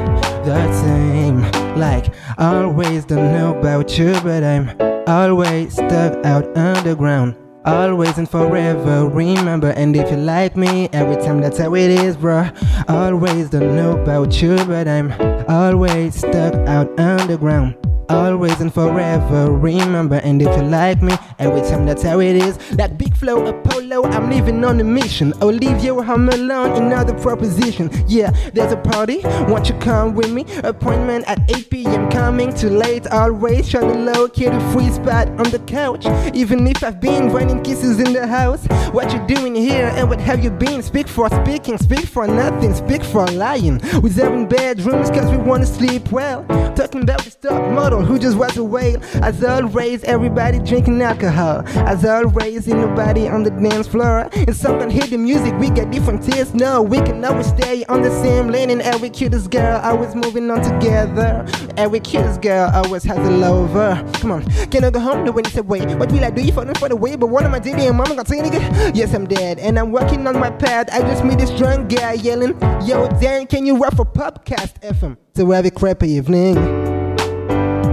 Speaker 35: The same. Like, always don't know about you, but I'm always stuck out underground. Always and forever, remember. And if you like me, every time that's how it is, bruh. Always don't know about you, but I'm always stuck out underground. Always and forever, remember. And if you like me, every time that's how it is. That big flow, Apollo, I'm living on a mission. I'll leave you home alone, another proposition. Yeah, there's a party, won't you come with me? Appointment at 8 p.m. Coming too late, always trying to locate a free spot on the couch. Even if I've been raining kisses in the house, what you doing here and what have you been? Speak for speaking, speak for nothing, speak for lying. We're seven bedrooms cause we wanna sleep well. Talking about the stock model who just was a whale. As always, everybody drinking alcohol. As always, ain't nobody on the dance floor. And someone hear the music, we got different tastes. No, we can always stay on the same lane. And every cutest girl always moving on together. Every cutest girl always has a lover. Come on, can I go home? No, when you say wait, what will I do? You falling for the way, but what am I doing? Mama gonna say nigga? Yes, I'm dead, and I'm walking on my path. I just meet this drunk guy yelling, Yo, Dan, can you rap for Popcast FM? So have a crappy evening.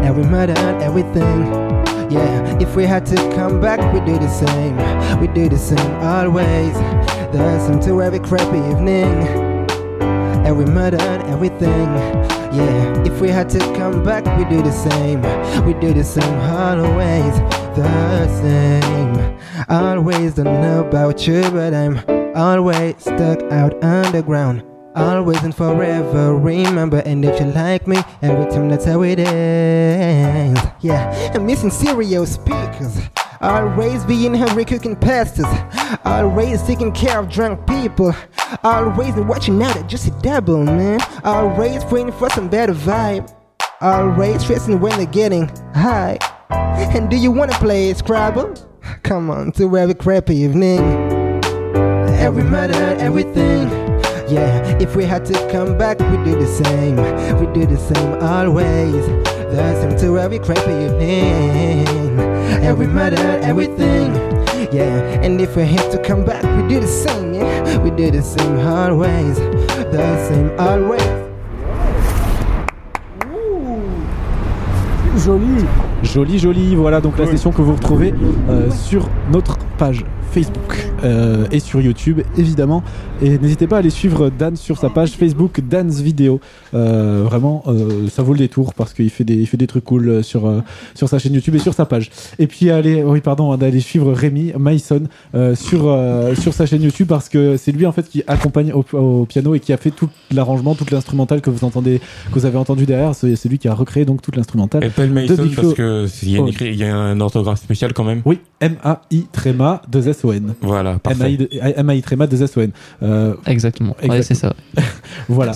Speaker 35: And we murdered everything. Yeah, if we had to come back, we do the same. We do the same always. There's some to every crappy evening. And we murdered everything. Yeah, if we had to come back, we do the same. We do the same always. The same. Always don't know about you, but I'm always stuck out underground. Always and forever, remember. And if you like me, every time that's how it is. Yeah, I'm missing cereal speakers. Always being hungry, cooking pastas. Always taking care of drunk people. Always watching out at just a double, man. Always praying for some better vibe. Always stressing when they're getting high. And do you wanna play Scrabble? Come on, to every crappy evening. Every murder, everything. Yeah, if we had to come back, we do the same. We do the same always. The same to every crappy evening. Every murder, everything. Yeah, and if we had to come back, we do the same. Yeah, we do the same always. The same always.
Speaker 2: Joli Joli, joli, voilà donc la session que vous retrouvez euh, sur notre page Facebook euh, et sur YouTube évidemment. Et n'hésitez pas à aller suivre Dan sur sa page Facebook Dan's Vidéo. Euh, vraiment, euh, ça vaut le détour parce qu'il fait des, il fait des trucs cool euh, sur, euh, sur sa chaîne YouTube et sur sa page. Et puis allez, oui pardon, d'aller suivre Rémi Mason euh, sur, euh, sur sa chaîne YouTube parce que c'est lui en fait qui accompagne au, au piano et qui a fait tout l'arrangement, toute l'instrumentale que vous entendez, que vous avez entendu derrière. C'est lui qui a recréé donc toute l'instrumentale. De
Speaker 29: Mason parce
Speaker 2: Flo.
Speaker 29: que il y, a une écrit- il y a un orthographe spécial quand même.
Speaker 2: Oui, M-A-I tréma 2 S-O-N.
Speaker 29: Voilà, parfait.
Speaker 2: M-A-I de- M-A-I tréma 2 S-O-N. Euh,
Speaker 16: Exactement. Ouais, c'est ça.
Speaker 2: voilà.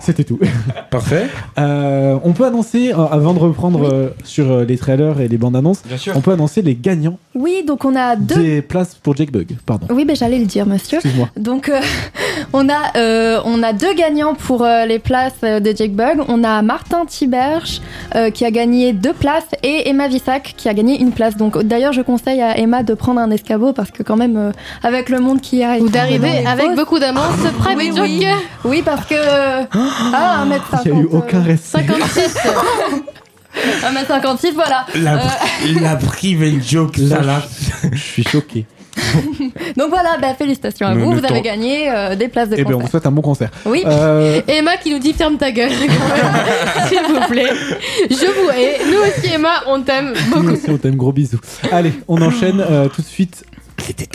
Speaker 2: C'était tout.
Speaker 29: Parfait.
Speaker 2: Euh, on peut annoncer, euh, avant de reprendre euh, sur euh, les trailers et les bandes annonces,
Speaker 29: Bien sûr.
Speaker 2: on peut annoncer les gagnants
Speaker 5: Oui, donc on a deux.
Speaker 2: des places pour Jake Bug. Pardon.
Speaker 5: Oui, ben j'allais le dire, monsieur.
Speaker 2: Excuse-moi.
Speaker 5: Donc, euh, on, a, euh, on a deux gagnants pour euh, les places euh, de Jake Bug. On a Martin Tiberge euh, qui a gagné deux places et Emma Vissac qui a gagné une place. Donc, d'ailleurs, je conseille à Emma de prendre un escabeau parce que, quand même, euh, avec le monde qui a.
Speaker 7: Ou d'arriver avec beaucoup d'amour, ce private
Speaker 5: oui,
Speaker 7: joke.
Speaker 5: oui. Oui, parce que. Ah, 1m50.
Speaker 2: Il n'y a eu aucun respect.
Speaker 5: 56. 1m56, voilà.
Speaker 29: La,
Speaker 5: Euh,
Speaker 29: la private joke,
Speaker 2: Là,
Speaker 29: ça là.
Speaker 2: Je suis choqué.
Speaker 5: donc voilà, bah, félicitations à vous.
Speaker 2: le
Speaker 5: Vous avez gagné euh, des places de
Speaker 2: Eh bien, on
Speaker 5: concert.
Speaker 2: vous souhaite un bon concert.
Speaker 5: Oui.
Speaker 2: Euh,
Speaker 7: Emma qui nous dit ferme ta gueule, s'il vous plaît. Je vous hais. Nous aussi, Emma, on t'aime
Speaker 2: nous
Speaker 7: beaucoup.
Speaker 2: aussi, on t'aime, gros bisous. Allez, on enchaîne euh, tout de suite.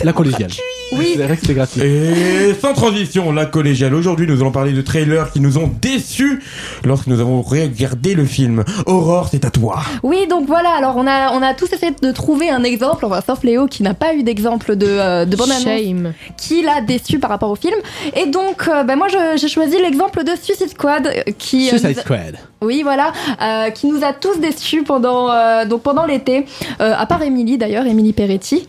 Speaker 2: La collégiale.
Speaker 5: Oui.
Speaker 2: C'est vrai que c'était gratuit.
Speaker 29: Et sans transition, la collégiale. Aujourd'hui, nous allons parler de trailers qui nous ont déçus lorsque nous avons regardé le film. Aurore, c'est à toi.
Speaker 5: Oui, donc voilà, alors on a, on a tous essayé de trouver un exemple, enfin, sauf Léo qui n'a pas eu d'exemple de, euh, de bande annonce
Speaker 7: Shame.
Speaker 5: qui l'a déçu par rapport au film. Et donc, euh, bah, moi j'ai choisi l'exemple de Suicide Squad euh, qui. euh,
Speaker 2: Suicide Squad.
Speaker 5: Oui, voilà, euh, qui nous a tous déçus pendant, euh, donc pendant l'été, Euh, à part Émilie d'ailleurs, Émilie Peretti,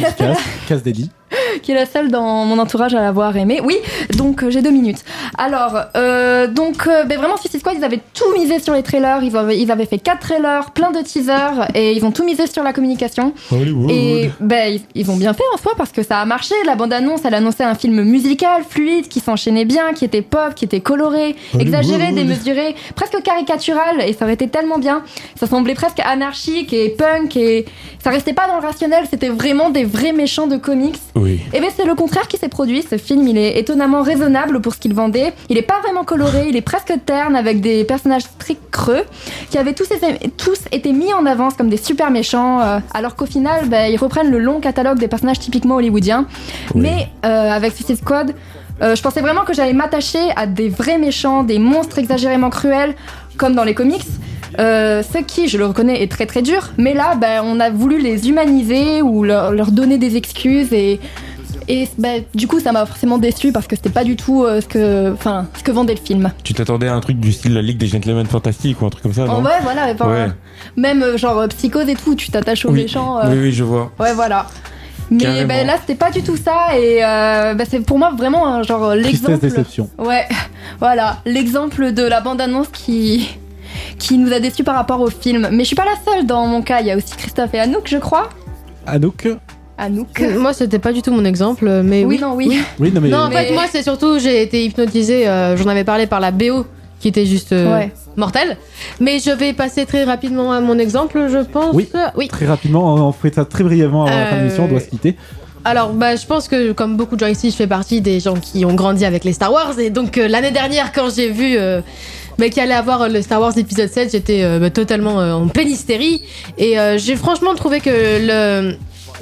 Speaker 5: la seule,
Speaker 2: Casse, casse des lits.
Speaker 5: qui est la seule dans mon entourage à l'avoir aimé. Oui, donc euh, j'ai deux minutes. Alors, euh, donc euh, ben, vraiment Suicide Squad, ils avaient tout misé sur les trailers, ils avaient, ils avaient fait quatre trailers, plein de teasers, et ils ont tout misé sur la communication.
Speaker 29: Hollywood.
Speaker 5: Et ben, ils, ils ont bien fait en soi parce que ça a marché. La bande-annonce, elle annonçait un film musical, fluide, qui s'enchaînait bien, qui était pop, qui était coloré,
Speaker 29: Hollywood.
Speaker 5: exagéré, démesuré, presque caricatural. Et ça aurait été tellement bien. Ça semblait presque anarchique et punk. Et ça restait pas dans le rationnel. C'était vraiment des vrais méchants de comics.
Speaker 29: Oui.
Speaker 5: Et bien c'est le contraire qui s'est produit. Ce film, il est étonnamment raisonnable pour ce qu'il vendait. Il est pas vraiment coloré, il est presque terne avec des personnages très creux qui avaient tous, été- tous été mis en avance comme des super méchants, euh, alors qu'au final, ben, ils reprennent le long catalogue des personnages typiquement hollywoodiens. Mais euh, avec Suicide Squad, euh, je pensais vraiment que j'allais m'attacher à des vrais méchants, des monstres exagérément cruels, comme dans les comics. Euh, ce qui, je le reconnais, est très très dur, mais là, ben, on a voulu les humaniser ou leur, leur donner des excuses et, et ben, du coup, ça m'a forcément déçu parce que c'était pas du tout euh, ce, que, enfin, ce que vendait le film.
Speaker 29: Tu t'attendais à un truc du style la Ligue des Gentlemen Fantastiques ou un truc comme ça, non
Speaker 5: En vrai, voilà, enfin,
Speaker 29: Ouais.
Speaker 5: même euh, genre psychose et tout, tu t'attaches aux
Speaker 29: Oui.
Speaker 5: méchants. euh,
Speaker 29: Oui, oui, je vois.
Speaker 5: Ouais, voilà. Mais ben, là, c'était pas du tout ça et euh, c'est pour moi vraiment un genre l'exemple.
Speaker 2: déception.
Speaker 5: Ouais, voilà, l'exemple de la bande-annonce qui qui nous a déçus par rapport au film. Mais je suis pas la seule dans mon cas, il y a aussi Christophe et Anouk, je crois.
Speaker 2: Anouk
Speaker 5: Anouk.
Speaker 7: Moi, c'était pas du tout mon exemple, mais oui.
Speaker 5: Oui, non, oui.
Speaker 2: Oui, non, mais.
Speaker 7: Non, en
Speaker 5: Mais-
Speaker 7: fait, moi, c'est surtout, j'ai été hypnotisée, euh, j'en avais parlé par la BO, qui était juste euh,
Speaker 5: Ouais.
Speaker 7: mortelle. Mais je vais passer très rapidement à mon exemple, je pense.
Speaker 2: Oui.
Speaker 7: oui.
Speaker 2: Très rapidement, on fait ça très brièvement avant la fin de l'émission, on doit se quitter.
Speaker 7: Alors, bah, je pense que comme beaucoup de gens ici, je fais partie des gens qui ont grandi avec les Star Wars. Et donc, euh, l'année dernière, quand j'ai vu euh, bah, qu'il allait avoir le Star Wars épisode 7, j'étais euh, bah, totalement euh, en pleine hystérie. Et euh, j'ai franchement trouvé que le,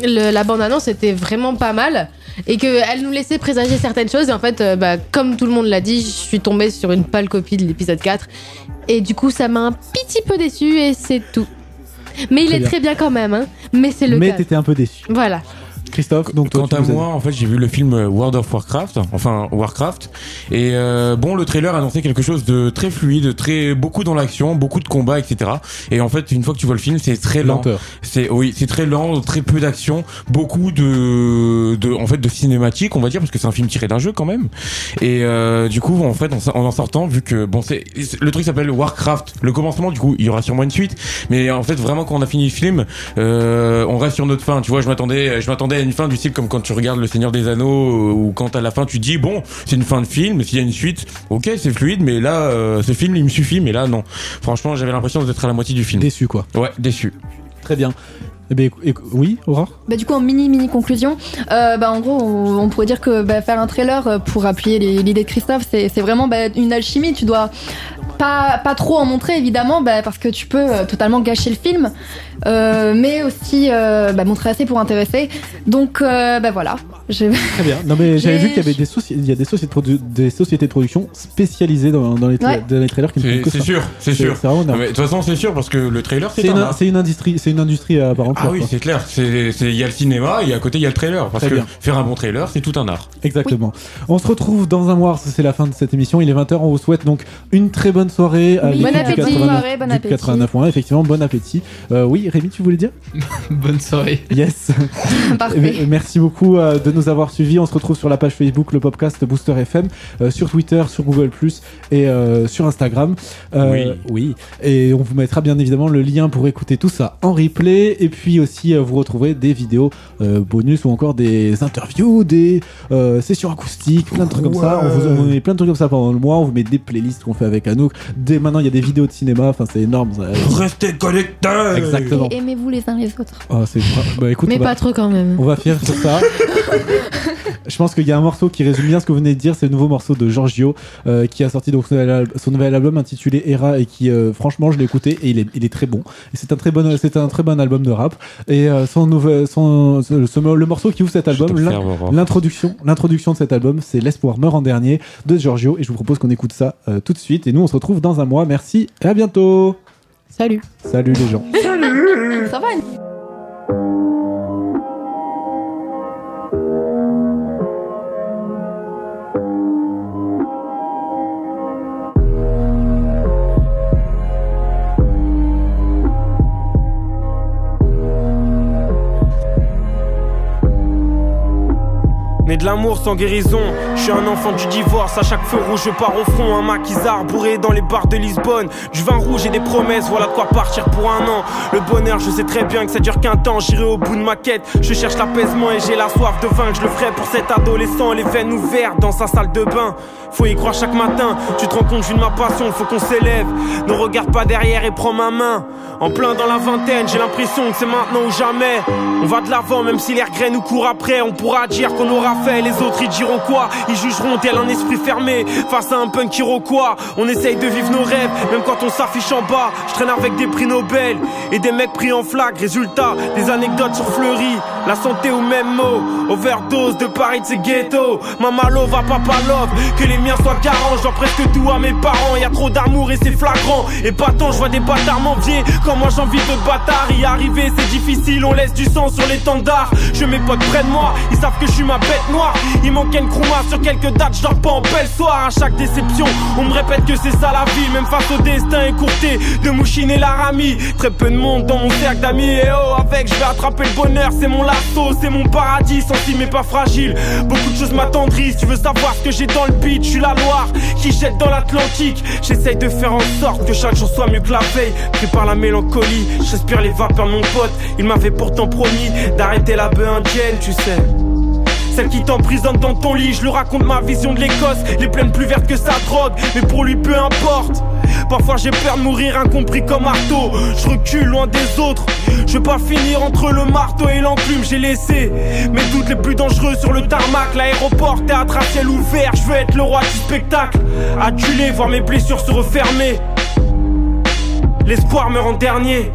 Speaker 7: le- la bande-annonce était vraiment pas mal. Et qu'elle nous laissait présager certaines choses. Et en fait, bah, comme tout le monde l'a dit, je suis tombée sur une pâle copie de l'épisode 4. Et du coup, ça m'a un petit peu déçu et c'est tout. Mais il
Speaker 2: Très
Speaker 7: est
Speaker 2: bien.
Speaker 7: très bien quand même. Hein. Mais c'est le
Speaker 2: Mais
Speaker 7: cas.
Speaker 2: t'étais un peu déçu.
Speaker 7: Voilà.
Speaker 2: Christophe, donc toi,
Speaker 29: Quant à moi, en fait, j'ai vu le film World of Warcraft, enfin Warcraft, et euh, bon, le trailer annonçait quelque chose de très fluide, très beaucoup dans l'action, beaucoup de combats, etc. Et en fait, une fois que tu vois le film, c'est très lent. C'est oui, c'est très lent, très peu d'action, beaucoup de, de, en fait, de cinématique, on va dire, parce que c'est un film tiré d'un jeu quand même. Et euh, du coup, en fait, en, en en sortant, vu que bon, c'est le truc s'appelle Warcraft. Le commencement, du coup, il y aura sûrement une suite, mais en fait, vraiment, quand on a fini le film, euh, on reste sur notre fin. Tu vois, je m'attendais, je m'attendais une fin du style comme quand tu regardes Le Seigneur des Anneaux, euh, ou quand à la fin tu dis bon, c'est une fin de film, s'il y a une suite, ok, c'est fluide, mais là, euh, ce film, il me suffit, mais là, non. Franchement, j'avais l'impression d'être à la moitié du film.
Speaker 2: Déçu, quoi.
Speaker 29: Ouais, déçu.
Speaker 2: Très bien. Eh bien, oui, Aurore?
Speaker 5: Bah, du coup, en mini mini conclusion, euh, bah, en gros, on, on pourrait dire que bah, faire un trailer pour appuyer les- l'idée de Christophe, c'est c'est vraiment bah, une alchimie. Tu dois pas, pas trop en montrer, évidemment, bah, parce que tu peux totalement gâcher le film, euh, mais aussi euh, bah, montrer assez pour intéresser. Donc, euh, bah voilà.
Speaker 2: Très bien. Non, mais j'avais vu qu'il y avait des, soci- il y a des, sociétés de produ- des sociétés de production spécialisées dans, dans les, tra-
Speaker 5: Ouais.
Speaker 2: dans les trailers qui ne
Speaker 29: C'est
Speaker 2: font que
Speaker 29: c'est
Speaker 2: ça.
Speaker 29: sûr, c'est sûr.
Speaker 2: C'est dingue.
Speaker 29: Mais De toute façon, c'est sûr parce que le trailer, c'est un
Speaker 2: une,
Speaker 29: art.
Speaker 2: c'est une industrie, c'est une industrie à part entière.
Speaker 29: Ah oui, c'est clair. C'est c'est- il y a le cinéma et à côté il y a le trailer parce
Speaker 2: Très
Speaker 29: que
Speaker 2: bien.
Speaker 29: faire un bon trailer, c'est tout un art.
Speaker 2: Exactement. On se retrouve dans un mois, c'est la fin de cette émission. Il est 20h, on vous souhaite donc une très bonne soirée.
Speaker 5: Oui.
Speaker 2: l'écoute
Speaker 5: Bon appétit.
Speaker 2: 89
Speaker 5: Soirée, bon appétit.
Speaker 2: 89.1. Effectivement, bon appétit. Euh, oui, Rémi, tu voulais dire
Speaker 16: Bonne soirée.
Speaker 2: Yes.
Speaker 5: Parfait.
Speaker 2: Bien, Merci beaucoup euh, de nous avoir suivis. On se retrouve sur la page Facebook, le podcast Booster FM, euh, sur Twitter, sur Google et euh, sur Instagram. Euh, oui. Et on vous mettra bien évidemment le lien pour écouter tout ça en replay. Et puis aussi, euh, vous retrouverez des vidéos euh, bonus ou encore des interviews, des euh, sessions acoustiques, plein de trucs comme ça. On vous, met plein de trucs comme ça pendant le mois. On vous met des playlists qu'on fait avec Anouk. Dès maintenant, il y a des vidéos de cinéma. Enfin, c'est énorme.
Speaker 29: Restez connectés.
Speaker 2: Exactement.
Speaker 5: Et aimez-vous les uns les autres.
Speaker 2: Ah, c'est bah, écoute,
Speaker 7: Mais
Speaker 2: va-
Speaker 7: pas trop quand même.
Speaker 2: on va finir sur ça. Je pense qu'il y a un morceau qui résume bien ce que vous venez de dire. C'est le nouveau morceau de Giorgio euh, qui a sorti donc son nouvel, al- son nouvel album intitulé Era et qui, euh, franchement, je l'ai écouté et il est, il est très bon. Et c'est un très bon, c'est un très bon album de rap. Et euh, son nouvel, son, ce- ce- le morceau qui ouvre cet album, l'introduction, l'introduction de cet album, c'est L'espoir meurt en dernier de Giorgio. Et je vous propose qu'on écoute ça euh, tout de suite. Et nous, on se retrouve dans un mois. Merci et à bientôt.
Speaker 7: Salut.
Speaker 2: Salut les gens.
Speaker 5: Ça va
Speaker 36: Né de l'amour sans guérison, je suis un enfant du divorce. À chaque feu rouge, je pars au front. Un maquisard bourré dans les bars de Lisbonne. Du vin rouge et des promesses, voilà quoi partir pour un an. Le bonheur, je sais très bien que ça dure qu'un temps. J'irai au bout de ma quête. Je cherche l'apaisement et j'ai la soif de vaincre. Je le ferai pour cet adolescent, les veines ouvertes dans sa salle de bain. Faut y croire chaque matin. Tu te rends compte, je de ma passion, faut qu'on s'élève. Ne regarde pas derrière et prends ma main. En plein dans la vingtaine, j'ai l'impression que c'est maintenant ou jamais. On va de l'avant, même si les regrets nous courent après. On pourra dire qu'on aura les autres ils diront quoi? Ils jugeront tel un esprit fermé face à un punk iroquois. On essaye de vivre nos rêves, même quand on s'affiche en bas. Je traîne avec des prix Nobel et des mecs pris en flag. Résultat, des anecdotes sur Fleury, la santé au même mot. Overdose de Paris de ces ghettos. Mama love à papa love, que les miens soient garants. Je dois presque tout à mes parents. Y a trop d'amour et c'est flagrant. Et pas tant, je vois des bâtards m'envier. Quand moi j'envie de bâtards. Y arriver, c'est difficile, on laisse du sang sur l'étendard. Je mets pas près de moi, ils savent que je suis ma bête Il manque une crouma sur quelques dates, je dors pas en belle soir. À chaque déception, on me répète que c'est ça la vie. Même face au destin écourté de Mouchine et Laramie. Très peu de monde dans mon cercle d'amis. Et oh, avec, je vais attraper le bonheur. C'est mon lasso, c'est mon paradis. Senti mais pas fragile. Beaucoup de choses m'attendrissent. Tu veux savoir ce que j'ai dans le beat? Je suis la Loire qui jette dans l'Atlantique. J'essaye de faire en sorte que chaque jour soit mieux que la veille. Pris par la mélancolie, j'aspire les vapeurs de mon pote. Il m'avait pourtant promis d'arrêter la bœuf indienne, tu sais. Celle qui t'emprisonne dans ton lit, je lui raconte ma vision de l'Écosse, les plaines plus vertes que sa drogue, mais pour lui peu importe. Parfois j'ai peur de mourir incompris comme marteau, je recule loin des autres. Je veux pas finir entre le marteau et l'enclume, j'ai laissé mes doutes les plus dangereux sur le tarmac, l'aéroport, théâtre à ciel ouvert, je veux être le roi du spectacle. Adulé, voir mes blessures se refermer. L'espoir meurt en dernier.